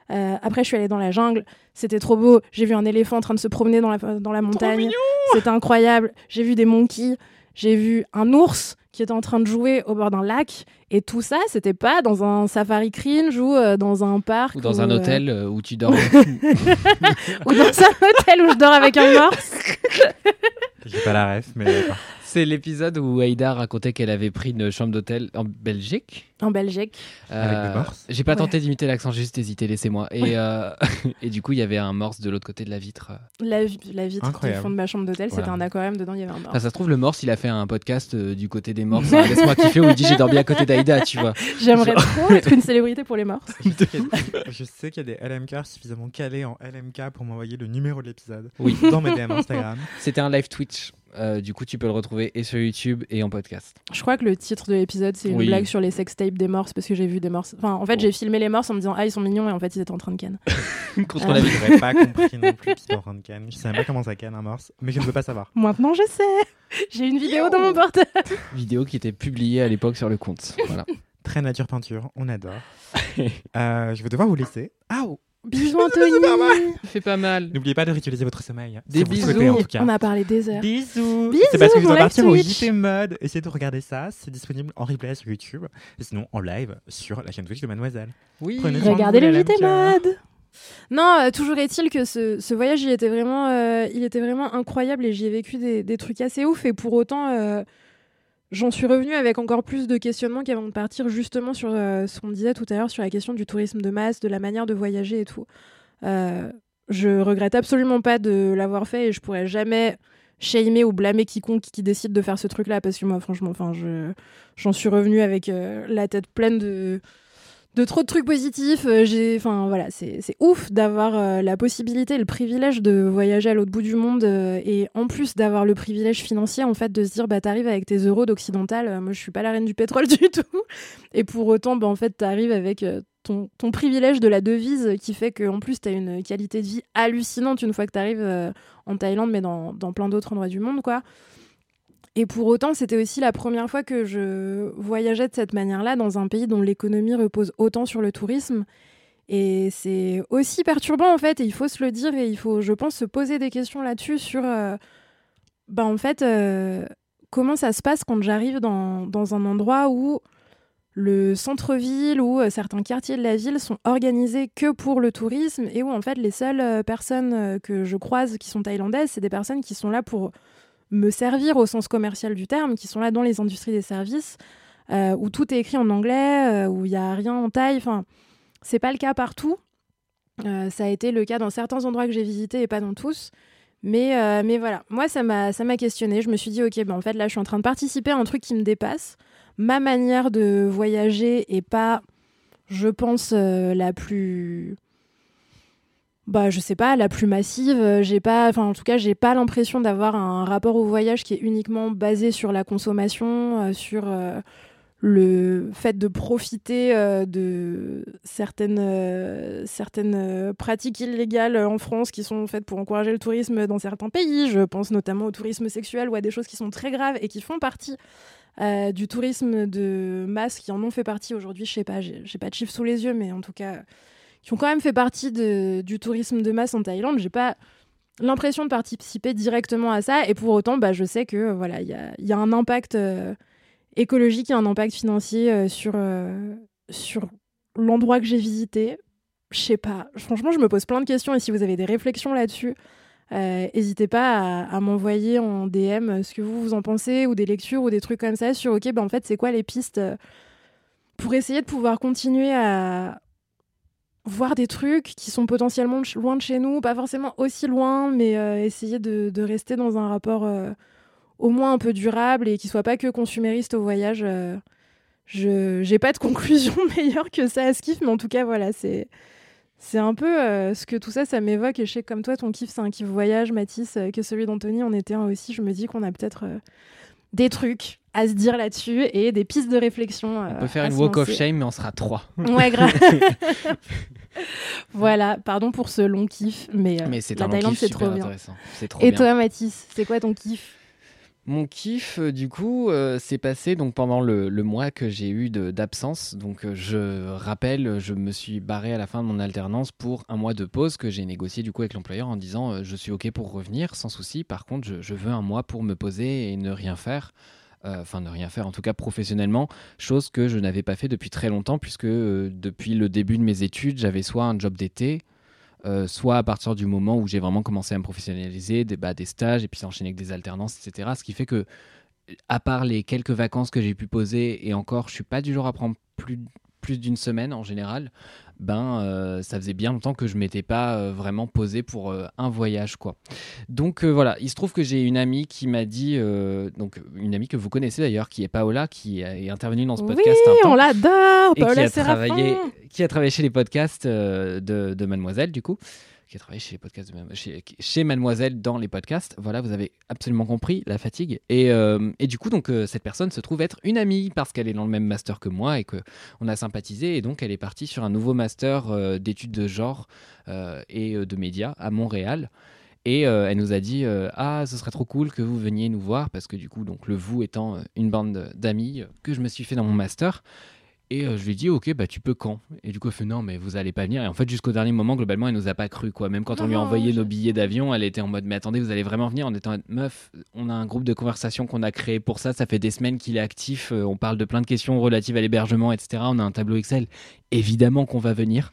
[SPEAKER 3] Euh, après, je suis allée dans la jungle. C'était trop beau. J'ai vu un éléphant en train de se promener dans la, dans la montagne. C'était incroyable. J'ai vu des monkeys. J'ai vu un ours qui était en train de jouer au bord d'un lac. Et tout ça, c'était pas dans un safari cringe ou euh, dans un parc.
[SPEAKER 1] Ou dans un
[SPEAKER 3] euh,
[SPEAKER 1] hôtel euh, où tu dors.
[SPEAKER 3] ou dans un hôtel où je dors avec un morse.
[SPEAKER 4] J'ai pas la ref, mais.
[SPEAKER 1] C'est l'épisode où Aïda racontait qu'elle avait pris une chambre d'hôtel en Belgique.
[SPEAKER 3] En Belgique.
[SPEAKER 4] Avec des morses
[SPEAKER 1] J'ai pas
[SPEAKER 3] Ouais.
[SPEAKER 1] tenté d'imiter l'accent, j'ai juste hésité, laissez-moi. Et, euh, et du coup, il y avait un morse de l'autre côté de la vitre.
[SPEAKER 3] La, la vitre
[SPEAKER 4] Incroyable.
[SPEAKER 3] du fond de ma chambre d'hôtel, c'était un aquarium. Dedans, il y avait un morse.
[SPEAKER 1] Enfin, ça se trouve, le morse, il a fait un podcast euh, du côté des morses. hein, Laisse-moi kiffer où il dit j'ai dormi à côté d'Aïda, tu vois.
[SPEAKER 3] J'aimerais trop être une célébrité pour les morses.
[SPEAKER 4] Je sais qu'il y a- je sais qu'il y a des LMK suffisamment calés en LMK pour m'envoyer le numéro de l'épisode
[SPEAKER 1] Oui.
[SPEAKER 4] dans mes DM Instagram.
[SPEAKER 1] C'était un live Twitch. Euh, du coup, tu peux le retrouver et sur YouTube et en podcast.
[SPEAKER 3] Je crois que le titre de l'épisode, c'est une
[SPEAKER 1] Oui.
[SPEAKER 3] blague sur les sextapes des morses parce que j'ai vu des morses. Enfin, en fait,
[SPEAKER 1] Oh.
[SPEAKER 3] j'ai filmé les morses en me disant Ah, ils sont mignons et en fait, ils étaient en train de ken.
[SPEAKER 1] Contre
[SPEAKER 3] Ah.
[SPEAKER 1] la vie.
[SPEAKER 4] J'aurais pas compris non plus qu'ils sont en train de ken. Je sais même pas comment ça ken un morse, mais je ne veux pas savoir.
[SPEAKER 3] Maintenant, je sais. J'ai une vidéo dans mon portable.
[SPEAKER 1] Vidéo qui était publiée à l'époque sur le compte. Voilà.
[SPEAKER 4] Très nature peinture, on adore. Euh, je vais devoir vous laisser. Ah, oh.
[SPEAKER 3] Bisous, Anthony.
[SPEAKER 1] fait pas mal.
[SPEAKER 4] N'oubliez pas de ritualiser votre sommeil.
[SPEAKER 1] Des
[SPEAKER 4] si vous
[SPEAKER 1] bisous.
[SPEAKER 4] souhaitez, en tout cas.
[SPEAKER 3] On a parlé des heures.
[SPEAKER 4] Bisous.
[SPEAKER 3] Bisous,
[SPEAKER 4] C'est parce que je dois partir au. JT Mode. Essayez de regarder ça. C'est disponible en replay sur YouTube. Et sinon en live sur la chaîne Twitch de Mademoiselle.
[SPEAKER 1] Oui.
[SPEAKER 4] Prenez
[SPEAKER 3] Regardez le
[SPEAKER 4] les
[SPEAKER 3] JT. Mode. Non, euh, toujours est-il que ce, ce voyage, il était vraiment, euh, il était vraiment incroyable et j'y ai vécu des, des trucs assez ouf. Et pour autant, euh, j'en suis revenue avec encore plus de questionnements qu'avant de partir, justement sur euh, ce qu'on disait tout à l'heure sur la question du tourisme de masse, de la manière de voyager et tout. Euh, je regrette absolument pas de l'avoir fait et je pourrais jamais shamer ou blâmer quiconque qui décide de faire ce truc-là parce que moi, franchement, enfin, je, j'en suis revenue avec euh, la tête pleine de de trop de trucs positifs. Euh, j'ai, enfin voilà, c'est ouf d'avoir euh, la possibilité, le privilège de voyager à l'autre bout du monde euh, et en plus d'avoir le privilège financier en fait de se dire bah t'arrives avec tes euros d'occidental. moi je suis pas la reine du pétrole du tout et pour autant bah en fait t'arrives avec ton, privilège de la devise qui fait qu'en plus t'as une qualité de vie hallucinante une fois que t'arrives en Thaïlande mais dans, dans plein d'autres endroits du monde quoi. Et pour autant, c'était aussi la première fois que je voyageais de cette manière-là dans un pays dont l'économie repose autant sur le tourisme. Et c'est aussi perturbant en fait, et il faut se le dire, et il faut, je pense, se poser des questions là-dessus sur, euh, bah, en fait, euh, comment ça se passe quand j'arrive dans, dans un endroit où le centre-ville ou euh, certains quartiers de la ville sont organisés que pour le tourisme et où en fait les seules personnes que je croise qui sont thaïlandaises, c'est des personnes qui sont là pour me servir au sens commercial du terme, qui sont là dans les industries des services, euh, où tout est écrit en anglais, euh, où il n'y a rien en thaï. Enfin, c'est pas le cas partout. Euh, ça a été le cas dans certains endroits que j'ai visités et pas dans tous. Mais, mais voilà, moi, ça m'a questionné. Je me suis dit, OK, ben, en fait, là, je suis en train de participer à un truc qui me dépasse. Ma manière de voyager est pas, je pense, la plus bah je sais pas la plus massive euh, j'ai pas enfin en tout cas j'ai pas l'impression d'avoir un rapport au voyage qui est uniquement basé sur la consommation euh, sur euh, le fait de profiter de certaines, certaines pratiques illégales en France qui sont faites pour encourager le tourisme dans certains pays. Je pense notamment au tourisme sexuel ou à des choses qui sont très graves et qui font partie du tourisme de masse, qui en ont fait partie aujourd'hui. Je sais pas, j'ai pas de chiffres sous les yeux, mais en tout cas, qui ont quand même fait partie du tourisme de masse en Thaïlande. J'ai pas l'impression de participer directement à ça. Et pour autant bah, je sais que voilà il y a, un impact euh, écologique un impact financier euh, sur, euh, sur l'endroit que j'ai visité. Je sais pas. Franchement je me pose plein de questions. Et si vous avez des réflexions là-dessus n'hésitez pas à, à m'envoyer en DM ce que vous vous en pensez ou des lectures ou des trucs comme ça sur ok ben en fait c'est quoi les pistes pour essayer de pouvoir continuer à voir des trucs qui sont potentiellement loin de chez nous, pas forcément aussi loin, mais euh, essayer de, de rester dans un rapport euh, au moins un peu durable et qui soit pas que consumériste au voyage. euh, je j'ai pas de conclusion meilleure que ça à ce kiff, mais en tout cas voilà, c'est c'est un peu ce que tout ça, ça m'évoque. Et je sais que comme toi, ton kiff, c'est un kiff voyage, Mathis, que celui d'Anthony en était un aussi. Je me dis qu'on a peut-être des trucs à se dire là-dessus et des pistes de réflexion.
[SPEAKER 1] On peut faire une walk of shame, mais on sera trois.
[SPEAKER 3] Ouais, grave. voilà, pardon pour ce long kiff, mais, euh,
[SPEAKER 1] Mais c'est
[SPEAKER 3] la
[SPEAKER 1] un
[SPEAKER 3] Thaïlande, c'est trop bien.
[SPEAKER 1] trop
[SPEAKER 3] Et
[SPEAKER 1] bien.
[SPEAKER 3] toi, Mathis, c'est quoi ton kiff?
[SPEAKER 1] Mon kiff, euh, du coup, euh, s'est passé donc pendant le, le mois que j'ai eu d'absence. Donc, euh, je rappelle, je me suis barré à la fin de mon alternance pour un mois de pause que j'ai négocié du coup avec l'employeur en disant euh, je suis ok pour revenir sans souci. Par contre, je, je veux un mois pour me poser et ne rien faire. Euh, Enfin, ne rien faire, en tout cas professionnellement, chose que je n'avais pas fait depuis très longtemps, puisque euh, depuis le début de mes études, j'avais soit un job d'été, euh, soit à partir du moment où j'ai vraiment commencé à me professionnaliser, des, bah, stages et puis enchaîner avec des alternances, etc. Ce qui fait que, à part les quelques vacances que j'ai pu poser, et encore, je suis pas du genre à prendre plus, plus d'une semaine en général, ben euh, ça faisait bien longtemps que je m'étais pas euh, vraiment posé pour euh, un voyage quoi. Donc voilà, il se trouve que j'ai une amie qui m'a dit, donc une amie que vous connaissez d'ailleurs, qui est Paola, qui est intervenue dans ce
[SPEAKER 3] Oui,
[SPEAKER 1] podcast un temps
[SPEAKER 3] on l'adore,
[SPEAKER 1] et qui
[SPEAKER 3] Paola
[SPEAKER 1] a,
[SPEAKER 3] Séraphin.
[SPEAKER 1] travaillé, qui a travaillé chez les podcasts de, de Mademoiselle, du coup. Qui a travaillé chez Mademoiselle dans les podcasts. Voilà, vous avez absolument compris la fatigue. Et, euh, du coup, donc, euh, cette personne se trouve être une amie parce qu'elle est dans le même master que moi et qu'on a sympathisé. Et donc, elle est partie sur un nouveau master euh, d'études de genre et de médias à Montréal. Et elle nous a dit ah ce serait trop cool que vous veniez nous voir parce que du coup donc le vous étant une bande d'amis que je me suis fait dans mon master et euh, je lui ai dit ok bah tu peux quand? Et du coup elle fait non mais vous allez pas venir. Et en fait jusqu'au dernier moment globalement elle nous a pas cru quoi. Même quand on lui a
[SPEAKER 3] Non,
[SPEAKER 1] envoyé nos billets d'avion elle était en mode mais attendez vous allez vraiment venir? En étant meuf on a un groupe de conversation qu'on a créé pour ça. Ça fait des semaines qu'il est actif euh, on parle de plein de questions relatives à l'hébergement etc on a un tableau Excel. Évidemment qu'on va venir.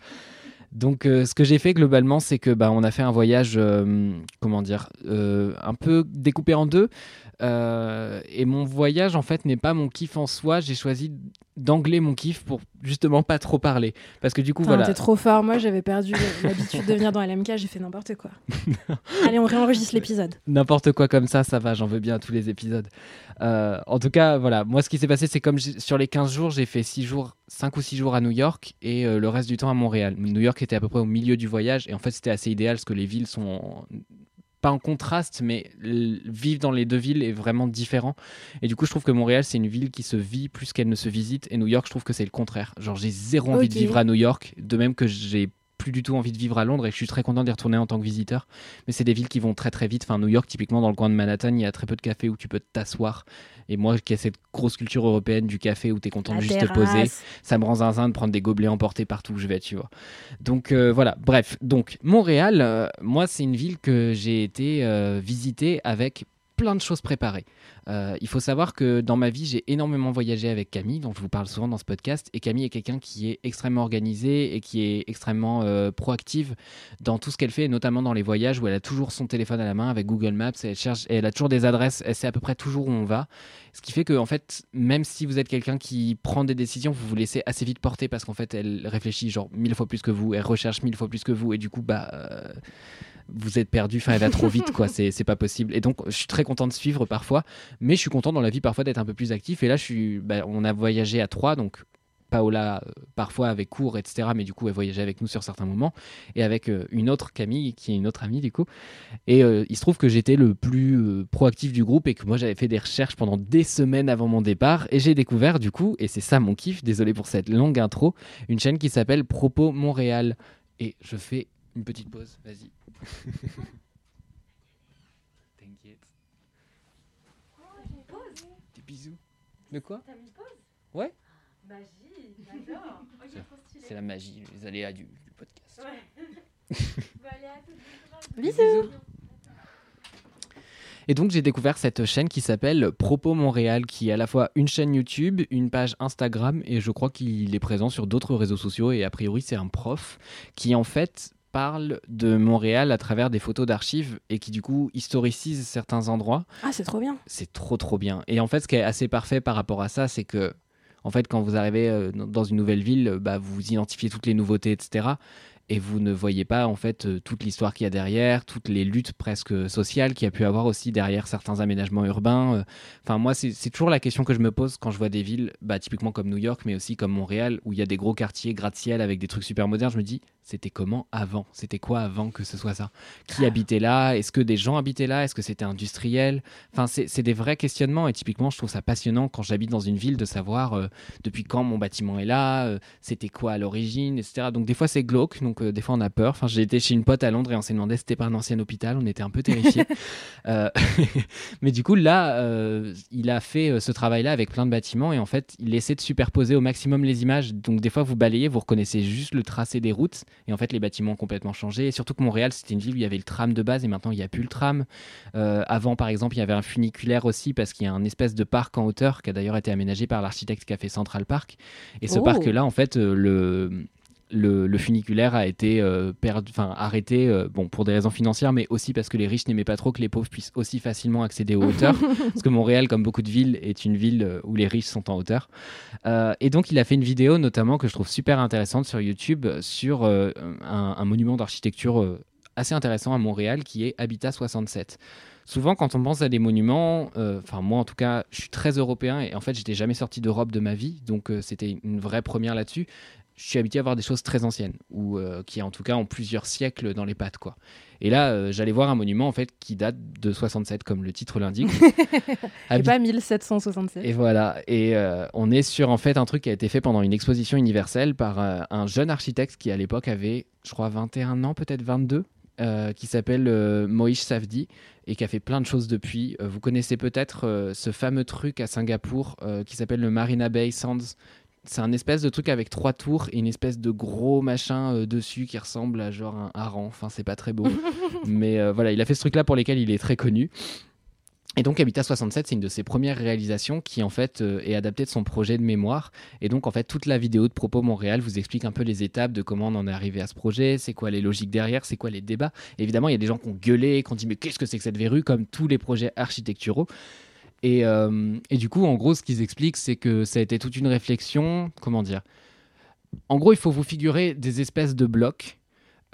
[SPEAKER 1] Donc, euh, ce que j'ai fait globalement, c'est que bah, on a fait un voyage, euh, comment dire, euh, un peu découpé en deux. Et mon voyage, en fait, n'est pas mon kiff en soi. J'ai choisi d'angler mon kiff pour justement pas trop parler, parce que du coup, voilà.
[SPEAKER 3] T'es trop fort. Moi, j'avais perdu l'habitude de venir dans LMK. J'ai fait n'importe quoi. Allez, on réenregistre l'épisode.
[SPEAKER 1] N'importe quoi comme ça, ça va, j'en veux bien à tous les épisodes. Euh, en tout cas, voilà, moi ce qui s'est passé, c'est comme sur les 15 jours, j'ai fait 6 jours, 5 ou 6 jours à New York et euh, le reste du temps à Montréal. New York était à peu près au milieu du voyage et en fait c'était assez idéal parce que les villes sont pas en contraste, mais vivre dans les deux villes est vraiment différent. Et du coup, je trouve que Montréal, c'est une ville qui se vit plus qu'elle ne se visite. Et New York, je trouve que c'est le contraire. Genre, j'ai zéro envie de vivre à New York, de même que j'ai plus du tout envie de vivre à Londres et je suis très content d'y retourner en tant que visiteur. Mais c'est des villes qui vont très très vite. Enfin, New York, typiquement dans le coin de Manhattan, il y a très peu de cafés où tu peux t'asseoir. Et moi, qui ai cette grosse culture européenne du café où tu es content de juste te poser, ça me rend zinzin de prendre des gobelets emportés partout où je vais, tu vois. Donc euh, voilà, bref. Donc Montréal, euh, moi, c'est une ville que j'ai été euh, visiter avec plein de choses préparées. Euh, il faut savoir que dans ma vie, j'ai énormément voyagé avec Camille, dont je vous parle souvent dans ce podcast. Et Camille est quelqu'un qui est extrêmement organisé et qui est extrêmement euh, proactive dans tout ce qu'elle fait, et notamment dans les voyages où elle a toujours son téléphone à la main avec Google Maps. Elle cherche, elle a toujours des adresses. Elle sait à peu près toujours où on va. Ce qui fait que, en fait, même si vous êtes quelqu'un qui prend des décisions, vous vous laissez assez vite porter parce qu'en fait, elle réfléchit genre mille fois plus que vous, elle recherche mille fois plus que vous, et du coup, bah. euh, vous êtes perdu, enfin elle va trop vite quoi, c'est pas possible. Et donc je suis très content de suivre parfois, mais je suis content dans la vie parfois d'être un peu plus actif. Et là je suis, bah, on a voyagé à trois, donc Paola euh, parfois avec cours, etc. Mais du coup, elle voyageait avec nous sur certains moments. Et avec euh, une autre Camille, qui est une autre amie du coup. Et euh, il se trouve que j'étais le plus euh, proactif du groupe et que moi j'avais fait des recherches pendant des semaines avant mon départ. Et j'ai découvert du coup, et c'est ça mon kiff, désolé pour cette longue intro, une chaîne qui s'appelle Propos Montréal. Et je fais une petite pause, vas-y. T'inquiète. Des bisous. De quoi? Ouais. C'est la magie, les aléas du, du podcast.
[SPEAKER 3] Bisous.
[SPEAKER 1] Et donc j'ai découvert cette chaîne qui s'appelle Propos Montréal, qui est à la fois une chaîne YouTube, une page Instagram, et je crois qu'il est présent sur d'autres réseaux sociaux, et a priori c'est un prof qui en fait parle de Montréal à travers des photos d'archives et qui du coup historicise certains endroits.
[SPEAKER 3] Ah, c'est trop bien.
[SPEAKER 1] C'est trop trop bien. Et en fait ce qui est assez parfait par rapport à ça, c'est que en fait quand vous arrivez euh, dans une nouvelle ville, bah, vous identifiez toutes les nouveautés, etc. Et vous ne voyez pas en fait euh, toute l'histoire qu'il y a derrière, toutes les luttes presque sociales qu'il y a pu avoir aussi derrière certains aménagements urbains. euh. Enfin moi c'est toujours la question que je me pose quand je vois des villes, bah, typiquement comme New York, mais aussi comme Montréal, où il y a des gros quartiers gratte-ciel avec des trucs super modernes. Je me dis c'était comment avant? C'était quoi avant que ce soit ça? Qui habitait là? Est-ce que des gens habitaient là? Est-ce que c'était industriel? Enfin c'est c'est des vrais questionnements et typiquement je trouve ça passionnant quand j'habite dans une ville de savoir euh, depuis quand mon bâtiment est là, euh, c'était quoi à l'origine, etc. Donc des fois c'est glauque, donc euh, des fois on a peur. Enfin j'ai été chez une pote à Londres et on s'est demandé si c'était pas un ancien hôpital, on était un peu terrifiés. Euh, mais du coup là, euh, il a fait ce travail-là avec plein de bâtiments et en fait il essaie de superposer au maximum les images. Donc des fois vous balayez, vous reconnaissez juste le tracé des routes et en fait les bâtiments ont complètement changé. Et surtout que Montréal c'était une ville où il y avait le tram de base et maintenant il n'y a plus le tram. Avant, par exemple, il y avait un funiculaire aussi parce qu'il y a un espèce de parc en hauteur qui a d'ailleurs été aménagé par l'architecte qui a fait Central Park. Et ce
[SPEAKER 3] Oh.
[SPEAKER 1] parc-là, en fait, le, le, le funiculaire a été euh, perdu, arrêté euh, bon, pour des raisons financières, mais aussi parce que les riches n'aimaient pas trop que les pauvres puissent aussi facilement accéder aux hauteurs. parce que Montréal, comme beaucoup de villes, est une ville euh, où les riches sont en hauteur. Euh, et donc, il a fait une vidéo, notamment, que je trouve super intéressante sur YouTube, sur un, un monument d'architecture assez intéressant à Montréal qui est Habitat 67. Souvent, quand on pense à des monuments, euh, enfin moi en tout cas, je suis très européen et en fait, j'étais jamais sorti d'Europe de ma vie, donc euh, c'était une vraie première là-dessus. Je suis habitué à voir des choses très anciennes ou euh, qui en tout cas ont plusieurs siècles dans les pattes quoi. Et là, euh, j'allais voir un monument en fait qui date de 67 comme le titre l'indique.
[SPEAKER 3] Et pas 1767.
[SPEAKER 1] et voilà, et euh, on est sur en fait un truc qui a été fait pendant une exposition universelle par un jeune architecte qui à l'époque avait, je crois, 21 ans, peut-être 22, euh, qui s'appelle Moïse Safdi et qui a fait plein de choses depuis. Vous connaissez peut-être ce fameux truc à Singapour qui s'appelle le Marina Bay Sands. C'est un espèce de truc avec trois tours et une espèce de gros machin euh, dessus qui ressemble à genre un hareng. Enfin, c'est pas très beau. Mais euh, voilà, il a fait ce truc-là pour lesquels il est très connu. Et donc Habitat 67, c'est une de ses premières réalisations qui en fait euh, est adaptée de son projet de mémoire. Et donc en fait toute la vidéo de Propos Montréal vous explique un peu les étapes de comment on en est arrivé à ce projet, c'est quoi les logiques derrière, c'est quoi les débats. évidemment il y a des gens qui ont gueulé, qui ont dit mais qu'est-ce que c'est que cette verrue, comme tous les projets architecturaux. Et, euh, et du coup en gros ce qu'ils expliquent c'est que ça a été toute une réflexion, comment dire. En gros il faut vous figurer des espèces de blocs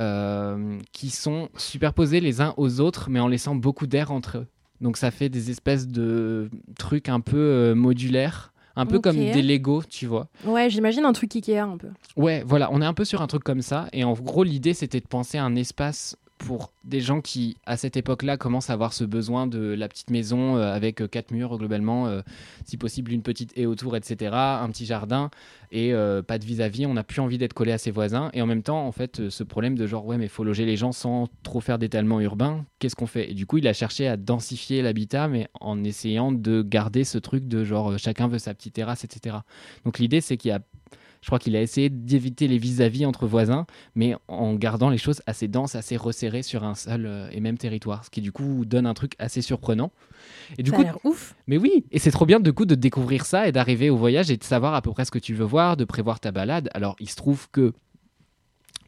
[SPEAKER 1] euh, qui sont superposés les uns aux autres mais en laissant beaucoup d'air entre eux. Donc ça fait des espèces de trucs un peu euh, modulaires, un peu comme des Lego, tu vois.
[SPEAKER 3] Ouais, j'imagine un truc Ikea un peu.
[SPEAKER 1] Ouais, voilà, on est un peu sur un truc comme ça. Et en gros, l'idée, c'était de penser à un espace pour des gens qui, à cette époque-là, commencent à avoir ce besoin de la petite maison euh, avec euh, quatre murs globalement, euh, si possible une petite haie autour, etc., un petit jardin et pas de vis-à-vis. On n'a plus envie d'être collé à ses voisins. Et en même temps, en fait, ce problème de genre, ouais, mais faut loger les gens sans trop faire d'étalement urbain, qu'est-ce qu'on fait? Et du coup, il a cherché à densifier l'habitat, mais en essayant de garder ce truc de genre, chacun veut sa petite terrasse, etc. Donc l'idée, c'est qu'il y a je crois qu'il a essayé d'éviter les vis-à-vis entre voisins, mais en gardant les choses assez denses, assez resserrées sur un seul euh, et même territoire, ce qui du coup donne un truc assez surprenant. Et du
[SPEAKER 3] ça
[SPEAKER 1] coup,
[SPEAKER 3] a ouf.
[SPEAKER 1] mais oui, et c'est trop bien du coup de découvrir ça et d'arriver au voyage et de savoir à peu près ce que tu veux voir, de prévoir ta balade. Alors il se trouve que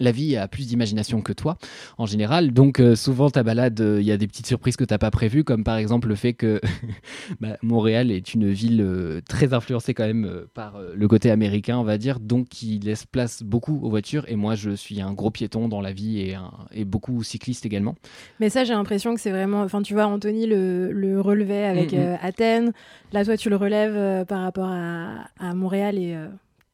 [SPEAKER 1] la vie a plus d'imagination que toi en général, donc euh, souvent ta balade, euh, il y a des petites surprises que t'as pas prévues, comme par exemple le fait que bah, Montréal est une ville euh, très influencée quand même par le côté américain, on va dire, donc qui laisse place beaucoup aux voitures. Et moi, je suis un gros piéton dans la vie et, un- et beaucoup cycliste également.
[SPEAKER 3] Mais ça, j'ai l'impression que c'est vraiment. Enfin, tu vois, Anthony le, le relevait avec
[SPEAKER 1] Mhm.
[SPEAKER 3] euh, Athènes. Là, toi, tu le relèves par rapport à, à Montréal et.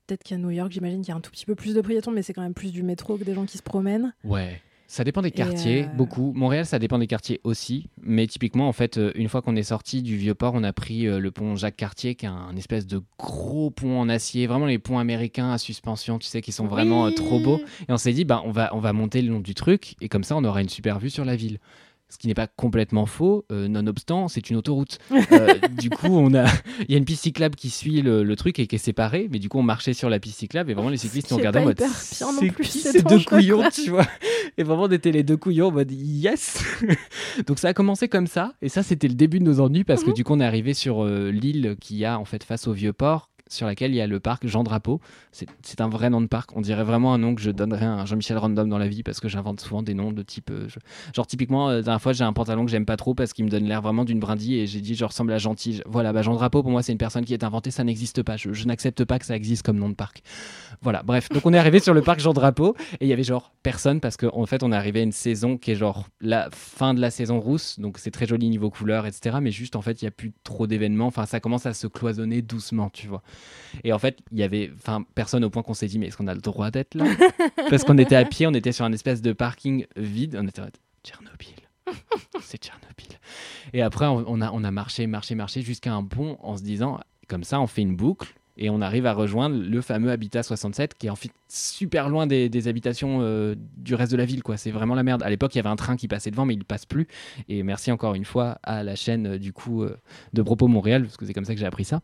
[SPEAKER 3] Peut-être qu'à New York, j'imagine qu'il y a un tout petit peu plus de piétons, mais c'est quand même plus du métro que des gens qui se promènent.
[SPEAKER 1] Ouais. Ça dépend des quartiers,
[SPEAKER 3] euh,
[SPEAKER 1] beaucoup. Montréal, ça dépend des quartiers aussi. Mais typiquement, en fait, euh, une fois qu'on est sorti du Vieux-Port, on a pris euh, le pont Jacques-Cartier, qui est un espèce de gros pont en acier. Vraiment les ponts américains à suspension, tu sais, qui sont vraiment trop beaux. Et on s'est dit, bah, on, va, on va monter le long du truc, et comme ça, on aura une super vue sur la ville. Ce qui n'est pas complètement faux, euh, nonobstant, c'est une autoroute. Euh, du coup, on a, il y a une piste cyclable qui suit le, le truc et qui est séparée, mais du coup, on marchait sur la piste cyclable et vraiment les cyclistes nous regardaient en mode.
[SPEAKER 3] hyper bien non
[SPEAKER 1] C'est
[SPEAKER 3] plus,
[SPEAKER 1] qui ces deux couillons,
[SPEAKER 3] quoi.
[SPEAKER 1] tu vois? Et vraiment, on était les deux couillons en mode yes Donc ça a commencé comme ça, et ça, c'était le début de nos ennuis parce que
[SPEAKER 3] Mhm.
[SPEAKER 1] du coup, on est arrivé sur euh, l'île qui a en fait face au vieux port sur laquelle il y a le parc Jean Drapeau. C'est un vrai nom de parc. On dirait vraiment un nom que je donnerais à un Jean-Michel Random dans la vie parce que j'invente souvent des noms de type. euh, Genre, typiquement, euh, la dernière fois, j'ai un pantalon que j'aime pas trop parce qu'il me donne l'air vraiment d'une brindille et j'ai dit je ressemble à Gentil. Voilà, bah, Jean Drapeau, pour moi, c'est une personne qui est inventée, ça n'existe pas. Je, n'accepte pas que ça existe comme nom de parc. Voilà, bref. Donc, on est arrivé sur le parc Jean Drapeau et il y avait genre personne parce qu'en fait, on est arrivé à une saison qui est genre la fin de la saison rousse. Donc, c'est très joli niveau couleur, etc. Mais juste, en fait, il n'y a plus trop d'événements. Enfin, ça commence à se cloisonner doucement, tu vois. Et en fait, il y avait personne au point qu'on s'est dit, mais est-ce qu'on a le droit d'être là? Parce qu'on était à pied, on était sur un espèce de parking vide. On était mode, Tchernobyl. C'est Tchernobyl. Et après, on a, on a marché, marché, marché jusqu'à un pont en se disant, comme ça, on fait une boucle. Et on arrive à rejoindre le fameux Habitat 67 qui est en fait super loin des, habitations euh, du reste de la ville. C'est vraiment la merde. À l'époque, il y avait un train qui passait devant, mais il passe plus. Et merci encore une fois à la chaîne euh, du coup euh, de Propos Montréal, parce que c'est comme ça que j'ai appris ça.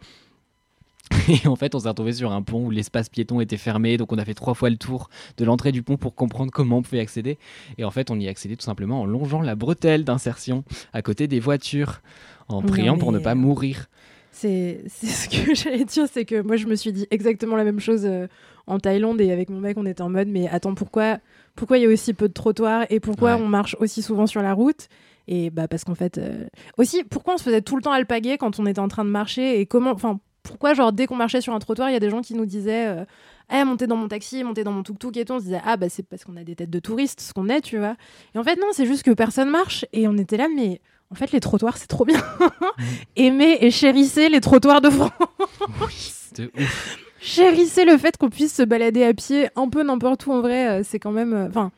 [SPEAKER 1] Et en fait, on s'est retrouvé sur un pont où l'espace piéton était fermé, donc on a fait trois fois le tour de l'entrée du pont pour comprendre comment on pouvait accéder. Et en fait, on y accédait tout simplement en longeant la bretelle d'insertion à côté des voitures, en priant pour ne pas mourir.
[SPEAKER 3] C'est c'est ce que j'allais dire, c'est que moi je me suis dit exactement la même chose euh, en Thaïlande et avec mon mec on était en mode mais attends pourquoi pourquoi il y a aussi peu de trottoirs et pourquoi
[SPEAKER 1] Ouais.
[SPEAKER 3] on marche aussi souvent sur la route? Et bah parce qu'en fait euh, aussi pourquoi on se faisait tout le temps alpaguer quand on était en train de marcher et comment enfin pourquoi genre dès qu'on marchait sur un trottoir il y a des gens qui nous disaient euh, eh, montez dans mon taxi, montez dans mon tuk-tuk et tout. On se disait, ah, bah, c'est parce qu'on a des têtes de touristes, ce qu'on est, tu vois. Et en fait, non, c'est juste que personne marche. Et on était là, mais en fait, les trottoirs, c'est trop bien. Aimez et chérissez les trottoirs de France.
[SPEAKER 1] Ouf.
[SPEAKER 3] Chérissez le fait qu'on puisse se balader à pied un peu n'importe où en vrai. euh, c'est quand même. euh, Enfin,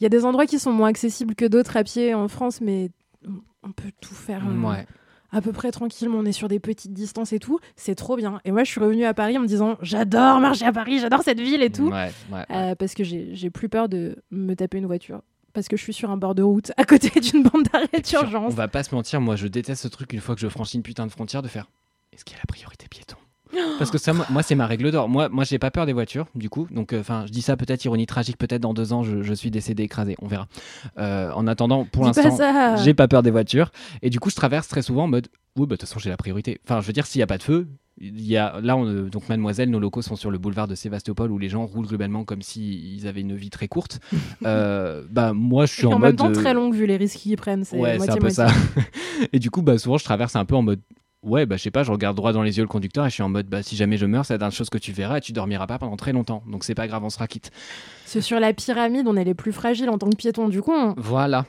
[SPEAKER 3] il y a des endroits qui sont moins accessibles que d'autres à pied en France, mais on- on peut tout faire euh,
[SPEAKER 1] Ouais.
[SPEAKER 3] À peu près tranquillement. On est sur des petites distances et tout. C'est trop bien. Et moi, je suis revenue à Paris en me disant j'adore marcher à Paris, j'adore cette ville et tout.
[SPEAKER 1] Ouais, ouais, ouais.
[SPEAKER 3] Euh, parce que j'ai plus peur de me taper une voiture. Parce que je suis sur un bord de route à côté d'une bande d'arrêt
[SPEAKER 1] Sur- On
[SPEAKER 3] d'urgence.
[SPEAKER 1] va pas se mentir, moi je déteste ce truc une fois que je franchis une putain de frontière de faire est-ce qu'il y a la priorité piéton? Parce que ça, moi, moi, c'est ma règle d'or. Moi, moi j'ai pas peur des voitures, du coup. Donc, enfin, je dis ça peut-être ironie tragique, peut-être dans deux ans, je, je suis décédé écrasé. On verra. Euh, en attendant, pour l'instant, j'ai pas peur des voitures. Et du coup, je traverse très souvent en mode oui, bah, de toute façon, j'ai la priorité. Enfin, je veux dire, s'il y a pas de feu. Il y a, là, on, euh, donc Mademoiselle, nos locaux sont sur le boulevard de Sébastopol où les gens roulent globalement comme s'ils avaient une vie très courte. Euh, bah, moi, je suis en,
[SPEAKER 3] en
[SPEAKER 1] mode.
[SPEAKER 3] même temps,
[SPEAKER 1] euh,
[SPEAKER 3] très longue vu les risques qu'ils prennent. C'est
[SPEAKER 1] Ouais, c'est un peu
[SPEAKER 3] moitié-moitié.
[SPEAKER 1] ça. et du coup, bah, souvent, je traverse un peu en mode. Ouais, bah, je sais pas, je regarde droit dans les yeux le conducteur et je suis en mode, bah, si jamais je meurs, c'est la dernière chose que tu verras et tu dormiras pas pendant très longtemps. Donc, c'est pas grave, on sera quitte.
[SPEAKER 3] C'est sur la pyramide, on est les plus fragiles en tant que piétons. Du coup, on,
[SPEAKER 1] Voilà.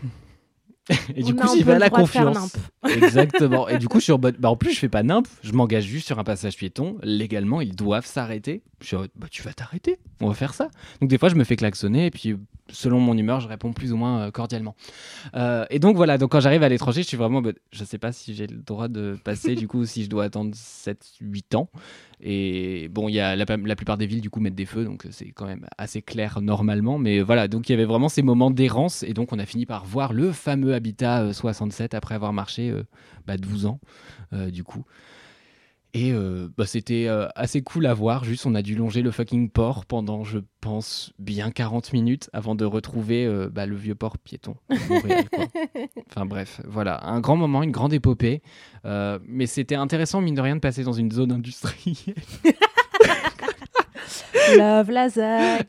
[SPEAKER 1] Et du
[SPEAKER 3] on
[SPEAKER 1] coup, à
[SPEAKER 3] le
[SPEAKER 1] la confiance. Exactement. Et du coup, je suis en mode, bah, en plus, je fais pas nimp, je m'engage juste sur un passage piéton. Légalement, ils doivent s'arrêter. Je suis en mode, bah, tu vas t'arrêter, on va faire ça. Donc, des fois, je me fais klaxonner et puis, selon mon humeur, je réponds plus ou moins euh, cordialement. Euh, et donc, voilà, donc quand j'arrive à l'étranger, je suis vraiment en mode, je sais pas si j'ai le droit de passer, du coup, si je dois attendre 7-8 ans. Et bon, il y a la, plupart des villes, du coup, mettent des feux, donc euh, c'est quand même assez clair normalement. Mais voilà, donc il y avait vraiment ces moments d'errance. Et donc, on a fini par voir le fameux Habitat euh, 67 après avoir marché euh, bah, 12 ans, euh, du coup. Et euh, bah, c'était euh, assez cool à voir. Juste, on a dû longer le fucking port pendant, je pense, bien 40 minutes avant de retrouver euh, bah, le vieux port piéton. de Montréal, quoi. Enfin bref, voilà, un grand moment, une grande épopée. Mais c'était intéressant, mine de rien, de passer dans une zone industrielle.
[SPEAKER 3] Love.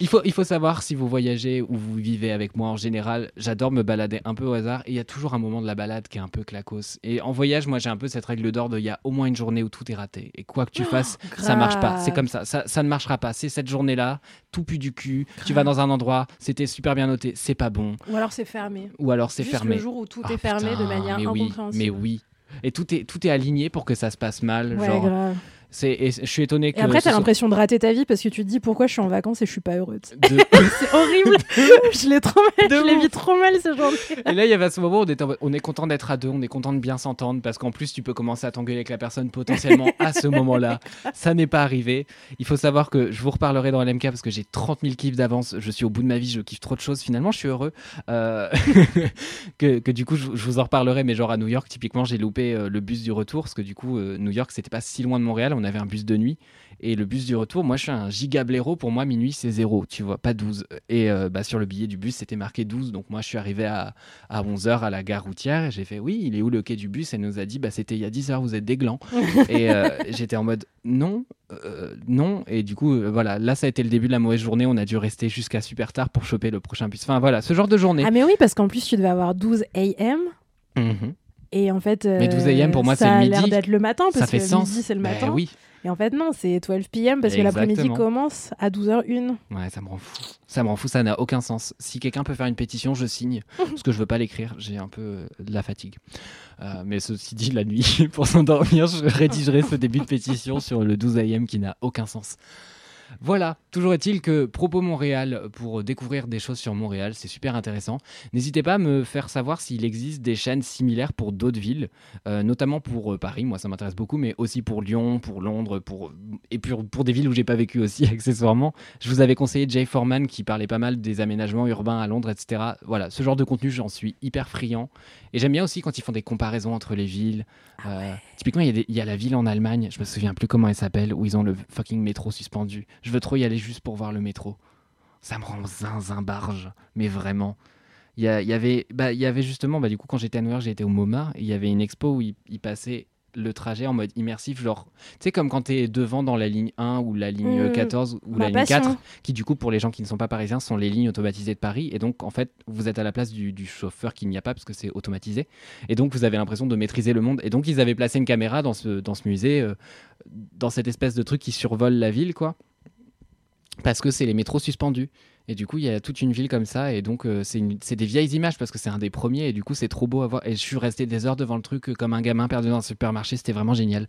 [SPEAKER 1] Il faut, il faut savoir si vous voyagez ou vous vivez avec moi en général, j'adore me balader un peu au hasard et il y a toujours un moment de la balade qui est un peu clacos. Et en voyage, moi j'ai un peu cette règle d'or de il y a au moins une journée où tout est raté. Et quoi que tu fasses, ça marche pas. C'est comme ça. ça, ça ne marchera pas. C'est cette journée-là, tout pue du cul. Tu vas dans un endroit, c'était super bien noté, c'est pas bon.
[SPEAKER 3] Ou alors c'est fermé.
[SPEAKER 1] Ou alors c'est fermé.
[SPEAKER 3] le jour où tout
[SPEAKER 1] Ah,
[SPEAKER 3] est fermé
[SPEAKER 1] putain,
[SPEAKER 3] de manière
[SPEAKER 1] mais oui,
[SPEAKER 3] incompréhensible.
[SPEAKER 1] mais oui. Et tout est, tout est aligné pour que ça se passe mal.
[SPEAKER 3] Ouais,
[SPEAKER 1] genre,
[SPEAKER 3] grave.
[SPEAKER 1] Et je suis étonné que.
[SPEAKER 3] Et après, t'as
[SPEAKER 1] soit-
[SPEAKER 3] l'impression de rater ta vie parce que tu te dis pourquoi je suis en vacances et je suis pas heureuse.
[SPEAKER 1] de-
[SPEAKER 3] C'est horrible. je l'ai trop mal.
[SPEAKER 1] De
[SPEAKER 3] Je l'ai vis trop mal ce jour.
[SPEAKER 1] Et là, il y avait ce moment où on, était est content d'être à deux, on est content de bien s'entendre, parce qu'en plus, tu peux commencer à t'engueuler avec la personne potentiellement à ce moment-là. Ça n'est pas arrivé. Il faut savoir que je vous reparlerai dans LMK parce que j'ai 30 000 kiffs d'avance. Je suis au bout de ma vie, je kiffe trop de choses. Finalement, je suis heureux. Euh, que, que du coup, je, je vous en reparlerai, mais genre à New York, typiquement, j'ai loupé euh, le bus du retour, parce que du coup, euh, New York, c'était pas si loin de Montréal. On avait un bus de nuit. Et le bus du retour, moi je suis un giga blaireau, pour moi minuit c'est zéro, tu vois, pas 12. Et euh, bah, sur le billet du bus c'était marqué 12, donc moi je suis arrivé à, à 11h à la gare routière et j'ai fait oui, il est où le quai du bus? Elle nous a dit bah c'était il y a 10 heures, vous êtes des glands. et euh, j'étais en mode non, euh, non. Et du coup, voilà, là ça a été le début de la mauvaise journée, on a dû rester jusqu'à super tard pour choper le prochain bus. Enfin voilà, ce genre de journée.
[SPEAKER 3] Ah mais oui, parce qu'en plus tu devais avoir 12 AM.
[SPEAKER 1] Mhm.
[SPEAKER 3] Et en fait,
[SPEAKER 1] Mais 12 AM, pour moi, c'est
[SPEAKER 3] ça a l'air d'être le matin parce
[SPEAKER 1] Ça fait
[SPEAKER 3] que
[SPEAKER 1] sens.
[SPEAKER 3] midi c'est le
[SPEAKER 1] Ben
[SPEAKER 3] matin.
[SPEAKER 1] oui,
[SPEAKER 3] Et en fait non, c'est 12 PM parce que l'après-midi commence à 12h01.
[SPEAKER 1] Ouais, ça me rend fou. Ça me rend fou, ça n'a aucun sens. Si quelqu'un peut faire une pétition, je signe. parce que je veux pas l'écrire, j'ai un peu euh, de la fatigue. Euh, mais ceci dit, la nuit, pour s'endormir, je rédigerai ce début de pétition sur le 12 AM qui n'a aucun sens. Voilà, toujours est-il que Propos Montréal, pour découvrir des choses sur Montréal, c'est super intéressant. N'hésitez pas à me faire savoir s'il existe des chaînes similaires pour d'autres villes, euh, notamment pour euh, Paris, moi ça m'intéresse beaucoup, mais aussi pour Lyon, pour Londres, pour... et pour, des villes où j'ai pas vécu aussi accessoirement. Je vous avais conseillé Jay Foreman qui parlait pas mal des aménagements urbains à Londres, etc. Voilà, ce genre de contenu, j'en suis hyper friand. Et j'aime bien aussi quand ils font des comparaisons entre les villes. Euh, typiquement, il y, a des- il y a la ville en Allemagne, je me souviens plus comment elle s'appelle, où ils ont le fucking métro suspendu. Je veux trop y aller juste pour voir le métro. Ça me rend zinzin barge, mais vraiment. Il y, il avait, bah, il y avait justement, bah, du coup, quand j'étais à New York, été au MoMA, il y avait une expo où ils ils passaient le trajet en mode immersif, genre, tu sais, comme quand tu es devant dans la ligne 1 ou la ligne
[SPEAKER 3] Mmh.
[SPEAKER 1] 14 ou
[SPEAKER 3] Ma
[SPEAKER 1] la ligne
[SPEAKER 3] passion.
[SPEAKER 1] 4, qui du coup, pour les gens qui ne sont pas parisiens, sont les lignes automatisées de Paris. Et donc, en fait, vous êtes à la place du, du chauffeur qu'il n'y a pas parce que c'est automatisé. Et donc, vous avez l'impression de maîtriser le monde. Et donc, ils avaient placé une caméra dans ce, dans ce musée, euh, dans cette espèce de truc qui survole la ville, quoi. Parce que c'est les métros suspendus. Et du coup, il y a toute une ville comme ça. Et donc, euh, c'est des vieilles images parce que c'est un des premiers. Et du coup, c'est trop beau à voir. Et je suis resté des heures devant le truc euh, comme un gamin perdu dans un supermarché. C'était vraiment génial.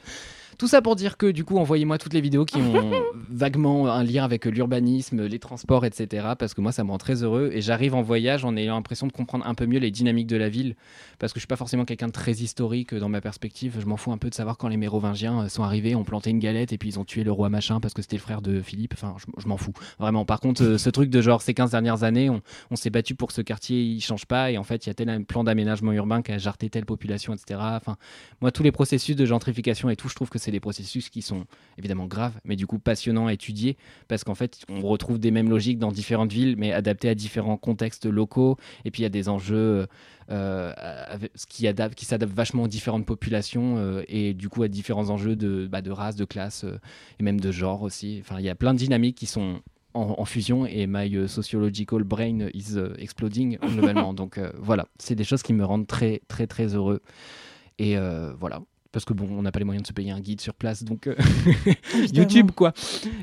[SPEAKER 1] Tout ça pour dire que du coup, envoyez-moi toutes les vidéos qui ont vaguement un lien avec l'urbanisme, les transports, etc. Parce que moi, ça me rend très heureux. Et j'arrive en voyage en ayant l'impression de comprendre un peu mieux les dynamiques de la ville. Parce que je suis pas forcément quelqu'un de très historique dans ma perspective. Je m'en fous un peu de savoir quand les Mérovingiens euh, sont arrivés, ont planté une galette et puis ils ont tué le roi machin parce que c'était le frère de Philippe. Enfin, je, je m'en fous. Vraiment. Par contre, euh, ce truc de genre ces 15 dernières années, on, on s'est battu pour que ce quartier il change pas et en fait, il y a tel plan d'aménagement urbain qui a jarté telle population, etc. Enfin, moi, tous les processus de gentrification et tout, je trouve que c'est des processus qui sont évidemment graves, mais du coup passionnants à étudier parce qu'en fait, on retrouve des mêmes logiques dans différentes villes, mais adaptées à différents contextes locaux. Et puis, il y a des enjeux euh, avec- ce qui, qui s'adaptent vachement aux différentes populations euh, et du coup à différents enjeux de, bah, de race, de classe euh, et même de genre aussi. Enfin, il y a plein de dynamiques qui sont en, en fusion et my euh, sociological brain is euh, exploding globalement. Donc euh, voilà, c'est des choses qui me rendent très très très heureux. Et euh, voilà. Parce que bon, on n'a pas les moyens de se payer un guide sur place, donc euh,
[SPEAKER 3] Évidemment.
[SPEAKER 1] YouTube quoi.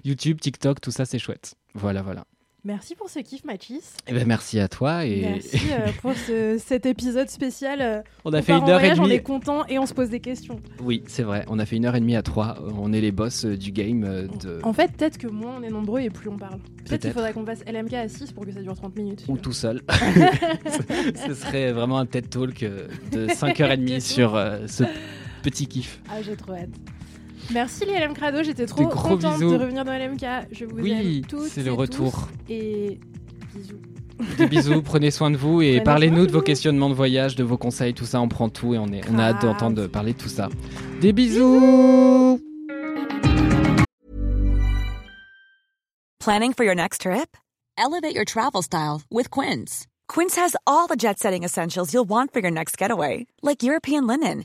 [SPEAKER 1] YouTube, TikTok, tout ça c'est chouette. Voilà, voilà.
[SPEAKER 3] Merci pour ce kiff, Mathis.
[SPEAKER 1] Et ben merci à toi et
[SPEAKER 3] Merci euh, pour ce- cet épisode spécial. euh,
[SPEAKER 1] on a
[SPEAKER 3] on
[SPEAKER 1] fait une heure et
[SPEAKER 3] voyage, On
[SPEAKER 1] demie.
[SPEAKER 3] est content et on se pose des questions.
[SPEAKER 1] Oui, c'est vrai. On a fait une heure et demie à trois. On est les boss euh, du game. de...
[SPEAKER 3] En fait, peut-être que moins on est nombreux et plus on parle. Peut-être qu'il faudrait qu'on fasse LMK à 6 pour que ça dure 30 minutes.
[SPEAKER 1] Ou tout seul. ce serait vraiment un TED Talk de 5h30 sur ce petit kiff.
[SPEAKER 3] Ah, j'ai trop hâte. Merci les LM Crado, j'étais trop contente
[SPEAKER 1] bisous.
[SPEAKER 3] de revenir dans LMK. Je vous
[SPEAKER 1] Oui,
[SPEAKER 3] aime toutes
[SPEAKER 1] c'est
[SPEAKER 3] et
[SPEAKER 1] le retour.
[SPEAKER 3] tous. Et bisous.
[SPEAKER 1] Des bisous, prenez soin de vous et parlez-nous de vos questionnements de voyage, de vos conseils, tout ça, on prend tout et on, est, on a hâte d'entendre parler de tout ça. Des bisous
[SPEAKER 6] Planning for your next trip? Elevate your travel style with Quince. Quince has all the jet setting essentials you'll want for your next getaway, like European linen,